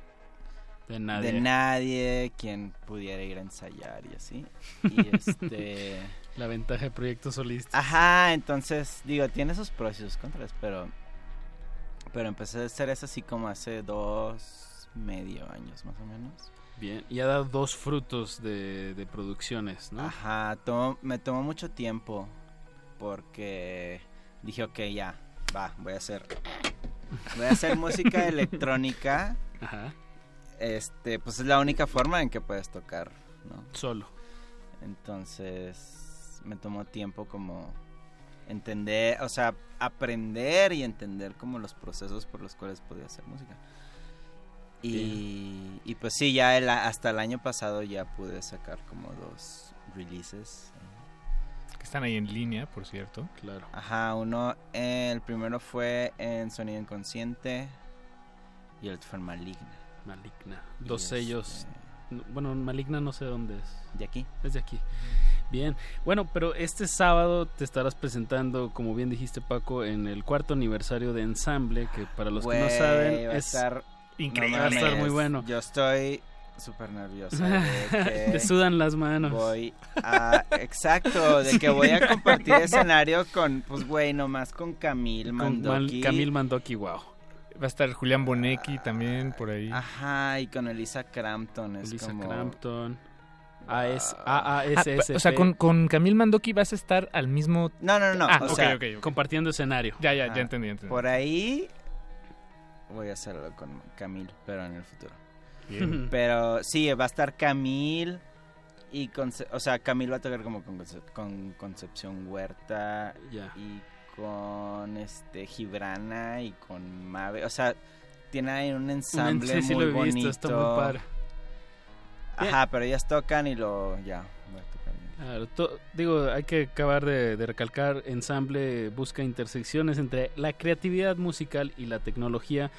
De nadie. de nadie, quien pudiera ir a ensayar y así. Y este... La ventaja de proyectos solistas. Ajá, entonces, digo, tiene sus pros y sus contras, pero... Pero empecé a hacer eso así como hace dos, medio años más o menos. Bien. Y ha dado dos frutos de, de producciones, ¿no? Ajá, tomó- me tomó mucho tiempo porque dije, ok, ya, va, voy a hacer... Voy a hacer música electrónica. Ajá. Este, pues es la única forma en que puedes tocar, ¿no? Solo. Entonces me tomó tiempo como entender, o sea, aprender y entender como los procesos por los cuales podía hacer música. Y, y pues sí, ya el- hasta el año pasado ya pude sacar como dos releases. Que están ahí en línea, por cierto. Claro. Ajá, uno, eh, el primero fue en Sonido Inconsciente y el otro fue en Maligna. Maligna. Dos este, sellos. No, Bueno, Maligna no sé dónde es. De aquí. Es de aquí. Bien. Bueno, pero este sábado te estarás presentando, como bien dijiste Paco, en el cuarto aniversario de Ensamble, que para los que no saben va a es estar increíble. no va a estar muy bueno. Yo estoy súper nervioso. de que Te sudan las manos. Voy a. Exacto, de que voy a compartir escenario con, pues, güey, nomás con Camil Con Mandoki. Camil Mandoki, wow. Va a estar Julián Bonecki también por ahí. Ajá, y con Elisa Crampton. Es Elisa como. Crampton. AS, Ah, AASSP. o sea, con, con Camil Mandoki vas a estar al mismo... No, no, no. Ah, o ok, sea, ok, ok. compartiendo escenario. Ya, ya, ya entendí, ya entendí. Por ahí. Voy a hacerlo con Camil, pero en el futuro. Bien. Pero sí, va a estar Camil. Y Conce- o sea, Camil va a tocar como con, Conce- con Concepción Huerta Ya. y con este Gibrana y con Mave. O sea, tiene ahí un ensamble muy lo he visto, bonito. está muy padre. Ajá, pero ellas tocan y lo ya. Claro, to- digo, hay que acabar de, de recalcar, ensamble busca intersecciones entre la creatividad musical y la tecnología.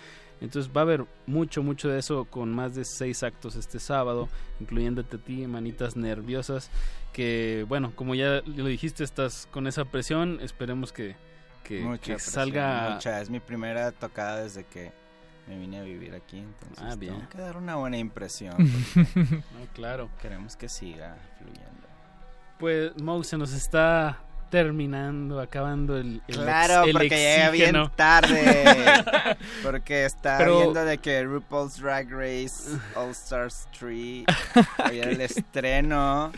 Entonces va a haber mucho, mucho de eso con más de seis actos este sábado, incluyéndote a ti, manitas nerviosas, que bueno, como ya lo dijiste, estás con esa presión, esperemos que, que, Mucha que presión, salga... mucha. Es mi primera tocada desde que me vine a vivir aquí, entonces Ah, bien. tengo que dar una buena impresión. No, claro. Queremos que siga fluyendo. Pues Mo se nos está terminando, acabando el, el Claro, ex- el porque llega bien tarde. porque está Pero- viendo de que RuPaul's Drag Race All Stars 3 hoy era el estreno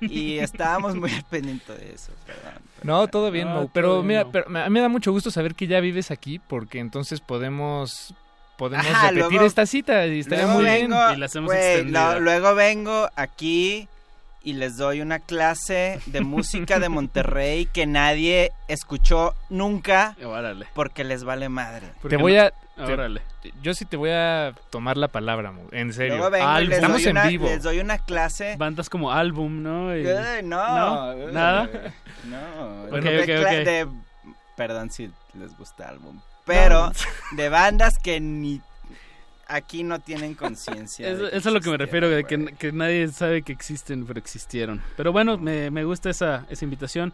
y estábamos muy al pendiente de eso. Perdón. No, todo bien, No, todo Pero mira, pero a mí me da mucho gusto saber que ya vives aquí porque entonces podemos podemos Ajá, repetir luego- esta cita y estaría muy bien. Y la hacemos lo- luego vengo aquí y les doy una clase de música de Monterrey que nadie escuchó nunca Órale. porque les vale madre. Te voy a te- Órale. yo sí te voy a tomar la palabra, en serio. Vengo Estamos doy, en una, vivo. les doy una clase. Bandas como álbum, ¿no? Y- Eh, no, ¿No? eh, ¿Nada? No. Ok, de ok, cla- ok. de- perdón si les gusta álbum. Pero de bandas que ni aquí no tienen conciencia. Eso, eso es a lo que me refiero, de que, que nadie sabe que existen, pero existieron. Pero bueno, me, me gusta esa, esa invitación.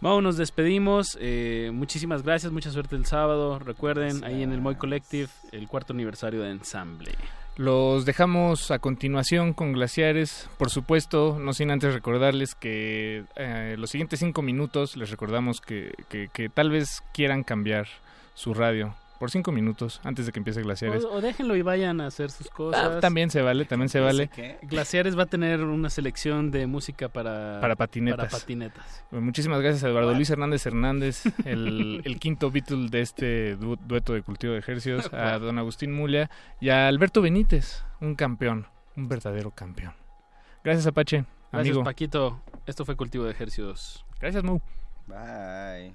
Mau, nos despedimos. eh, muchísimas gracias, mucha suerte el sábado. Recuerden, ahí en el Moy Collective, el cuarto aniversario de Ensamble. Los dejamos a continuación con Glaciares. Por supuesto, no sin antes recordarles que eh, los siguientes cinco minutos les recordamos que, que, que tal vez quieran cambiar su radio por cinco minutos antes de que empiece Glaciares. O, o déjenlo y vayan a hacer sus cosas. Ah, también se vale, también se vale. Glaciares va a tener una selección de música para, Para patinetas. para patinetas. Bueno, Muchísimas gracias a Eduardo Luis Hernández Hernández, el, el quinto Beatle de este du- dueto de cultivo de ejercicios, a don Agustín Mulia y a Alberto Benítez, un campeón, un verdadero campeón. Gracias Apache, Gracias, amigo. Paquito. Esto fue Cultivo de Ejercicios. Gracias, Mu. Bye.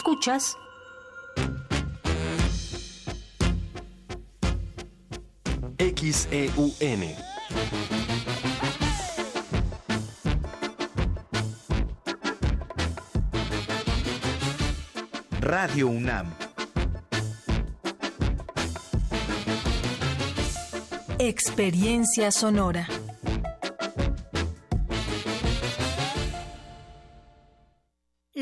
Escuchas XEUN. Radio UNAM. Experiencia sonora.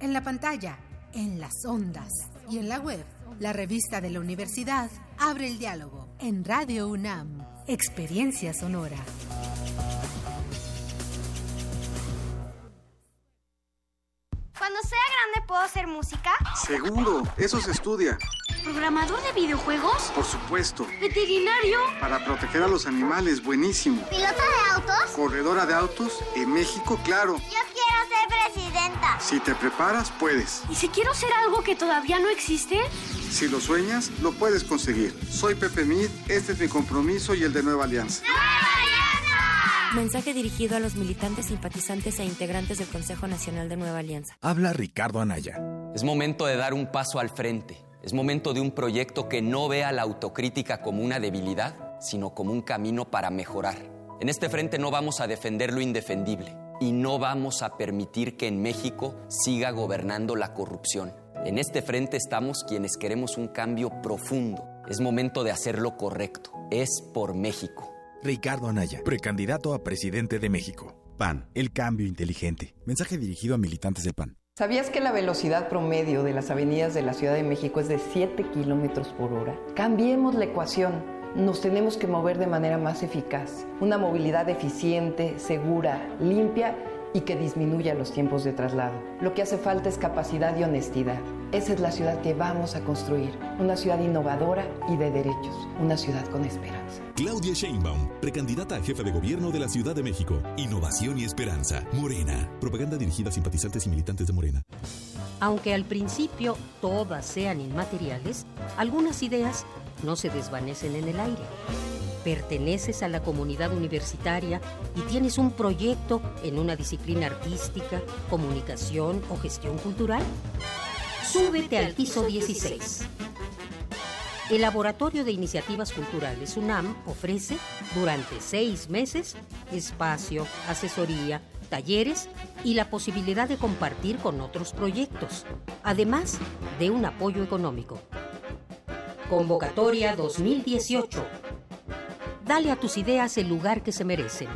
en la pantalla, en las ondas y en la web. La revista de la universidad abre el diálogo en Radio UNAM. Experiencia sonora. Cuando sea grande, ¿puedo hacer música? Seguro, eso se estudia. ¿Programador de videojuegos? Por supuesto. ¿Veterinario? Para proteger a los animales, buenísimo. ¿Pilota de autos? Corredora de autos, en México, claro. Yo quiero ser presidenta. Si te preparas, puedes. ¿Y si quiero ser algo que todavía no existe? Si lo sueñas, lo puedes conseguir. Soy Pepe Mid, este es mi compromiso y el de Nueva Alianza. Mensaje dirigido a los militantes, simpatizantes e integrantes del Consejo Nacional de Nueva Alianza. Habla Ricardo Anaya. Es momento de dar un paso al frente. Es momento de un proyecto que no vea la autocrítica como una debilidad, sino como un camino para mejorar. En este frente no vamos a defender lo indefendible y no vamos a permitir que en México siga gobernando la corrupción. En este frente estamos quienes queremos un cambio profundo. Es momento de hacer lo correcto. Es por México. Ricardo Anaya, precandidato a presidente de México. PAN, el cambio inteligente. Mensaje dirigido a militantes del PAN. ¿Sabías que la velocidad promedio de las avenidas de la Ciudad de México es de 7 kilómetros por hora? Cambiemos la ecuación. Nos tenemos que mover de manera más eficaz. Una movilidad eficiente, segura, limpia y que disminuya los tiempos de traslado. Lo que hace falta es capacidad y honestidad. Esa es la ciudad que vamos a construir, una ciudad innovadora y de derechos, una ciudad con esperanza. Claudia Sheinbaum, precandidata a jefe de gobierno de la Ciudad de México. Innovación y esperanza. Morena. Propaganda dirigida a simpatizantes y militantes de Morena. Aunque al principio todas sean inmateriales, algunas ideas no se desvanecen en el aire. Perteneces a la comunidad universitaria y tienes un proyecto en una disciplina artística, comunicación o gestión cultural. Súbete al piso 16. El Laboratorio de Iniciativas Culturales UNAM ofrece durante seis meses espacio, asesoría, talleres y la posibilidad de compartir con otros proyectos, además de un apoyo económico. Convocatoria 2018. Dale a tus ideas el lugar que se merecen.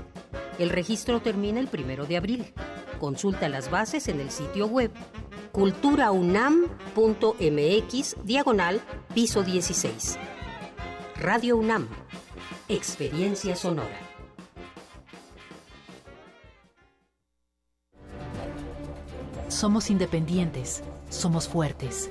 El registro termina el primero de abril. Consulta las bases en el sitio web culturaunam.mx diagonal piso 16. Radio UNAM. Experiencia sonora. Somos independientes, somos fuertes.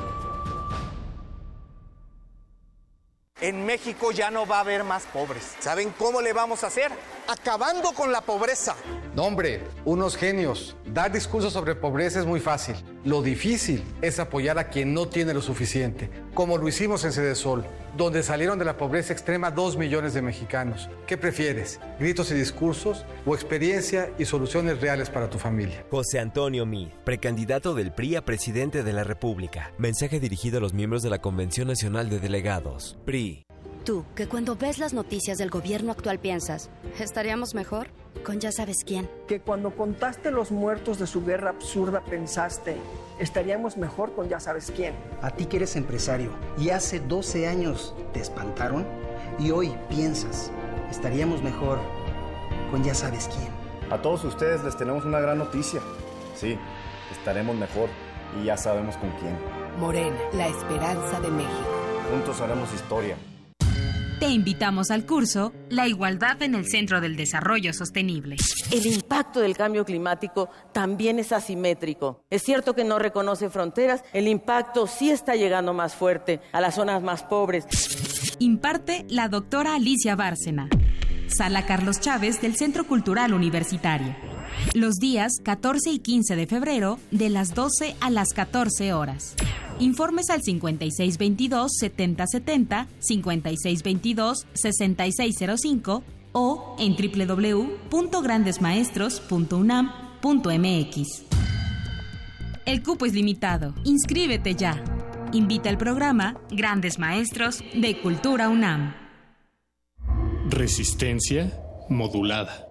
En México ya no va a haber más pobres. ¿Saben cómo le vamos a hacer? Acabando con la pobreza. No, hombre, unos genios. Dar discursos sobre pobreza es muy fácil. Lo difícil es apoyar a quien no tiene lo suficiente, como lo hicimos en Cedesol, donde salieron de la pobreza extrema dos millones de mexicanos. ¿Qué prefieres? ¿Gritos y discursos o experiencia y soluciones reales para tu familia? José Antonio Mid, precandidato del PRI a presidente de la República. Mensaje dirigido a los miembros de la Convención Nacional de Delegados. PRI. Tú, que cuando ves las noticias del gobierno actual piensas, ¿estaríamos mejor? Con ya sabes quién. Que cuando contaste los muertos de su guerra absurda pensaste, estaríamos mejor con ya sabes quién. A ti que eres empresario y hace 12 años te espantaron y hoy piensas, estaríamos mejor con ya sabes quién. A todos ustedes les tenemos una gran noticia. Sí, estaremos mejor y ya sabemos con quién. Morena, la esperanza de México. Juntos haremos historia. Te invitamos al curso La igualdad en el centro del desarrollo sostenible. El impacto del cambio climático también es asimétrico. Es cierto que no reconoce fronteras, el impacto sí está llegando más fuerte a las zonas más pobres. Imparte la doctora Alicia Bárcena. Sala Carlos Chávez del Centro Cultural Universitario. Los días 14 y 15 de febrero de las 12 a las 14 horas. Informes al 5622-7070, 5622-6605 o en www.grandesmaestros.unam.mx. El cupo es limitado. Inscríbete ya. Invita al programa Grandes Maestros de Cultura UNAM. Resistencia modulada.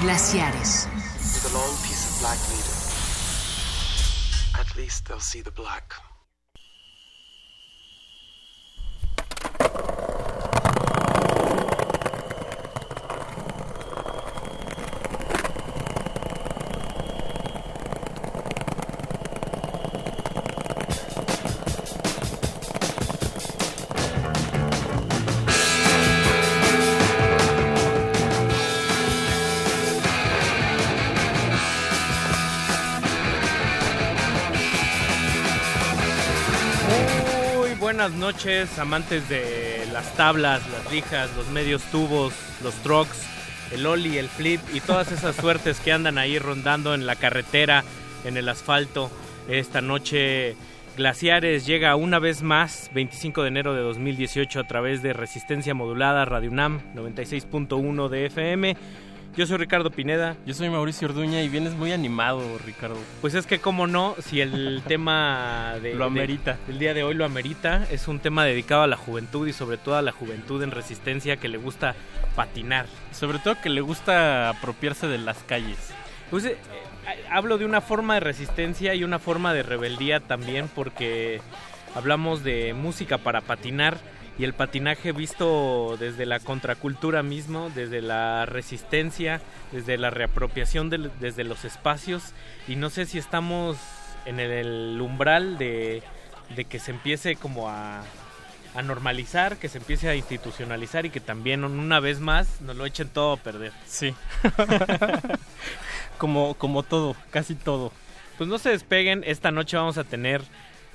Glaciares. With a long piece of black leader. At least they'll see the black. Buenas noches, amantes de las tablas, las lijas, los medios tubos, los trucks, el ollie, el flip y todas esas suertes que andan ahí rondando en la carretera, en el asfalto. Esta noche Glaciares llega una vez más, 25 de enero de 2018, a través de Resistencia Modulada Radio UNAM 96.1 de FM. Yo soy Ricardo Pineda. Yo soy Mauricio Orduña y vienes muy animado, Ricardo. Pues es que, como no, si el tema de, lo amerita. el día de hoy lo amerita, es un tema dedicado a la juventud y sobre todo a la juventud en resistencia que le gusta patinar. Sobre todo que le gusta apropiarse de las calles. Pues eh, hablo de una forma de resistencia y una forma de rebeldía también porque hablamos de música para patinar y el patinaje visto desde la contracultura mismo, desde la resistencia, desde la reapropiación desde los espacios y no sé si estamos en el umbral de, que se empiece como a, a normalizar, que se empiece a institucionalizar y que también una vez más nos lo echen todo a perder. Sí. como, como todo, casi todo. Pues no se despeguen, esta noche vamos a tener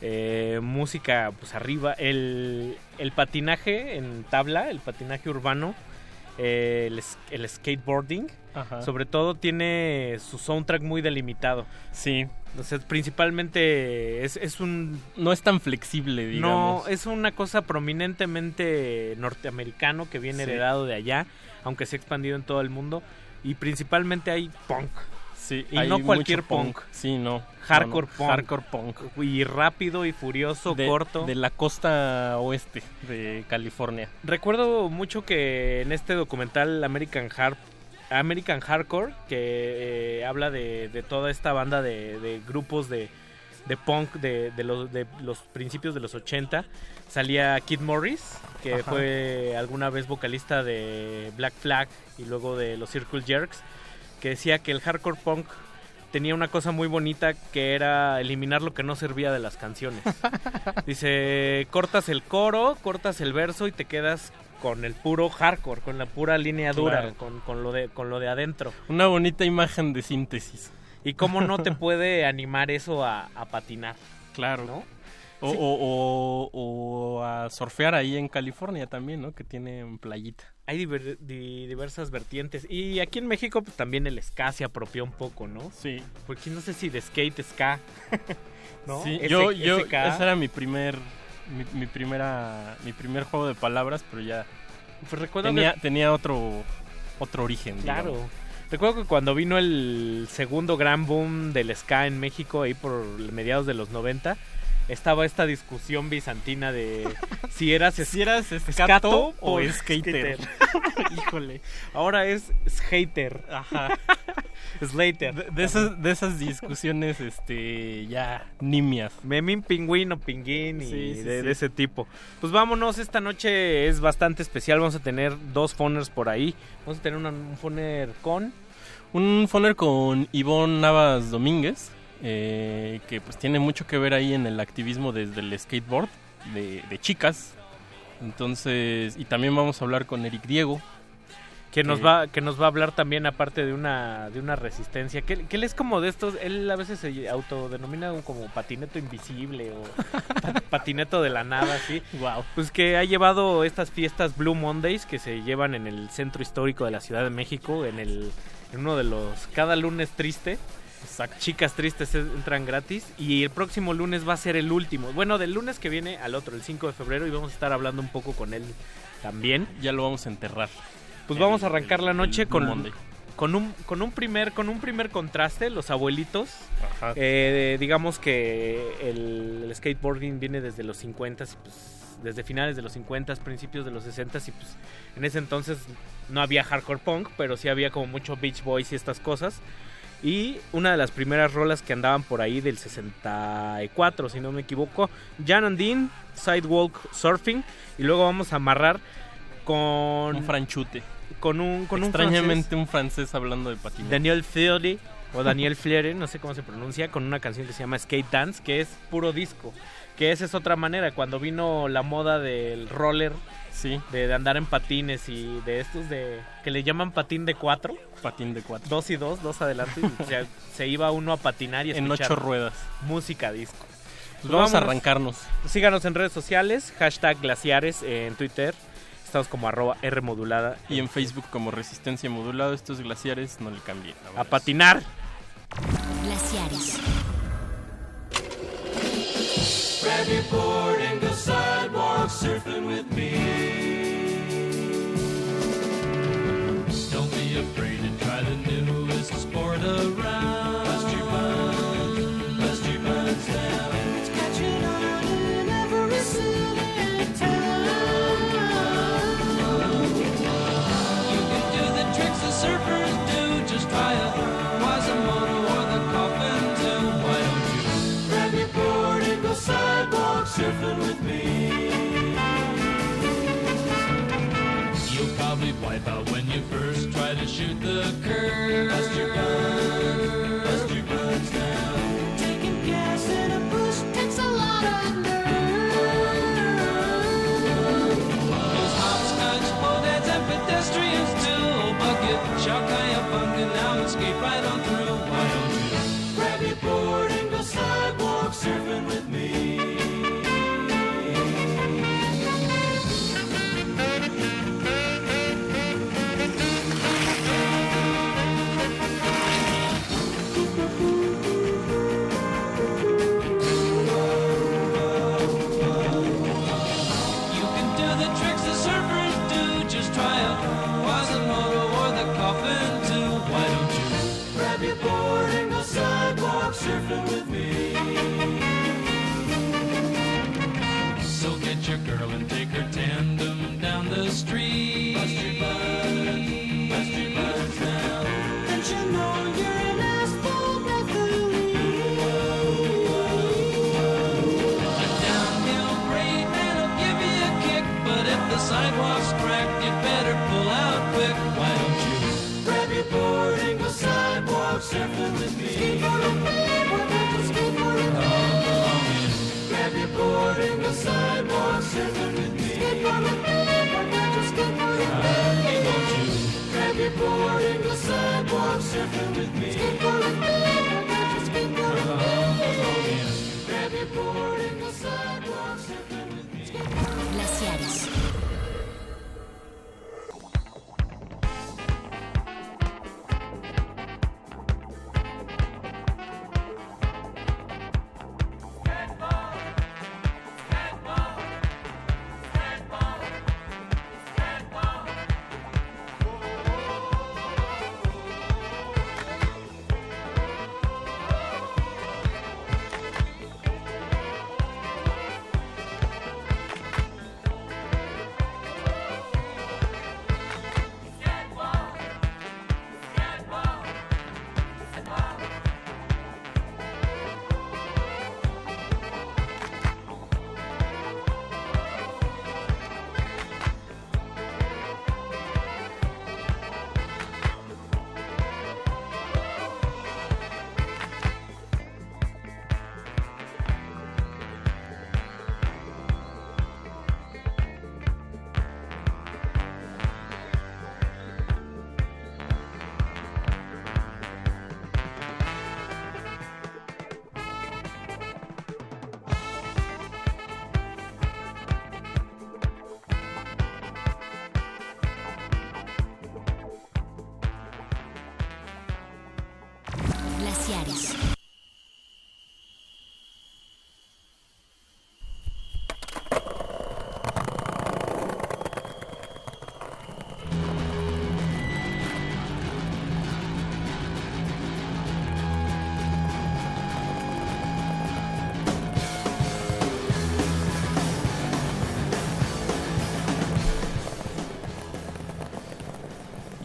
eh, música pues arriba, el, patinaje en tabla, el patinaje urbano, eh, el, skateboarding, sobre todo tiene su soundtrack muy delimitado. Sí. Entonces, principalmente es, es, un... No es tan flexible, digamos. No, es una cosa prominentemente norteamericano que viene heredado de allá, aunque se ha expandido en todo el mundo. Y principalmente hay punk. Sí, y no cualquier punk. Sí, no. Hardcore punk. Hardcore punk. Y rápido y furioso, corto. De la costa oeste de California. Recuerdo mucho que en este documental American American Hardcore, que eh, habla de, toda esta banda de, grupos de, punk de, los, de los principios de los 80, salía Kid Morris, que fue alguna vez vocalista de Black Flag y luego de los Circle Jerks que decía que el hardcore punk tenía una cosa muy bonita que era eliminar lo que no servía de las canciones. Dice, cortas el coro, cortas el verso y te quedas con el puro hardcore, con la pura línea dura, con, lo de, con lo de adentro. Una bonita imagen de síntesis. ¿Y cómo no te puede animar eso a, patinar? Claro. ¿no? O, o, a surfear ahí en California también, ¿no? Que tiene playita hay diversas vertientes. Y aquí en México pues, también el ska se apropió un poco, ¿no? Sí. Porque no sé si de skate ska. ¿no? Sí, yo, yo, ese era mi primer, mi, primera, mi primer juego de palabras, pero ya pues recuerdo tenía, tenía otro, otro origen. Claro. Recuerdo que cuando vino el segundo gran boom del ska en México, ahí por mediados de los 90, estaba esta discusión bizantina de si eras, si eras escato, o, skater. Híjole. Ahora es skater. Ajá. Slater. De, esas, de esas discusiones este ya nimias. Memín pingüino, pinguín y de, ese tipo. Pues vámonos, esta noche es bastante especial. Vamos a tener dos phoners por ahí. Vamos a tener un phoner con. Un phoner con Ivonne Navas Domínguez eh, que pues tiene mucho que ver ahí en el activismo desde el skateboard de, chicas. Entonces, y también vamos a hablar con Eric Diego, que nos va que nos va a hablar también aparte de una de una resistencia que, que, él es como de estos él a veces se autodenomina como patineto invisible o patineto de la nada así wow pues que ha llevado estas fiestas Blue Mondays que se llevan en el centro histórico de la Ciudad de México en el en uno de los cada lunes triste Chicas Tristes entran gratis y el próximo lunes va a ser el último. Bueno, del lunes que viene al otro, el 5 de febrero, y vamos a estar hablando un poco con él también. Ya lo vamos a enterrar. Pues vamos a arrancar la noche con, con un con un primer con un primer contraste, los abuelitos. Eh, digamos que el, skateboarding viene desde los 50 y pues desde finales de los 50, principios de los 60 y pues en ese entonces no había hardcore punk, pero sí había como mucho Beach Boys y estas cosas. Y una de las primeras rolas que andaban por ahí del 64, si no me equivoco, Jan and Dean, Sidewalk Surfing. Y luego vamos a amarrar con... Un franchute. Con un, con Extrañamente un francés, hablando de patinaje. Daniel Fleury, o Daniel Fleure, no sé cómo se pronuncia, con una canción que se llama Skate Dance, que es puro disco. Que esa es otra manera, cuando vino la moda del roller Sí. De, andar en patines y de estos de que le llaman patín de cuatro. Patín de cuatro. Dos y dos, dos adelante. o sea, se iba uno a patinar y En ocho ruedas. Música disco. Pues vamos a arrancarnos. Síganos en redes sociales, hashtag glaciares en Twitter. Estamos como arroba R modulada. Y en Facebook como Resistencia Modulada. Estos glaciares no le cambien. A patinar. Glaciares. Grab your board and go sidewalk surfing with me. Don't be afraid to try the newest sport around. The curve.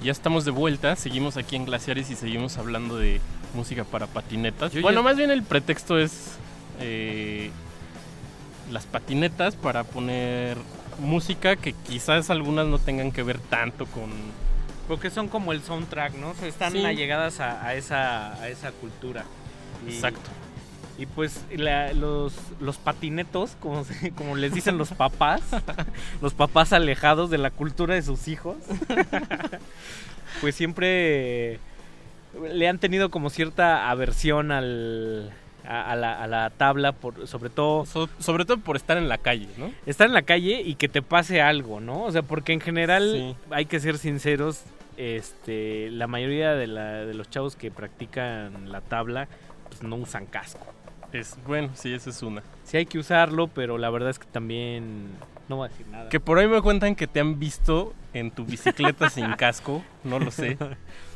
Ya estamos de vuelta, seguimos aquí en Glaciares y seguimos hablando de música para patinetas. Yo bueno, ya- más bien el pretexto es eh, las patinetas para poner música que quizás algunas no tengan que ver tanto con... Porque son como el soundtrack, ¿no? O sea, están Sí. allegadas a, a esa, a esa cultura. Y- Exacto. Y pues la- los, los patinetos, como, se- como les dicen los papás, los papás alejados de la cultura de sus hijos, pues siempre le han tenido como cierta aversión al, a, a la, a la tabla, por, sobre todo... So- sobre todo por estar en la calle, ¿no? estar en la calle y que te pase algo, ¿no? O sea, porque en general Sí. hay que ser sinceros, este, la mayoría de, la, de los chavos que practican la tabla, pues no usan casco. Es, bueno, sí, esa es una. Sí hay que usarlo, pero la verdad es que también no voy a decir nada. Que por ahí me cuentan que te han visto en tu bicicleta sin casco, no lo sé.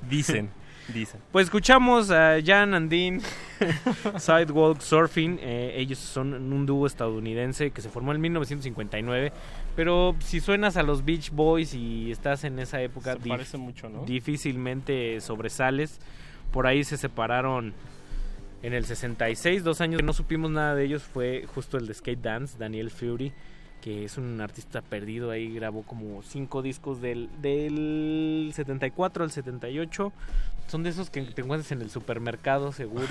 Dicen, dicen. Pues escuchamos a Jan and Dean Sidewalk Surfing. eh, ellos son un dúo estadounidense que se formó en 1959. Pero si suenas a los Beach Boys y estás en esa época, Se dif- parece mucho, ¿no? difícilmente sobresales. Por ahí se separaron en el 66. Dos años que no supimos nada de ellos fue justo el de Skate Dance, Daniel Fury que es un artista perdido ahí, grabó como cinco discos del, del 74 al 78. Son de esos que te encuentras en el supermercado, seguro.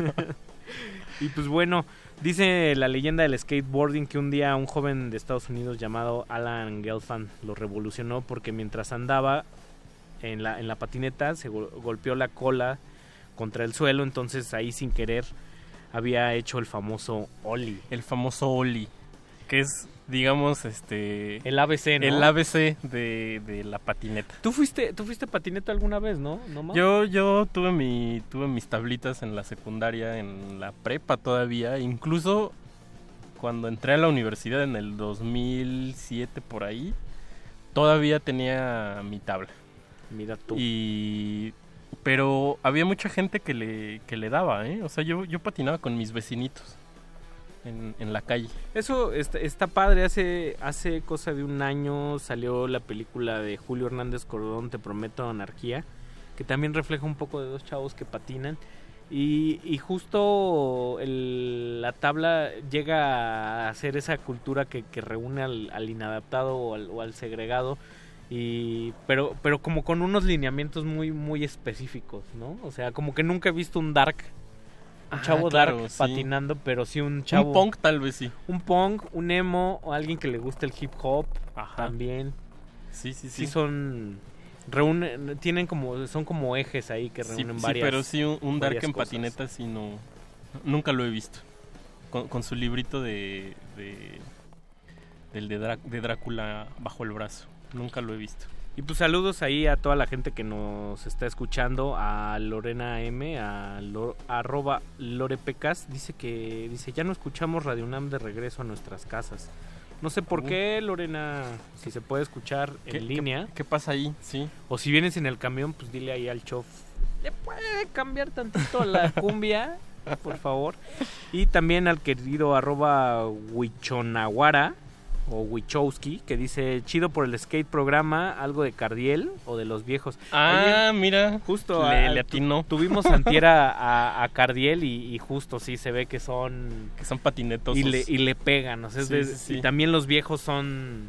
y pues bueno, dice la leyenda del skateboarding que un día un joven de Estados Unidos llamado Alan Gelfand lo revolucionó porque mientras andaba en la, en la patineta se gol- golpeó la cola contra el suelo, entonces ahí sin querer había hecho el famoso Ollie. El famoso Oli, que es, digamos, este... El ABC, ¿no? El ABC de, de la patineta. ¿Tú fuiste, tú fuiste patineta alguna vez, no? ¿No? Yo, yo tuve mi, tuve mis tablitas en la secundaria, en la prepa todavía, incluso cuando entré a la universidad en el 2007 por ahí, todavía tenía mi tabla. Mira tú. Y pero había mucha gente que le, que le daba, ¿eh? O sea, yo, yo patinaba con mis vecinitos en, en la calle. Eso está, está padre. Hace, hace cosa de un año salió la película de Julio Hernández Cordón, Te Prometo Anarquía, que también refleja un poco de dos chavos que patinan. Y, y justo la tabla llega a ser esa cultura que, que reúne al, al inadaptado o al, o al segregado. Y, pero, pero como con unos lineamientos muy, muy específicos, ¿no? O sea, como que nunca he visto un dark, un Ah, chavo claro, dark sí. patinando, pero sí un chavo. Un punk tal vez sí. Un punk, un emo, o alguien que le guste el hip hop también. Sí, sí, Sí sí. son reúnen tienen como son como ejes ahí que Sí, reúnen sí, varias pero sí, un, un dark en cosas. patineta sí no... Nunca lo he visto. Con, con su librito de... de del de, Drá- de Drácula bajo el brazo. Nunca lo he visto. Y pues saludos ahí a toda la gente que nos está escuchando, a Lorena M, a lo- arroba Lorepecas, dice que dice ya no escuchamos Radio UNAM de regreso a nuestras casas. No sé por Uh. qué, Lorena, si se puede escuchar ¿Qué- en qué- línea. ¿Qué pasa ahí? Sí. O si vienes en el camión, pues dile ahí al chof. ¿Le puede cambiar tantito la cumbia? Por favor. Y también al querido arroba Huichonaguara o Wichowski, que dice, chido por el skate programa, algo de Cardiel o de los viejos. Ah, Oye, mira. justo le, a- le tu- atinó. Tuvimos antiera a, a Cardiel y, y justo sí se ve que son... Que son patinetosos. Y le, y le pegan, o sea, Sí, de- sí, sí. y también los viejos son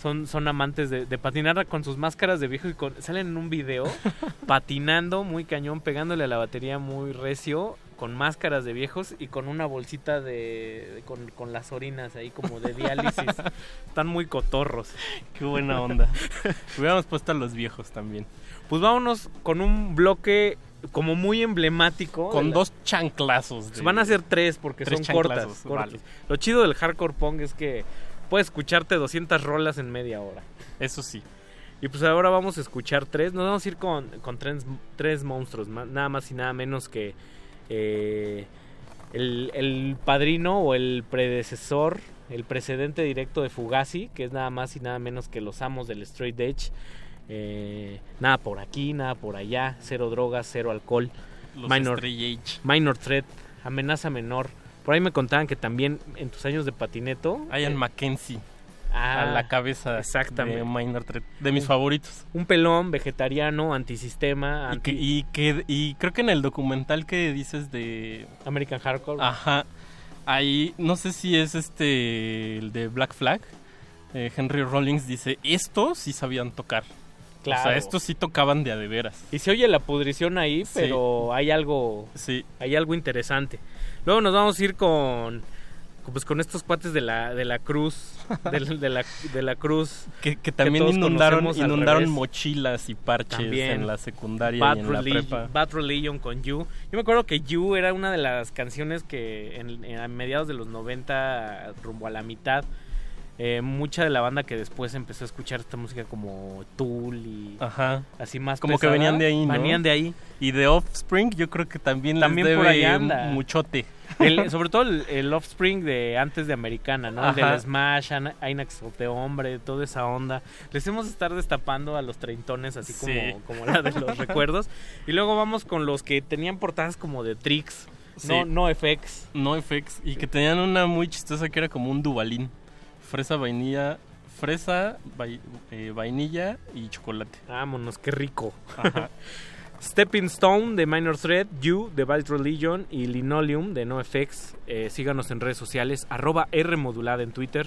son, son amantes de, de patinar con sus máscaras de viejo y con, salen en un video patinando muy cañón, pegándole a la batería muy recio, con máscaras de viejos y con una bolsita de, de- con, con las orinas ahí como de diálisis. Están muy cotorros. Qué buena onda. Hubiéramos puesto a los viejos también. Pues vámonos con un bloque como muy emblemático. Con la- dos chanclazos. de- Van a ser tres porque Tres son cortas. chanclazos, cortas. vale. Lo chido del hardcore punk es que puedes escucharte 200 rolas en media hora. Eso sí. Y pues ahora vamos a escuchar tres. Nos vamos a ir con, con tres, tres monstruos. Nada más y nada menos que eh, el, el padrino o el predecesor, el precedente directo de Fugazi, que es nada más y nada menos que los amos del straight edge. Eh, nada por aquí, nada por allá. Cero drogas, cero alcohol. Los minor, minor threat, amenaza menor. Por ahí me contaban que también en tus años de patineto. Ian eh, Mackenzie. Ah, a la cabeza exactamente. de Minor Threat. De mis Un- favoritos. Un pelón, vegetariano, antisistema, Y, anti que, y, que- y creo que en el documental que dices de... American Hardcore. Ajá. Ahí, no sé si es este, el de Black Flag. eh, Henry Rollins dice, estos sí sabían tocar. O Claro. sea, estos sí tocaban de a de veras. Y se oye la pudrición ahí, Sí. pero hay algo Sí. hay algo interesante. Luego nos vamos a ir con pues con estos cuates de la de la cruz de, la- de la de la cruz Que, que también inundaron, inundaron mochilas y parches También. en la secundaria Bad, y en la prepa. Bad Religion con You. Yo me acuerdo que You era una de las canciones que en, en- a mediados de los 90, rumbo a la mitad, eh, mucha de la banda que después empezó a escuchar esta música como Tool y Ajá. así más Como que pesada, venían de ahí, ¿no? Venían de ahí. Y de Offspring yo creo que también, También les por debe ahí anda. muchote. El- sobre todo el, el Offspring de antes de Americana, ¿no? Del Smash, Ainax de Hombre, toda esa onda. Les hemos de estar destapando a los treintones, así como, Sí. como la de los recuerdos. Y luego vamos con los que tenían portadas como de Tricks, Sí. no, no FX. No FX. Y que tenían una muy chistosa que era como un dubalín. Fresa, vainilla, fresa, eh, vainilla y chocolate. Vámonos, qué rico. Ajá. Stepping Stone de Minor Threat, You de Bad Religion y Linoleum de NoFX. Eh, síganos en redes sociales, arroba R modulada en Twitter.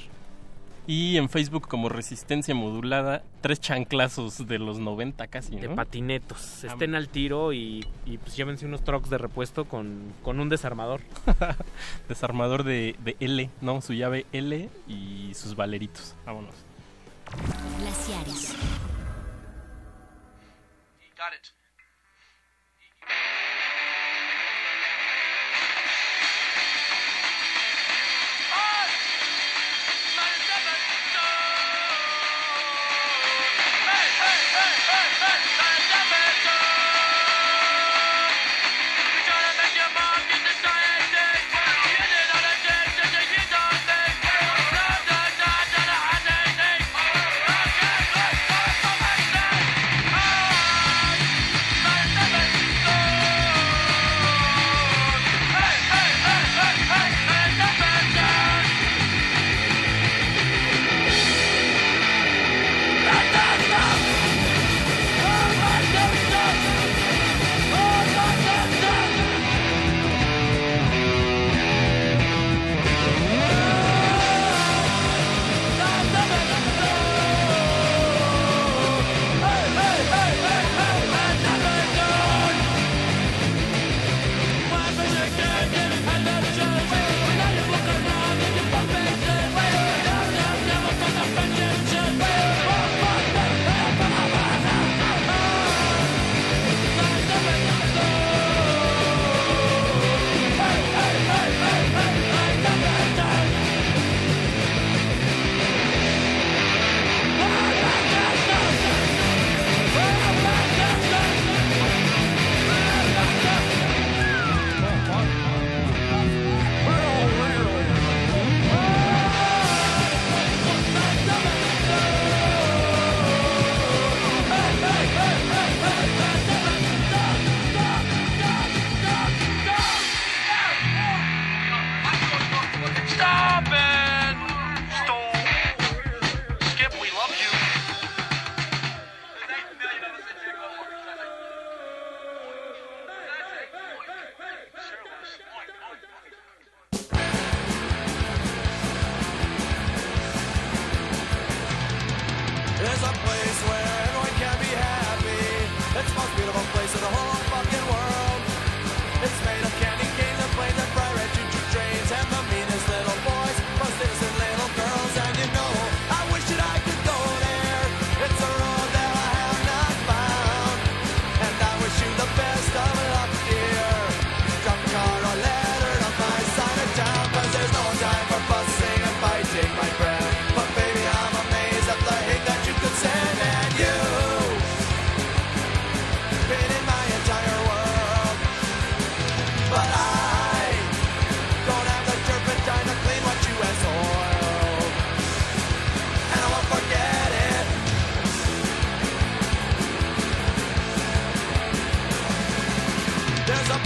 Y en Facebook como Resistencia Modulada, tres chanclazos de los 90 casi, de patinetos. Ah, Estén al tiro y, y pues llévense unos trucks de repuesto con, con un desarmador. Desarmador de, de L, ¿no? Su llave L y sus valeritos. Vámonos. Glaciares. Got it.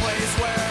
Place where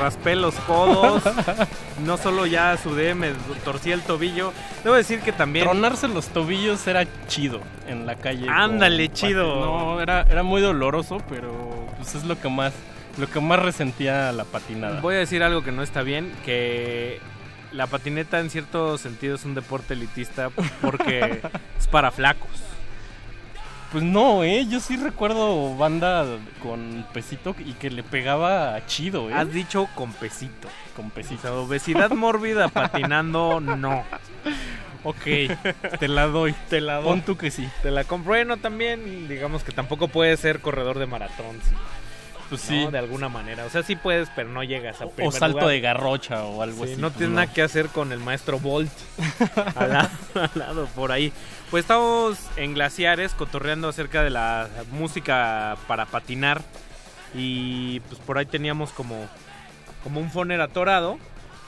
raspé los codos. no solo ya sudé, me torcí el tobillo. Debo decir que también. Tronarse los tobillos era chido en la calle. Ándale, chido. No, era, era muy doloroso, pero pues es lo que más lo que más resentía la patinada. Voy a decir algo que no está bien, que la patineta en cierto sentido es un deporte elitista porque es para flacos. Pues no, eh, yo sí recuerdo banda con pesito y que le pegaba chido, eh. Has dicho con pesito. Con pesito. O sea, obesidad mórbida patinando, no. Ok, te la doy. Te la doy. Pon tú que sí. Te la compro. Bueno, también, digamos que tampoco puedes ser corredor de maratón, sí. Pues ¿no? sí. De alguna manera. O sea, sí puedes, pero no llegas a O salto lugar. de garrocha o algo Sí, así. no pues tienes nada que hacer con el maestro Bolt al, lado, al lado, por ahí. Pues estamos en Glaciares cotorreando acerca de la música para patinar y pues por ahí teníamos como, como un foner atorado,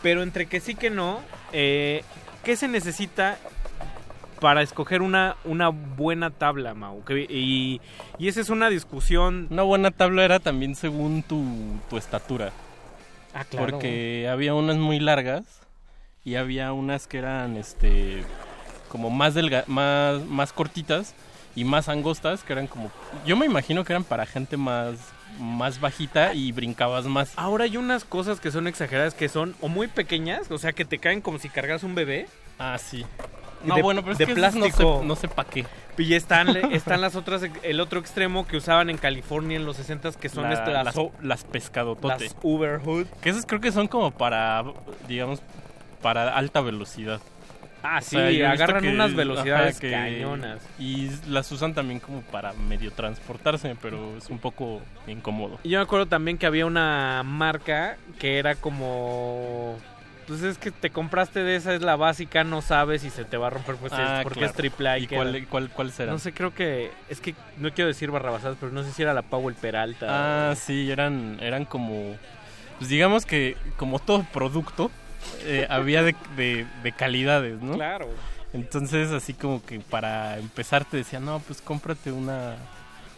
pero entre que sí que no, eh, ¿qué se necesita para escoger una, una buena tabla, Mau? Que- y, y esa es una discusión... Una buena tabla era también según tu, tu estatura. Ah, claro. Porque había unas muy largas y había unas que eran este como más delga más más cortitas y más angostas que eran como yo me imagino que eran para gente más más bajita y brincabas más. Ahora hay unas cosas que son exageradas que son o muy pequeñas, o sea, que te caen como si cargas un bebé. Ah, sí. No, de- bueno, pero es que esas no sé- plástico. no sé pa' qué. Y están, están las otras, el otro extremo que usaban en California en los 60 que son La- estas las, las pescadotote. las Uber Hood. Que esas creo que son como para digamos para alta velocidad. Ah, O sí, sea, agarran que- unas velocidades ajá, que- cañonas. Y las usan también como para medio transportarse, pero es un poco incómodo. Y yo me acuerdo también que había una marca que era como... Pues es que te compraste de esa, es la básica, no sabes si se te va a romper, pues Ah, es porque claro. es triple A. ¿Y que cuál- cuál- cuál será? No sé, creo que... Es que no quiero decir barrabasadas, pero no sé si era la Powell Peralta. Ah, sí, eran, eran como, pues digamos que como todo producto, eh, había de, de- de calidades, ¿no? Claro. Entonces, así como que para empezar te decía, no, pues cómprate una,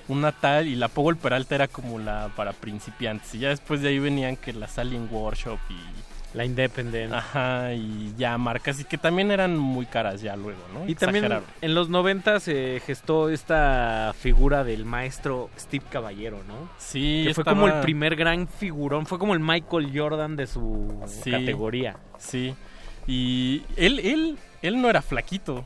una tal y la Powell Peralta era como la para principiantes. Y ya después de ahí venían que la Alien Workshop y... La Independent. Ajá, y ya marcas y que también eran muy caras ya luego, ¿no? Y también Exageraron. en los 90 se gestó esta figura del maestro Steve Caballero, ¿no? Sí, que fue como el primer gran figurón, fue como el Michael Jordan de su Sí. categoría. Sí. Y él, él, él no era flaquito.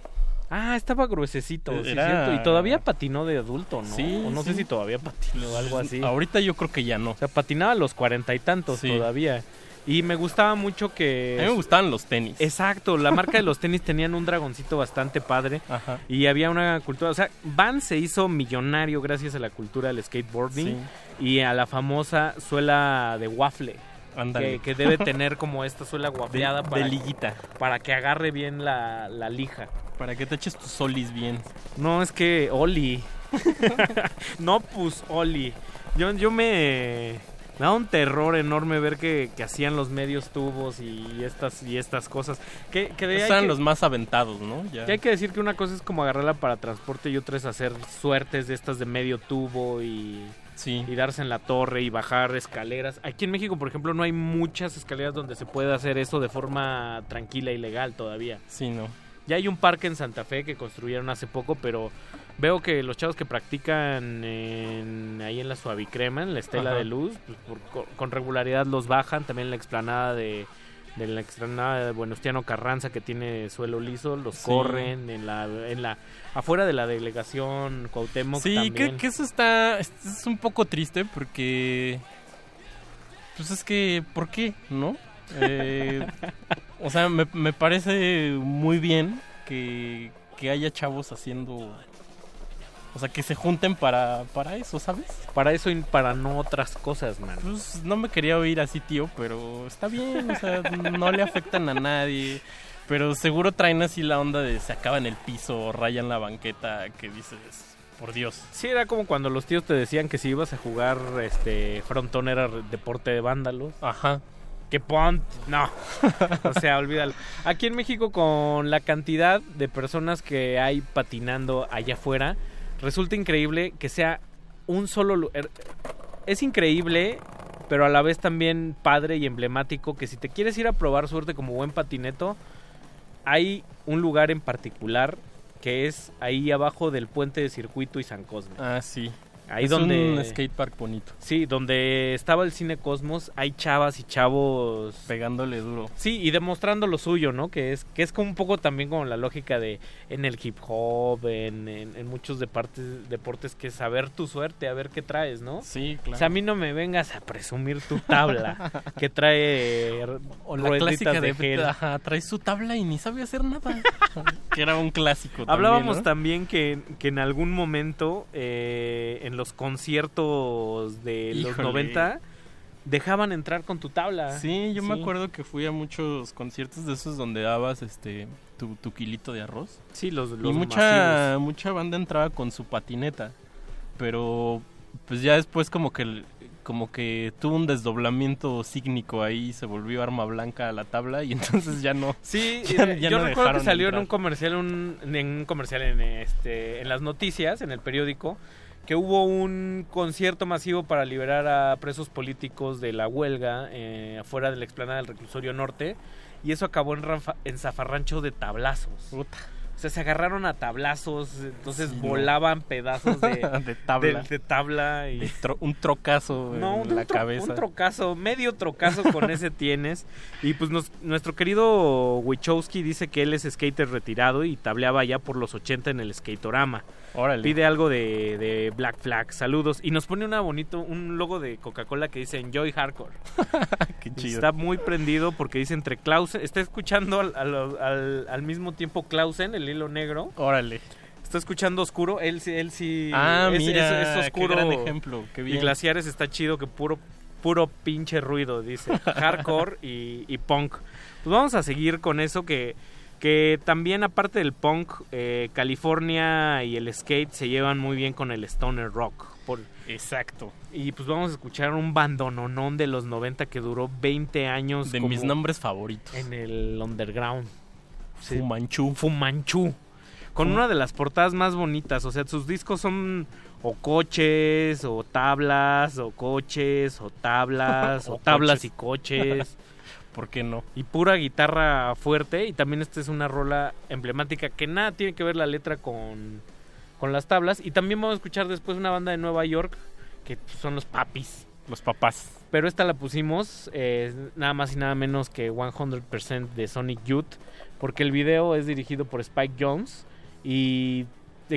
Ah, estaba gruesecito, sí, Era- cierto. Y todavía patinó de adulto, ¿no? Sí, O no sé sí. si todavía patinó o algo así. Ahorita yo creo que ya no. O sea, patinaba a los cuarenta y tantos Sí. todavía. Y me gustaba mucho que... A mí me gustaban los tenis. Exacto, la marca de los tenis tenían un dragoncito bastante padre Ajá. y había una cultura, o sea, Van se hizo millonario gracias a la cultura del skateboarding y a la famosa suela de waffle. Ándale. Que, que debe tener como esta suela guafleada de para, liguita. para que agarre bien la, la lija. Para que te eches tus solis bien. No, es que Oli. no, pues Oli. Yo, yo me... Me da un terror enorme ver que, que hacían los medios tubos y estas y estas cosas. Que, que eran que- los más aventados, ¿no? Ya. que hay que decir que una cosa es como agarrarla para transporte y otra es hacer suertes de estas de medio tubo y, y darse en la torre y bajar escaleras. Aquí en México, por ejemplo, no hay muchas escaleras donde se pueda hacer eso de forma tranquila y legal todavía. Sí, no. Ya hay un parque en Santa Fe que construyeron hace poco, pero veo que los chavos que practican en- ahí en la Suavicrema, en la Estela Ajá. de Luz, pues, por- con, regularidad los bajan. También en la explanada de, de la explanada de Buenostiano Carranza que tiene suelo liso, los Sí. corren en la, en la afuera de la delegación Cuauhtémoc Sí, también. que, que eso está es, es un poco triste porque pues es que ¿por qué? ¿No? Eh, o sea, me, me parece muy bien que, que haya chavos haciendo o sea, que se junten para, para eso, ¿sabes? Para eso y para no otras cosas, man. Pues no me quería oír así, tío, pero está bien, o sea, no le afectan a nadie. Pero seguro traen así la onda de se acaban el piso, rayan la banqueta, que dices, por Dios. Sí, era como cuando los tíos te decían que si ibas a jugar este frontón era deporte de vándalos. Ajá. Que pont, no. o sea, olvídalo. Aquí en México con la cantidad de personas que hay patinando allá afuera, resulta increíble que sea un solo lugar. Es increíble, pero a la vez también padre y emblemático que si te quieres ir a probar suerte como buen patineto, hay un lugar en particular que es ahí abajo del puente de circuito y San Cosme. Ah, sí. Ahí Es donde un skatepark bonito. Sí, donde estaba el cine Cosmos, hay chavas y chavos pegándole duro. Sí, y demostrando lo suyo, ¿no? Que es que es como un poco también como la lógica de en el hip hop, en, en, en muchos deportes, deportes que es saber tu suerte, a ver qué traes, ¿no? Sí, claro. O sea, a mí no me vengas a presumir tu tabla que trae O la clásica de, gel. ajá, trae su tabla y ni sabe hacer nada. que era un clásico Hablábamos también, también que, que en algún momento eh, en los conciertos de los Híjole. 90 dejaban entrar con tu tabla. Sí, yo me acuerdo que fui a muchos conciertos de esos donde dabas este tu, tu kilito de arroz. Sí, los, y los mucha masivos. mucha banda entraba con su patineta, pero pues ya después como que como que tuvo un desdoblamiento sígnico ahí, se volvió arma blanca a la tabla y entonces ya no. Sí, ya, eh, ya yo no recuerdo que salió en un comercial, un, en un comercial en este, en las noticias, en el periódico, que hubo un concierto masivo para liberar a presos políticos de la huelga eh, afuera de la explanada del reclusorio norte y eso acabó en, ranfa- en zafarrancho de tablazos. O sea, se agarraron a tablazos, entonces Sí, ¿no? volaban pedazos de, De tabla. de- de tabla y tro- un trocazo no, en un, la tro- cabeza. un trocazo, medio trocazo con ese tienes. Y pues nos- nuestro querido Wichowski dice que él es skater retirado y tableaba ya por los 80 en el Skatorama. Órale. Pide algo de, de Black Flag, saludos. Y nos pone una bonito, un logo de Coca-Cola que dice Enjoy Hardcore. Qué Y chido. Está muy prendido porque dice entre Clausen, está escuchando al, al- al- al mismo tiempo Clausen, el hilo negro. Órale. Está escuchando Oscuro, él, sí- él sí... Ah, es, mira, es- es qué oscuro. gran ejemplo, qué Y bien. Glaciares está chido que puro puro pinche ruido, dice. Hardcore y, y punk. Pues vamos a seguir con eso que, que también aparte del punk, eh, California y el skate se llevan muy bien con el stoner rock. Por, Exacto. y pues vamos a escuchar un bandononón de los 90 que duró 20 años. De como mis nombres favoritos. En el underground. Fumanchu. Fumanchu. Con una de las portadas más bonitas. O sea, sus discos son o coches, o tablas, o coches, o tablas, o, O tablas coches. y coches. ¿Por qué no? Y pura guitarra fuerte. Y también esta es una rola emblemática que nada tiene que ver la letra con, con las tablas. Y también vamos a escuchar después una banda de Nueva York que son los papis. Los papás. Pero esta la pusimos eh, nada más y nada menos que 100% de Sonic Youth. Porque el video es dirigido por Spike Jones. Y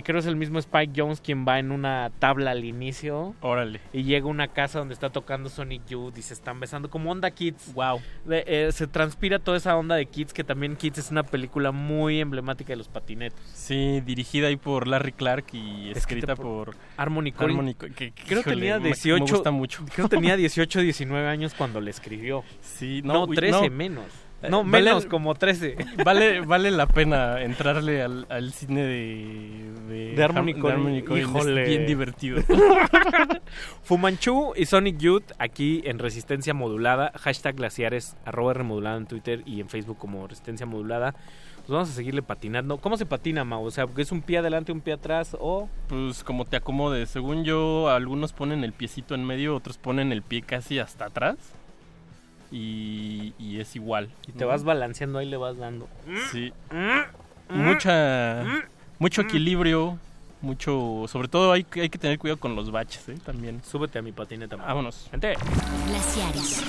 creo es el mismo Spike Jones quien va en una tabla al inicio. Órale. Y llega a una casa donde está tocando Sonic Youth y se están besando como onda Kids. Wow. se transpira toda esa onda de Kids, que también Kids es una película muy emblemática de los patinetos. Sí, dirigida ahí por Larry Clark y Escrita escrita por por Harmony que- que, Creo que tenía me- 18. Me gusta mucho. Creo que tenía 18, 19 años cuando le escribió. Sí, no, no, uy, 13 no. menos. No, vale- menos, como 13. Vale, vale la pena entrarle al, al cine de, de, De Harmony es Híjole. bien divertido. Fumanchu y Sonic Youth aquí en Resistencia Modulada. Hashtag glaciares, arroba remodulada en Twitter y en Facebook como Resistencia Modulada. Pues vamos a seguirle patinando. ¿Cómo se patina, Mau? O sea, porque es un pie adelante, un pie atrás o... Pues como te acomodes. Según yo, algunos ponen el piecito en medio, otros ponen el pie casi hasta atrás. Y, y es igual. Y te vas balanceando, ahí le vas dando. Sí. Mm, Mucha, mm, mucho equilibrio, mucho... Sobre todo hay, que- hay que tener cuidado con los baches, ¿eh? También. Súbete a mi patineta. Vámonos. Glaciares. Glaciares.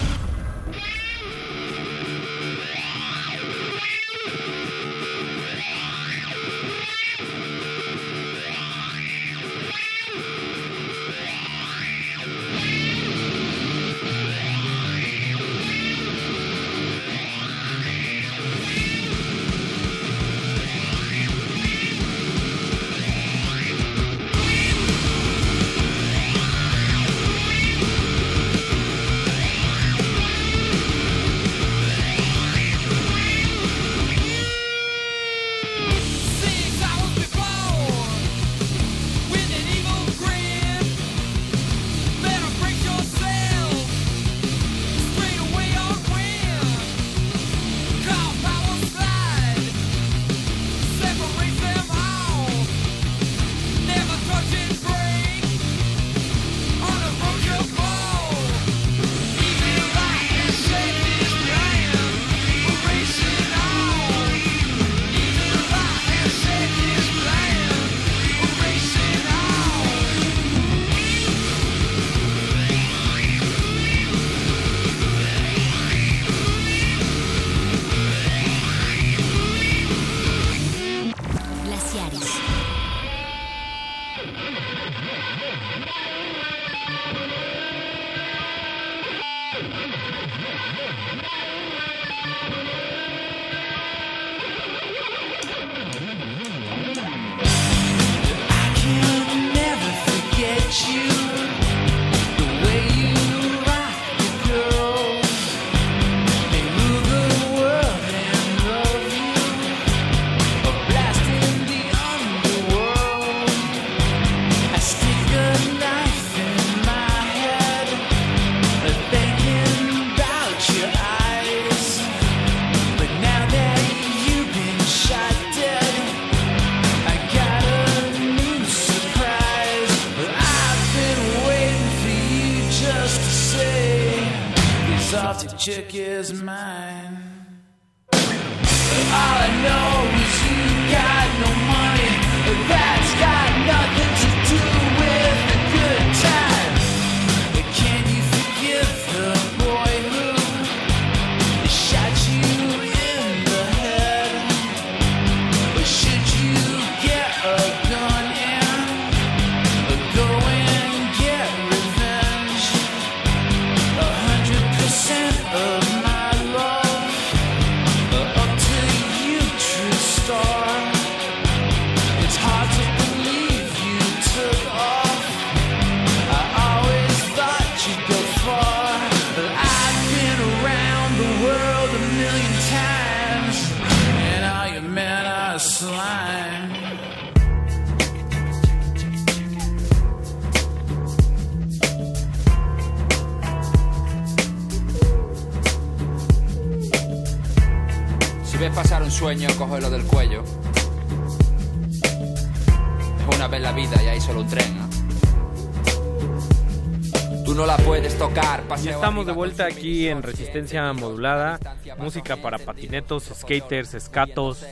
Estamos de vuelta aquí en Resistencia Modulada, música para patinetos, skaters, escatos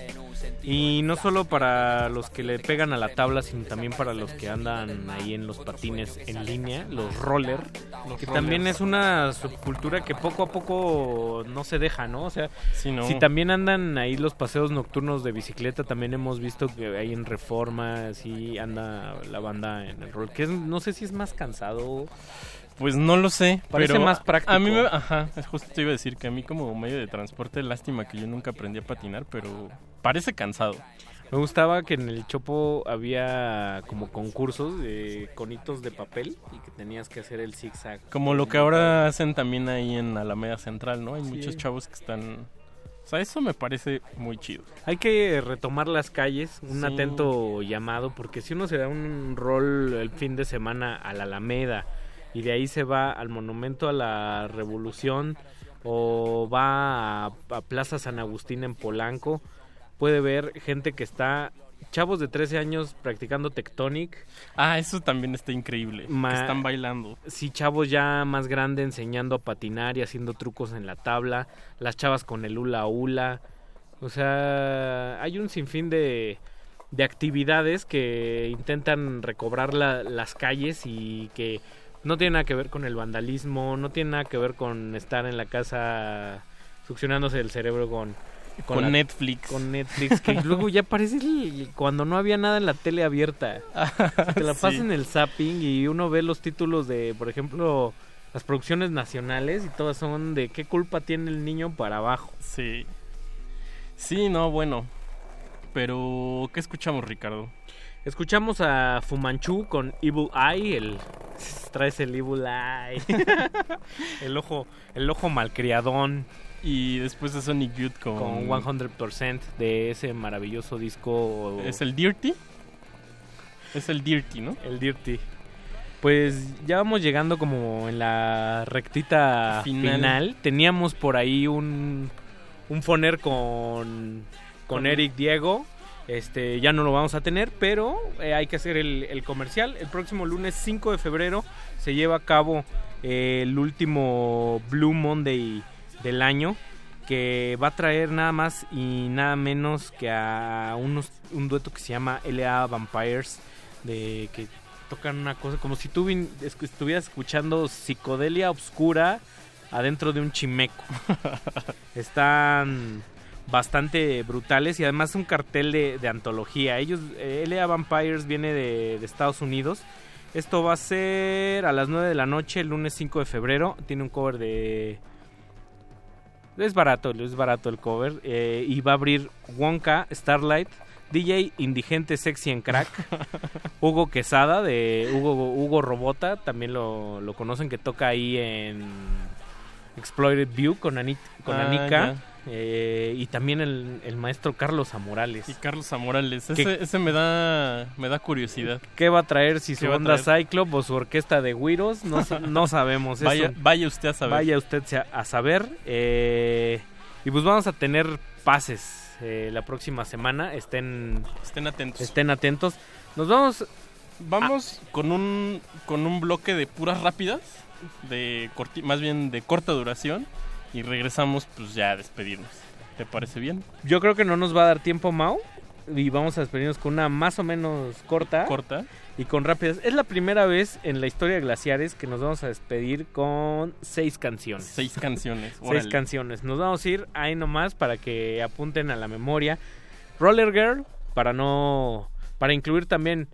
y no solo para los que le pegan a la tabla, sino también para los que andan ahí en los patines en línea, los roller, Los que rollers. también es una subcultura que poco a poco no se deja, ¿no? O sea, Sí, ¿no? si también andan ahí los paseos nocturnos de bicicleta, también hemos visto que hay en Reforma, así anda la banda en el roll, que es- no sé si es más cansado. Pues no lo sé, Parece pero más a- práctico. A mí me, ajá, es justo te iba a decir que a mí como medio de transporte lástima que yo nunca aprendí a patinar, pero parece cansado. Me gustaba que en el Chopo había como concursos de conitos de papel y que tenías que hacer el zigzag. Como lo que ahora hacen también ahí en Alameda Central, ¿no? Hay Sí. muchos chavos que están... O sea, eso me parece muy chido. Hay que retomar las calles, un Sí. atento llamado, porque si uno se da un rol el fin de semana a la Alameda y de ahí se va al Monumento a la Revolución o va a, a Plaza San Agustín en Polanco, puede ver gente que está, chavos de 13 años practicando tectonic, Ah, eso también está increíble. que Ma- están bailando. Sí, chavos ya más grandes enseñando a patinar y haciendo trucos en la tabla, las chavas con el hula hula. O sea, hay un sinfín de, de actividades que intentan recobrar la- las calles y que no tienen nada que ver con el vandalismo, no tienen nada que ver con estar en la casa succionándose el cerebro con... Con Netflix. Con Netflix, que luego ya parece el- cuando no había nada en la tele abierta. Te la Sí. pasan el zapping y uno ve los títulos de, por ejemplo, las producciones nacionales y todas son de qué culpa tiene el niño para abajo. Sí. Sí, no, bueno. Pero, ¿qué escuchamos, Ricardo? Escuchamos a Fumanchu con Evil Eye, el traes el Evil Eye. el ojo, el ojo malcriadón. Y después de Sonic Youth con... Con 100% de ese maravilloso disco. ¿Es el Dirty? Es el Dirty, ¿no? El Dirty. Pues ya vamos llegando como en la rectita Final. final. Teníamos por ahí un, un foner con, con Con- Eric Diego. Este, ya no lo vamos a tener, pero eh, hay que hacer el, el comercial. El próximo lunes 5 de febrero se lleva a cabo eh, el último Blue Monday del año que va a traer nada más y nada menos que a unos, un dueto que se llama LA Vampires de que tocan una cosa como si tú vin- estuvieras escuchando psicodelia oscura adentro de un chimeco. Están bastante brutales y además un cartel de, de antología. Ellos, eh, LA Vampires viene de, de Estados Unidos. Esto va a ser a las 9 de la noche, el lunes 5 de febrero. Tiene un cover de... Es barato, es barato el cover. eh, y va a abrir Wonka, Starlight, DJ Indigente Sexy en Crack, Hugo Quesada de Hugo, Hugo Robota, también lo, lo conocen que toca ahí en Exploited View con, Anit, con Ah, Anika. Eh, y también el, el maestro Carlos Amorales. Y Carlos Amorales. ¿Qué- Ese, ese me da me da curiosidad. ¿Qué va a traer? Si su ¿Qué va a onda? Cyclop o su orquesta de güiros, no, no sabemos. Vaya- eso. vaya usted a saber. Vaya usted a saber. eh, y pues vamos a tener pases eh, la próxima semana. Estén, Estén atentos. estén atentos. Nos vamos. Vamos con un con un bloque de puras rápidas, de corti- más bien de corta duración y regresamos pues ya a despedirnos. ¿Te parece bien? Yo creo que no nos va a dar tiempo, Mau. Y vamos a despedirnos con una más o menos corta. Corta. Y con rápidas. Es la primera vez en la historia de Glaciares que nos vamos a despedir con seis canciones. Seis canciones. Seis canciones. Nos vamos a ir ahí nomás para que apunten a la memoria. Roller Girl, para no. Para incluir también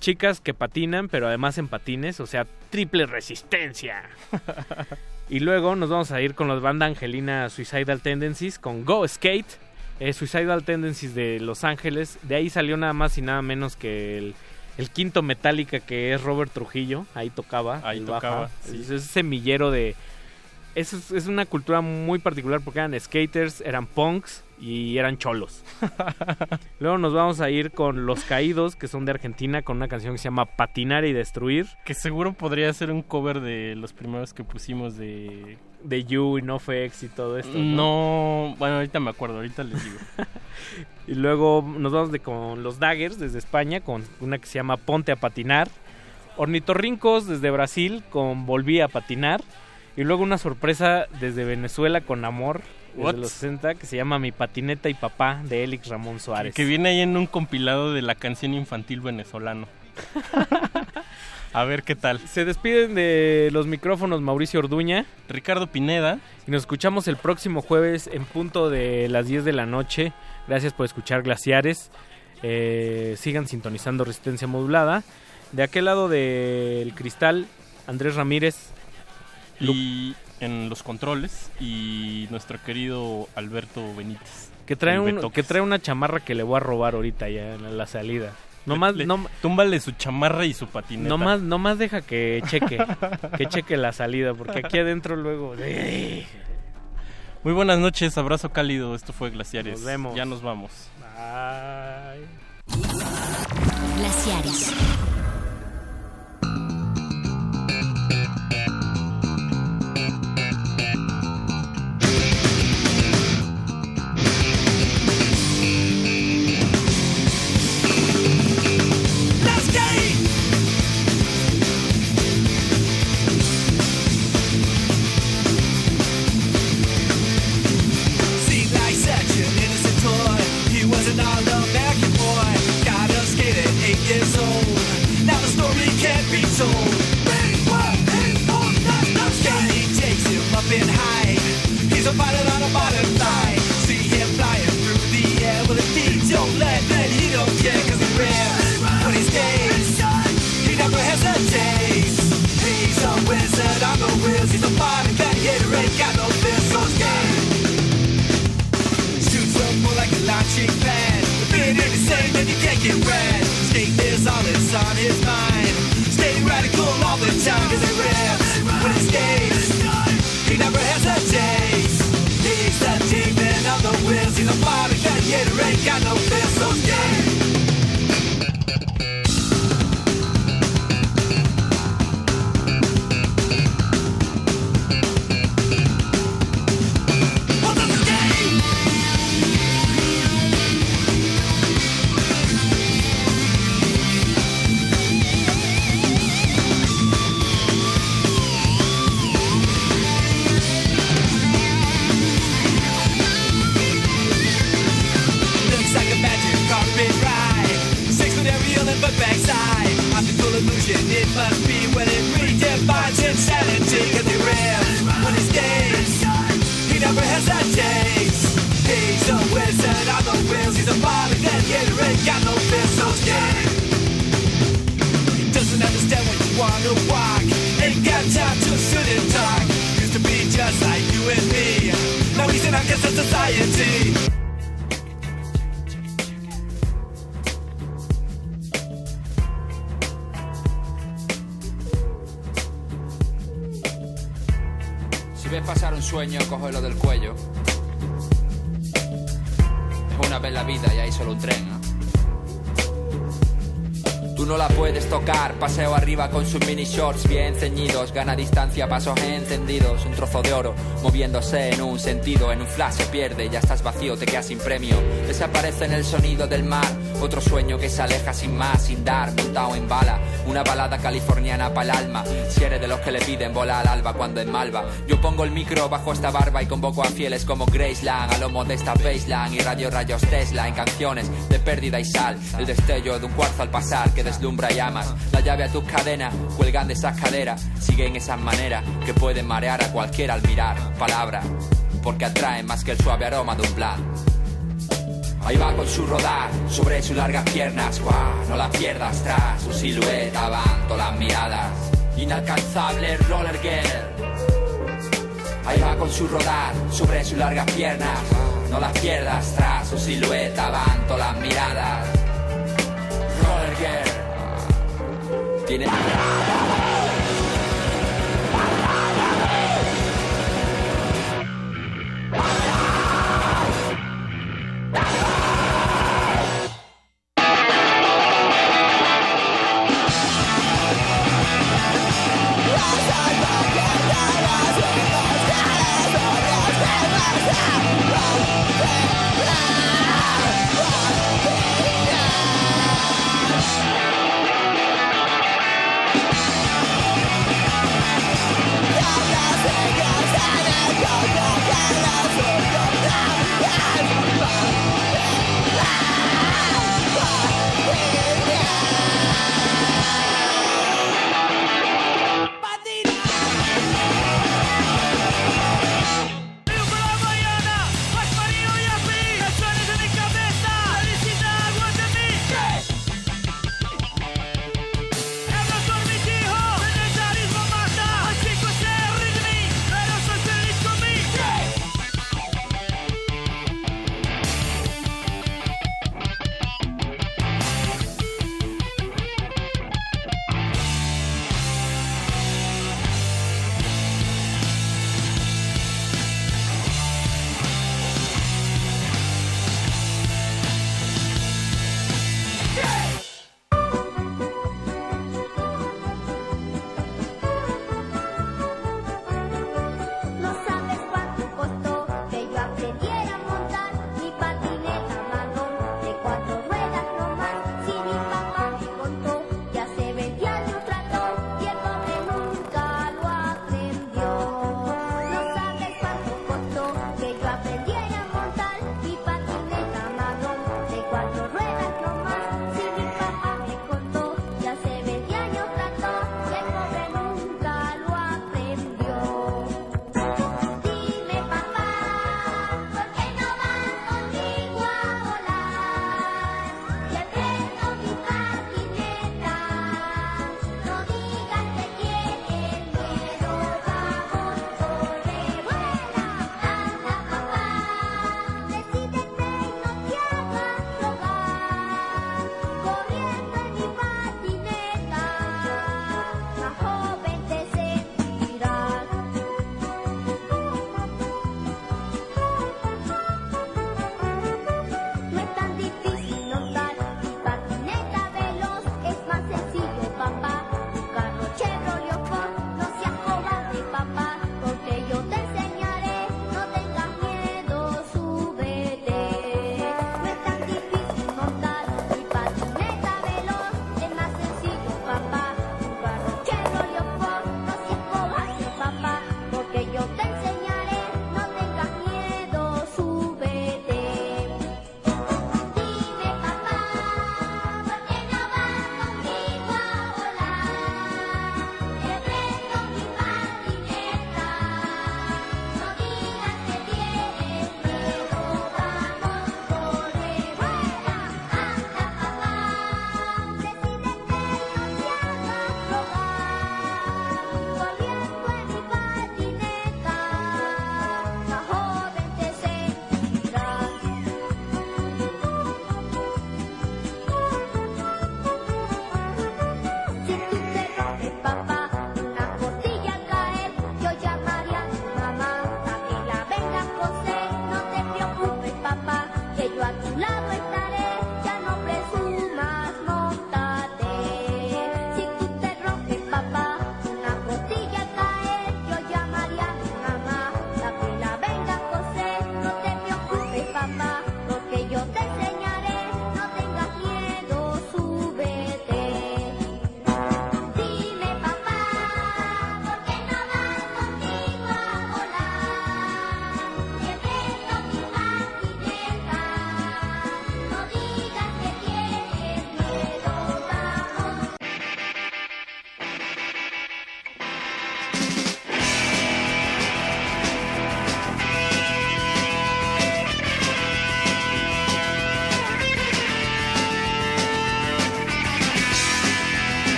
chicas que patinan, pero además en patines, o sea, triple resistencia. y luego nos vamos a ir con los banda Angelina Suicidal Tendencies con Go Skate. eh, Suicidal Tendencies de Los Ángeles. De ahí salió nada más y nada menos que el, el quinto Metallica que es Robert Trujillo. Ahí tocaba. Ahí el tocaba, sí. Es, es semillero de, es, es una cultura muy particular porque eran skaters, eran punks y eran cholos. Luego nos vamos a ir con Los Caídos, que son de Argentina, con una canción que se llama Patinar y Destruir. Que seguro podría ser un cover de los primeros que pusimos de de You y NoFX y todo esto. No, bueno, ahorita me acuerdo, ahorita les digo. y luego nos vamos de con los Daggers desde España con una que se llama Ponte a patinar. Ornitorrincos desde Brasil con Volví a patinar. Y luego una sorpresa desde Venezuela con Amor desde los 60 que se llama Mi patineta y papá de Elix Ramón Suárez. Que viene ahí en un compilado de la canción infantil venezolano. A ver qué tal. Se despiden de los micrófonos Mauricio Orduña, Ricardo Pineda. y nos escuchamos el próximo jueves en punto de las 10 de la noche. Gracias por escuchar Glaciares. Eh, sigan sintonizando Resistencia Modulada. De aquel lado del cristal, Andrés Ramírez. Y en los controles. Y nuestro querido Alberto Benítez. Que trae, un, que trae una chamarra que le voy a robar ahorita ya en la salida. No más, Le- no, túmbale su chamarra y su patineta. no más, no más deja que cheque, que cheque la salida, porque aquí adentro luego... Muy buenas noches, abrazo cálido. Esto fue Glaciares. Nos vemos. Ya nos vamos. Bye. Glaciares. Con sus mini shorts bien ceñidos, gana distancia, pasos encendidos, un trozo de oro moviéndose en un sentido, en un flash se pierde, ya estás vacío, te quedas sin premio, desaparece en el sonido del mar, otro sueño que se aleja sin más, sin dar, montado en bala, una balada californiana para el alma, si eres de los que le piden bola al alba cuando en malva, yo pongo el micro bajo esta barba y convoco a fieles como Graceland, a lomo de esta baseline y radio rayos Tesla en canciones de pérdida y sal, el destello de un cuarzo al pasar que deslumbra llamas, la llave a tus cadenas, cuelgan de esas caderas, siguen esas maneras que pueden marear a cualquiera al mirar, palabra, porque atraen más que el suave aroma de un plan. Ahí va con su rodar sobre sus largas piernas, no la pierdas tras su silueta, van las miradas. Inalcanzable roller girl. Ahí va con su rodar sobre sus largas piernas, no las pierdas tras su silueta, van las miradas. Tiene.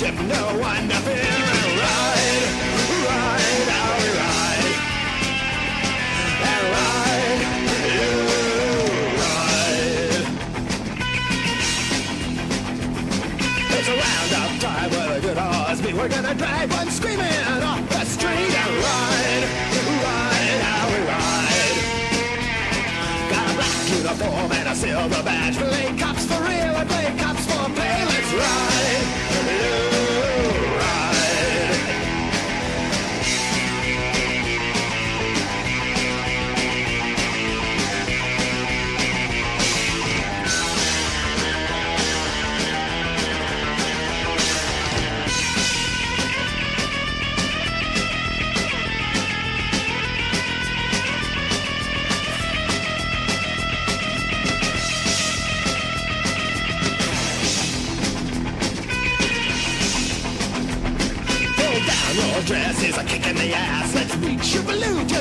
ship, no.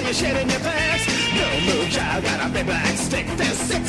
your shit in your pants. Don't move, child, got a big black stick. This six